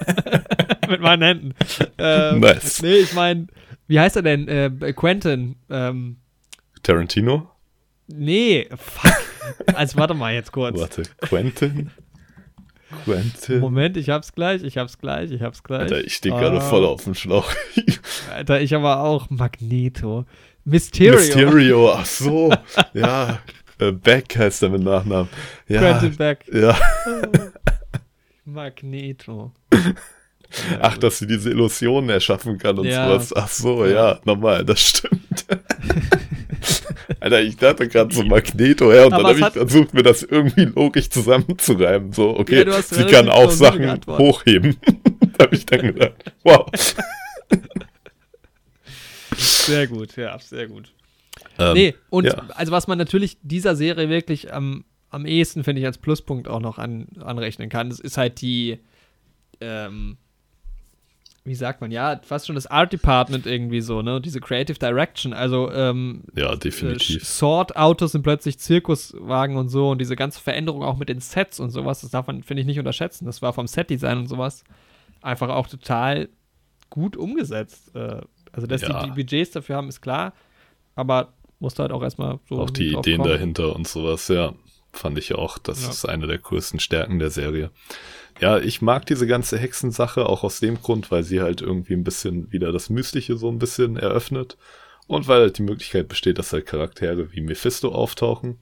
B: Mit meinen Händen. Ähm, nice. Nee, ich meine, wie heißt er denn? Äh, Quentin. Ähm,
C: Tarantino?
B: Nee, fuck. Also warte mal jetzt kurz.
C: Warte, Quentin?
B: Quentin. Moment, ich hab's gleich, ich hab's gleich, ich hab's gleich.
C: Alter, ich stehe gerade uh, voll auf dem Schlauch.
B: Alter, ich aber auch. Magneto. Mysterio.
C: Mysterio, ach so. ja, äh, Beck heißt er mit Nachnamen. Ja,
B: Quentin Beck.
C: Ja.
B: Magneto.
C: Ach, dass sie diese Illusionen erschaffen kann und ja. sowas. Ach so, ja, ja nochmal, das stimmt. Alter, ich dachte gerade so Magneto, ja, und Aber dann habe ich versucht, mir das irgendwie logisch zusammenzureimen. So, okay, ja, sie kann auch Sachen hochheben. da habe ich dann gedacht, wow.
B: Sehr gut, ja, sehr gut. Ähm, nee, und ja. also was man natürlich dieser Serie wirklich am, am ehesten, finde ich, als Pluspunkt auch noch an, anrechnen kann, das ist halt die, ähm, wie sagt man, ja, fast schon das Art Department irgendwie so, ne? Diese Creative Direction. Also, ähm,
C: ja, definitiv. Äh,
B: Sword-Autos sind plötzlich Zirkuswagen und so und diese ganze Veränderung auch mit den Sets und sowas, das darf man, finde ich, nicht unterschätzen. Das war vom Set-Design und sowas einfach auch total gut umgesetzt. Äh, also, dass ja. die, die Budgets dafür haben, ist klar, aber musste halt auch erstmal so.
C: Auch die Ideen kommen. dahinter und sowas, ja. Fand ich auch. Das ja. ist eine der größten Stärken der Serie. Ja, ich mag diese ganze Hexensache auch aus dem Grund, weil sie halt irgendwie ein bisschen wieder das Mystische so ein bisschen eröffnet. Und weil halt die Möglichkeit besteht, dass halt Charaktere wie Mephisto auftauchen.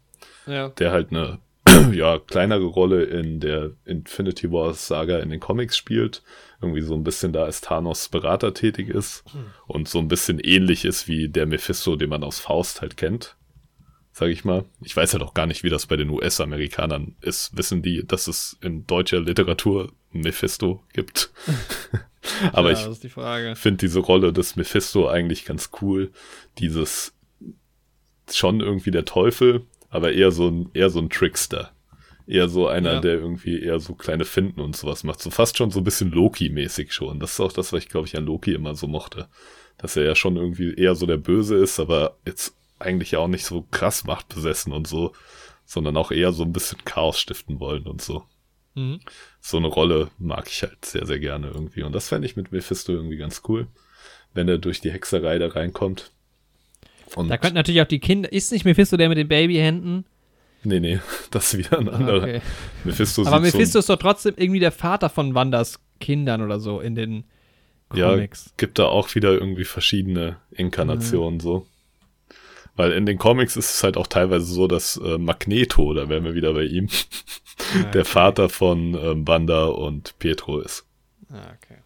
C: Ja. Der halt eine ja, kleinere Rolle in der Infinity Wars Saga in den Comics spielt. Irgendwie so ein bisschen da als Thanos Berater tätig ist. Hm. Und so ein bisschen ähnlich ist wie der Mephisto, den man aus Faust halt kennt. Sage ich mal. Ich weiß ja halt doch gar nicht, wie das bei den US-Amerikanern ist. Wissen die, dass es in deutscher Literatur Mephisto gibt? Aber ja, ich finde diese Rolle des Mephisto eigentlich ganz cool. Dieses schon irgendwie der Teufel, aber eher so ein, eher so ein Trickster. Eher so einer, ja. der irgendwie eher so kleine Finden und sowas macht. So fast schon so ein bisschen Loki-mäßig schon. Das ist auch das, was ich glaube ich an Loki immer so mochte. Dass er ja schon irgendwie eher so der Böse ist, aber jetzt eigentlich ja auch nicht so krass machtbesessen und so, sondern auch eher so ein bisschen Chaos stiften wollen und so. Mhm. So eine Rolle mag ich halt sehr, sehr gerne irgendwie. Und das fände ich mit Mephisto irgendwie ganz cool, wenn er durch die Hexerei da reinkommt.
B: Und da könnten natürlich auch die Kinder. Ist nicht Mephisto der mit den Babyhänden?
C: Nee, nee, das ist wieder ein anderer. Okay.
B: Mephisto Aber Mephisto so ist doch trotzdem irgendwie der Vater von Wandas Kindern oder so in den
C: Comics. Ja, gibt da auch wieder irgendwie verschiedene Inkarnationen mhm. so. Weil in den Comics ist es halt auch teilweise so, dass äh, Magneto, da wären wir wieder bei ihm, okay. der Vater von ähm, Wanda und Pietro ist.
B: Ah, okay.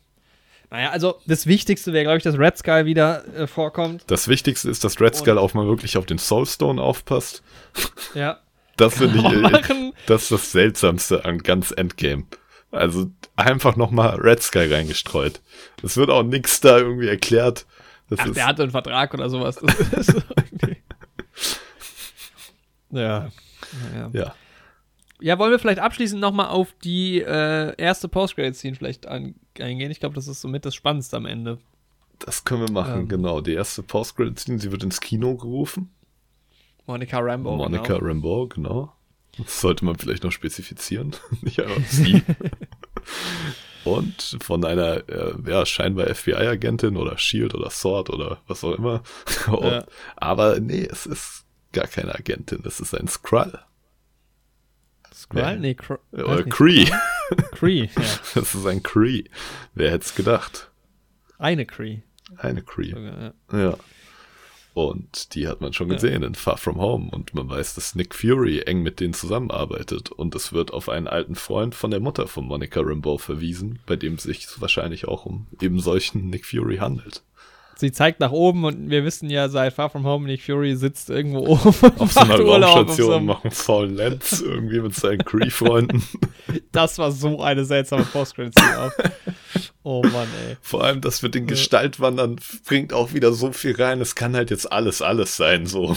B: Naja, also das Wichtigste wäre, glaube ich, dass Red Skull wieder äh, vorkommt.
C: Das Wichtigste ist, dass Red Skull auch mal wirklich auf den Soulstone aufpasst.
B: Ja.
C: Das finde ich, äh, das ist das Seltsamste an ganz Endgame. Also einfach nochmal Red Skull reingestreut. Es wird auch nichts da irgendwie erklärt.
B: Das Ach, der hatte einen Vertrag oder sowas. Das ist ja. ja. Ja. Ja, wollen wir vielleicht abschließend nochmal auf die äh, erste Postgrade-Scene vielleicht eingehen? Ich glaube, das ist somit das Spannendste am Ende.
C: Das können wir machen, ähm. genau. Die erste Postgrade-Scene, sie wird ins Kino gerufen.
B: Monica Rambo.
C: Monica genau. Rambo, genau. Das sollte man vielleicht noch spezifizieren. Nicht einfach sie. Und von einer, äh, ja, scheinbar FBI-Agentin oder Shield oder Sword oder was auch immer. Und, ja. Aber nee, es ist gar keine Agentin, es ist ein Skrull.
B: Skrull? Ja. Nee, Cr
C: Oder Cree.
B: Cree, ja.
C: Das ist ein Cree. Wer hätte es gedacht?
B: Eine Cree.
C: Eine Cree. Sogar, ja. ja. Und die hat man schon gesehen ja. in Far From Home. Und man weiß, dass Nick Fury eng mit denen zusammenarbeitet. Und es wird auf einen alten Freund von der Mutter von Monica Rambeau verwiesen, bei dem es sich wahrscheinlich auch um eben solchen Nick Fury handelt
B: sie zeigt nach oben und wir wissen ja seit Far From Home, Nick Fury sitzt irgendwo oben
C: auf so einer Raumstation, so machen faulen Lenz irgendwie mit seinen Cree-Freunden.
B: Das war so eine seltsame Post-Credit-Scene auch. Oh Mann, ey.
C: Vor allem das mit den Gestaltwandern bringt auch wieder so viel rein. Es kann halt jetzt alles, alles sein, so.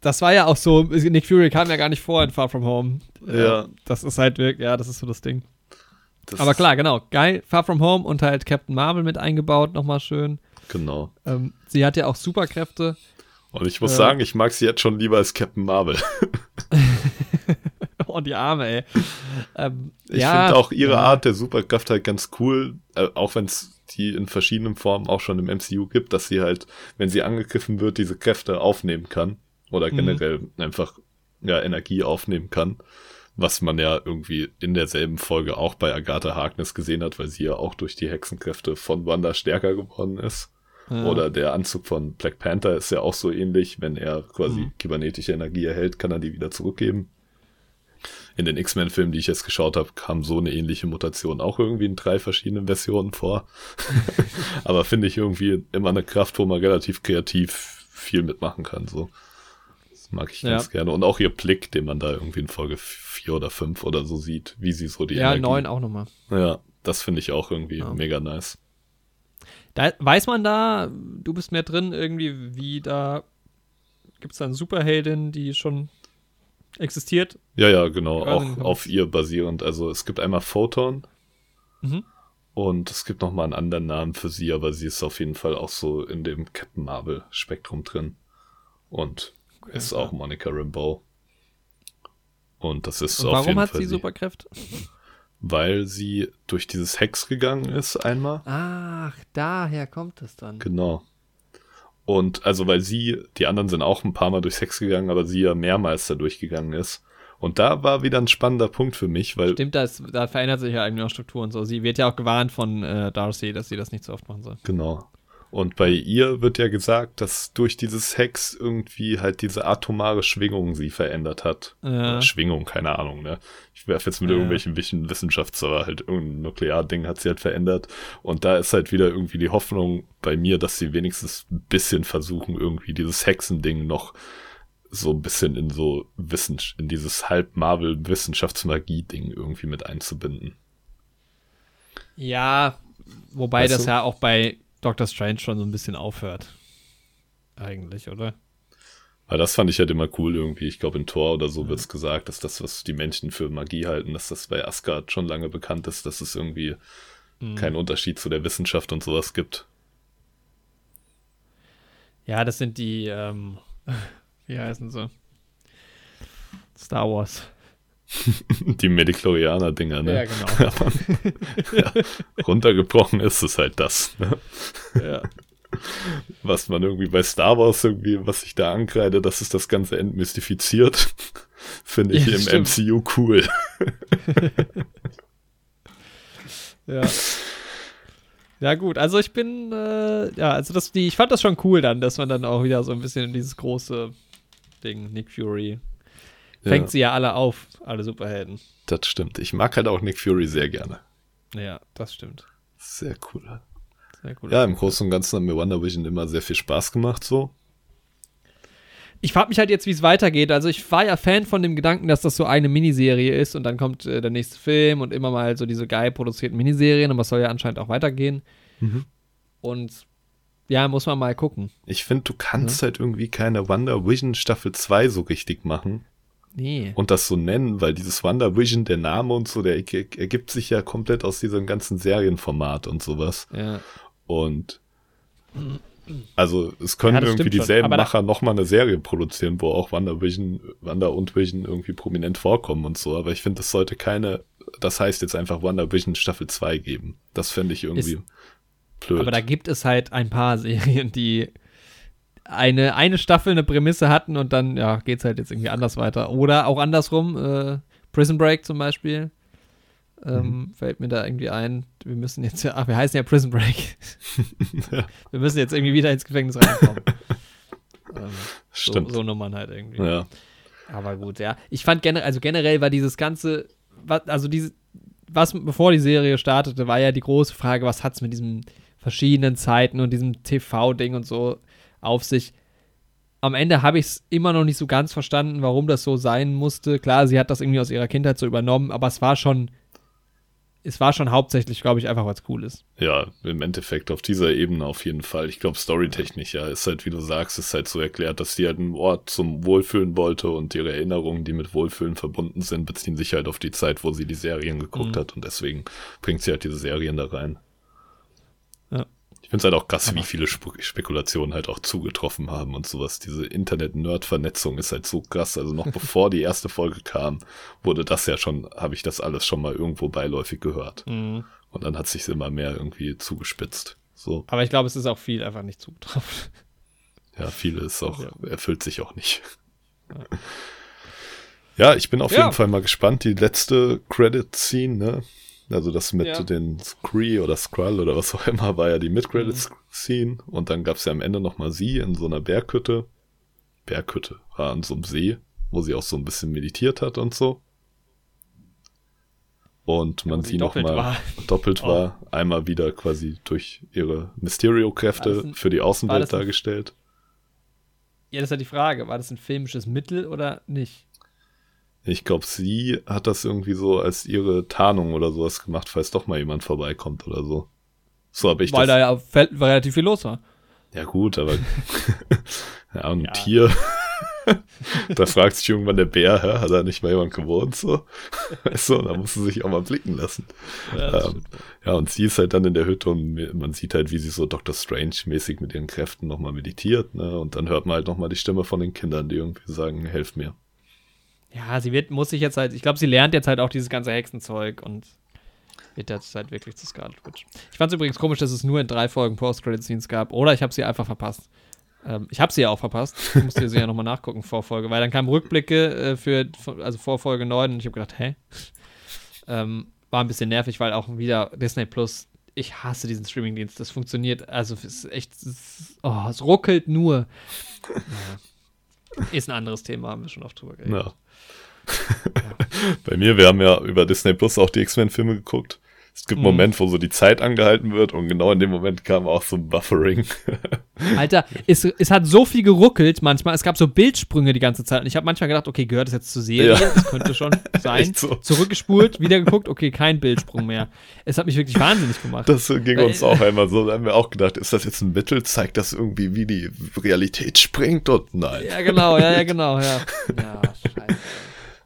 B: Das war ja auch so, Nick Fury kam ja gar nicht vor in Far From Home.
C: Ja.
B: Das ist halt wirklich, ja, das ist so das Ding. Das Aber klar, genau. Geil, Far From Home und halt Captain Marvel mit eingebaut, nochmal schön.
C: Genau.
B: Ähm, sie hat ja auch Superkräfte.
C: Und ich muss äh, sagen, ich mag sie jetzt schon lieber als Captain Marvel.
B: oh, die Arme, ey. Ähm,
C: ich ja, finde auch ihre ja. Art der Superkraft halt ganz cool, äh, auch wenn es die in verschiedenen Formen auch schon im MCU gibt, dass sie halt, wenn sie angegriffen wird, diese Kräfte aufnehmen kann. Oder mhm. generell mhm. einfach ja, Energie aufnehmen kann. Was man ja irgendwie in derselben Folge auch bei Agatha Harkness gesehen hat, weil sie ja auch durch die Hexenkräfte von Wanda stärker geworden ist. Oder der Anzug von Black Panther ist ja auch so ähnlich. Wenn er quasi mhm. kybernetische Energie erhält, kann er die wieder zurückgeben. In den X-Men-Filmen, die ich jetzt geschaut habe, kam so eine ähnliche Mutation auch irgendwie in drei verschiedenen Versionen vor. Aber finde ich irgendwie immer eine Kraft, wo man relativ kreativ viel mitmachen kann. So. Mag ich ganz ja. gerne. Und auch ihr Blick, den man da irgendwie in Folge vier oder fünf oder so sieht, wie sie so die
B: Ja, Energie... neun auch nochmal.
C: Ja, das finde ich auch irgendwie ja. mega nice.
B: Da weiß man da, du bist mehr drin, irgendwie, wie da gibt es da eine Superheldin, die schon existiert?
C: Ja, ja, genau, auch auf ihr basierend. Also es gibt einmal Photon mhm. und es gibt noch mal einen anderen Namen für sie, aber sie ist auf jeden Fall auch so in dem Captain Marvel Spektrum drin und ist auch Monica Rambeau. Und das ist und auf jeden Fall. Warum hat sie
B: Superkräfte?
C: weil sie durch dieses Hex gegangen ist einmal.
B: Ach, daher kommt es dann.
C: Genau. Und also, weil sie, die anderen sind auch ein paar Mal durchs Hex gegangen, aber sie ja mehrmals da durchgegangen ist. Und da war wieder ein spannender Punkt für mich, weil.
B: Stimmt, das, da verändert sich ja eigentlich auch Struktur und so. Sie wird ja auch gewarnt von äh, Darcy, dass sie das nicht so oft machen soll.
C: Genau. Und bei ihr wird ja gesagt, dass durch dieses Hex irgendwie halt diese atomare Schwingung sie verändert hat. Ja. Schwingung, keine Ahnung, ne? Ich werfe jetzt mit ja. irgendwelchen Wissenschafts-, aber halt irgendein Nuklearding hat sie halt verändert. Und da ist halt wieder irgendwie die Hoffnung bei mir, dass sie wenigstens ein bisschen versuchen, irgendwie dieses Hexending noch so ein bisschen in so Wissen, in dieses Halb-Marvel-Wissenschaftsmagie-Ding irgendwie mit einzubinden.
B: Ja, wobei weißt das du? ja auch bei Doctor Strange schon so ein bisschen aufhört. Eigentlich, oder?
C: Aber das fand ich halt immer cool irgendwie. Ich glaube, in Tor oder so mhm. wird es gesagt, dass das, was die Menschen für Magie halten, dass das bei Asgard schon lange bekannt ist, dass es irgendwie mhm. keinen Unterschied zu der Wissenschaft und sowas gibt.
B: Ja, das sind die, ähm, wie heißen sie? Star Wars.
C: die Mediklorianer-Dinger, ne?
B: Ja, genau.
C: ja, runtergebrochen ist es halt das. Ne?
B: Ja.
C: Was man irgendwie bei Star Wars irgendwie, was ich da ankreide, dass es das Ganze entmystifiziert, finde ich ja, im stimmt. MCU cool.
B: ja. Ja, gut, also ich bin, äh, ja, also das, die, ich fand das schon cool dann, dass man dann auch wieder so ein bisschen in dieses große Ding, Nick Fury, fängt ja. sie ja alle auf, alle Superhelden.
C: Das stimmt. Ich mag halt auch Nick Fury sehr gerne.
B: Ja, das stimmt.
C: Sehr cool. Sehr cool. Ja, im Großen und Ganzen hat mir Wonder Vision immer sehr viel Spaß gemacht, so
B: ich frage mich halt jetzt, wie es weitergeht. Also ich war ja Fan von dem Gedanken, dass das so eine Miniserie ist und dann kommt äh, der nächste Film und immer mal so diese geil produzierten Miniserien, aber es soll ja anscheinend auch weitergehen. Mhm. Und ja, muss man mal gucken.
C: Ich finde, du kannst ja. halt irgendwie keine Wonder Vision Staffel 2 so richtig machen.
B: Nee.
C: Und das so nennen, weil dieses Wonder Vision, der Name und so, der ergibt sich ja komplett aus diesem ganzen Serienformat und sowas.
B: Ja.
C: Und also es können ja, irgendwie dieselben schon, Macher nochmal eine Serie produzieren, wo auch Wonder Vision, Wonder und Vision irgendwie prominent vorkommen und so. Aber ich finde, es sollte keine, das heißt jetzt einfach Wonder Vision Staffel 2 geben. Das fände ich irgendwie
B: ist, blöd. Aber da gibt es halt ein paar Serien, die eine, eine Staffel eine Prämisse hatten und dann, ja, es halt jetzt irgendwie anders weiter. Oder auch andersrum, äh, Prison Break zum Beispiel ähm, mhm. Fällt mir da irgendwie ein, wir müssen jetzt ja, ach, wir heißen ja Prison Break. ja. Wir müssen jetzt irgendwie wieder ins Gefängnis reinkommen. ähm,
C: Stimmt.
B: So, so Nummern halt irgendwie.
C: Ja.
B: Aber gut, ja. Ich fand generell, also generell war dieses ganze, also diese, was bevor die Serie startete, war ja die große Frage, was hat es mit diesen verschiedenen Zeiten und diesem TV-Ding und so auf sich. Am Ende habe ich es immer noch nicht so ganz verstanden, warum das so sein musste. Klar, sie hat das irgendwie aus ihrer Kindheit so übernommen, aber es war schon es war schon hauptsächlich, glaube ich, einfach was cool ist.
C: Ja, im Endeffekt auf dieser Ebene auf jeden Fall. Ich glaube, storytechnisch, ja, ist halt, wie du sagst, ist halt so erklärt, dass sie halt einen Ort zum Wohlfühlen wollte und ihre Erinnerungen, die mit Wohlfühlen verbunden sind, beziehen sich halt auf die Zeit, wo sie die Serien geguckt mhm. hat und deswegen bringt sie halt diese Serien da rein. Finde es halt auch krass, wie viele Sp Spekulationen halt auch zugetroffen haben und sowas. Diese Internet-Nerd-Vernetzung ist halt so krass. Also noch bevor die erste Folge kam, wurde das ja schon, habe ich das alles schon mal irgendwo beiläufig gehört.
B: Mhm.
C: Und dann hat sich immer mehr irgendwie zugespitzt. So.
B: Aber ich glaube, es ist auch viel einfach nicht zugetroffen.
C: Ja, vieles auch, ja. erfüllt sich auch nicht. Ja. Ja, ich bin auf ja. jeden Fall mal gespannt. Die letzte Credit-Scene, ne? Also das mit ja. den Scree oder Skrull oder was auch immer war ja die Mid-Credit-Scene. Mhm. Und dann gab es ja am Ende nochmal sie in so einer Berghütte. Berghütte war an so einem See, wo sie auch so ein bisschen meditiert hat und so. Und man ja, sie nochmal doppelt war, oh. einmal wieder quasi durch ihre Mysterio-Kräfte für die Außenwelt dargestellt.
B: Ja, das ist ja die Frage. War das ein filmisches Mittel oder nicht?
C: Ich glaube, sie hat das irgendwie so als ihre Tarnung oder sowas gemacht, falls doch mal jemand vorbeikommt oder so. So habe ich
B: Weil
C: das.
B: Weil da ja relativ viel los war.
C: Ja, gut, aber. ja, ein ja. Tier. da fragt sich irgendwann der Bär, hä, hat da nicht mal jemand gewohnt? So, weißt du, da muss sie sich auch mal blicken lassen. Ja, ähm, ja, und sie ist halt dann in der Hütte und man sieht halt, wie sie so Dr. Strange-mäßig mit ihren Kräften nochmal meditiert, ne? Und dann hört man halt nochmal die Stimme von den Kindern, die irgendwie sagen, helf mir.
B: Ja, sie wird, muss sich jetzt halt, ich glaube, sie lernt jetzt halt auch dieses ganze Hexenzeug und wird jetzt halt wirklich zu Scarlet Witch. Ich fand es übrigens komisch, dass es nur in drei Folgen Post-Credit-Scenes gab. Oder ich habe sie einfach verpasst. Ähm, ich habe sie ja auch verpasst. Ich musste sie ja nochmal nachgucken, Vorfolge. Weil dann kamen Rückblicke äh, für, also vor Folge 9 und ich habe gedacht, hä? Ähm, war ein bisschen nervig, weil auch wieder Disney Plus, ich hasse diesen Streamingdienst. Das funktioniert, also es ist echt, es oh, es ruckelt nur. Ja. Ist ein anderes Thema, haben wir schon oft drüber geredet.
C: Ja. Bei mir, wir haben ja über Disney Plus auch die X-Men-Filme geguckt. Es gibt einen mhm. Moment, wo so die Zeit angehalten wird und genau in dem Moment kam auch so ein Buffering.
B: Alter, es, es hat so viel geruckelt manchmal. Es gab so Bildsprünge die ganze Zeit. Und ich habe manchmal gedacht, okay, gehört das jetzt zur Serie? Ja. Das könnte schon sein. So. Zurückgespult, wieder geguckt, okay, kein Bildsprung mehr. Es hat mich wirklich wahnsinnig gemacht.
C: Das ging uns auch einmal so. Da haben wir auch gedacht, ist das jetzt ein Mittel? Zeigt das irgendwie, wie die Realität springt? Und nein.
B: Ja, genau, ja, ja, genau, ja. Ja, scheiße.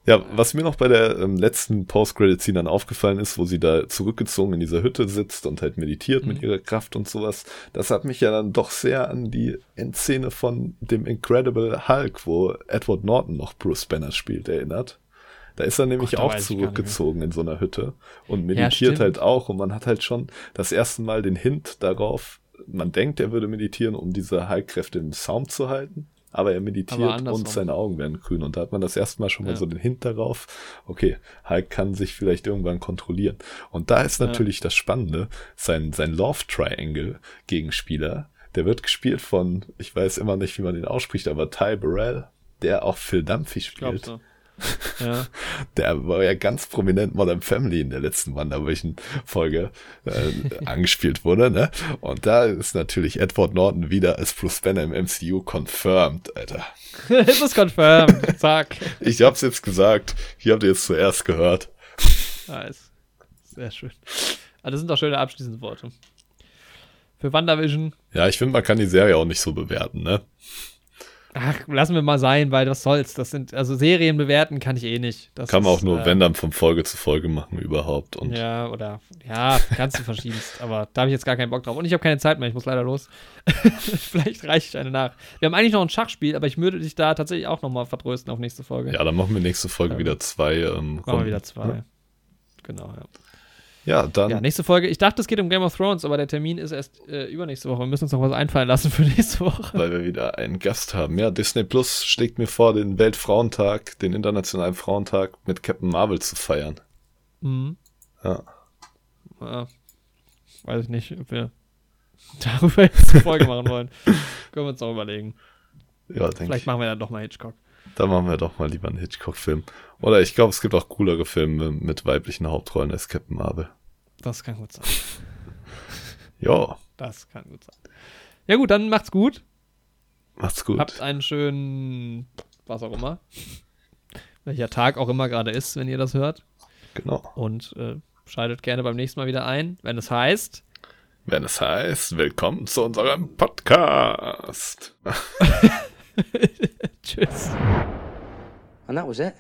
C: Ja, was mir noch bei der ähm, letzten Post-Credit-Scene dann aufgefallen ist, wo sie da zurückgezogen in dieser Hütte sitzt und halt meditiert mhm. mit ihrer Kraft und sowas, das hat mich ja dann doch sehr an die Endszene von dem Incredible Hulk, wo Edward Norton noch Bruce Banner spielt, erinnert. Da ist er nämlich Gott, auch zurückgezogen in so einer Hütte und meditiert ja, halt auch und man hat halt schon das erste Mal den Hint darauf, man denkt, er würde meditieren, um diese Heilkräfte im Saum zu halten aber er meditiert aber und seine Augen werden grün. Und da hat man das erste Mal schon mal ja. so den Hint darauf, okay, Hulk kann sich vielleicht irgendwann kontrollieren. Und da ist natürlich ja. das Spannende, sein, sein Love Triangle Gegenspieler, der wird gespielt von, ich weiß immer nicht, wie man den ausspricht, aber Ty Burrell, der auch Phil Dunphy spielt. So. Ja. Der war ja ganz prominent Modern Family in der letzten WandaVision-Folge äh, angespielt wurde, ne? Und da ist natürlich Edward Norton wieder als Bruce Banner im MCU confirmed, Alter.
B: es ist confirmed, zack.
C: ich hab's jetzt gesagt. Hier habt ihr jetzt zuerst gehört.
B: Nice. Sehr schön. Aber das sind doch schöne abschließende Worte. Für WandaVision.
C: Ja, ich finde, man kann die Serie auch nicht so bewerten, ne?
B: Ach, lassen wir mal sein, weil was soll's. Das sind, also Serien bewerten kann ich eh nicht. Das
C: kann man auch nur, äh, wenn dann von Folge zu Folge machen überhaupt. Und
B: ja, oder, ja, kannst du verschiedenst. aber da habe ich jetzt gar keinen Bock drauf. Und ich habe keine Zeit mehr, ich muss leider los. Vielleicht reiche ich eine nach. Wir haben eigentlich noch ein Schachspiel, aber ich würde dich da tatsächlich auch nochmal vertrösten auf nächste Folge.
C: Ja, dann machen wir nächste Folge ja. wieder zwei. Ähm,
B: machen wir wieder zwei. Ja. Genau, ja.
C: Ja, dann.
B: Ja, nächste Folge. Ich dachte, es geht um Game of Thrones, aber der Termin ist erst äh, übernächste Woche. Wir müssen uns noch was einfallen lassen für nächste Woche.
C: Weil wir wieder einen Gast haben. Ja, Disney Plus schlägt mir vor, den Weltfrauentag, den Internationalen Frauentag mit Captain Marvel zu feiern.
B: Mhm. Ja. ja. Weiß ich nicht, ob wir darüber jetzt eine Folge machen wollen. Können wir uns auch überlegen. Ja, denke Vielleicht machen wir dann doch mal Hitchcock.
C: Da machen wir doch mal lieber einen Hitchcock-Film. Oder ich glaube, es gibt auch coolere Filme mit weiblichen Hauptrollen als Captain Marvel.
B: Das kann gut sein.
C: ja.
B: Das kann gut sein. Ja gut, dann macht's gut.
C: Macht's gut.
B: Habt einen schönen, was auch immer. Welcher Tag auch immer gerade ist, wenn ihr das hört.
C: Genau.
B: Und äh, schaltet gerne beim nächsten Mal wieder ein, wenn es heißt.
C: Wenn es heißt, willkommen zu unserem Podcast.
B: Tschüss.
A: And that was it.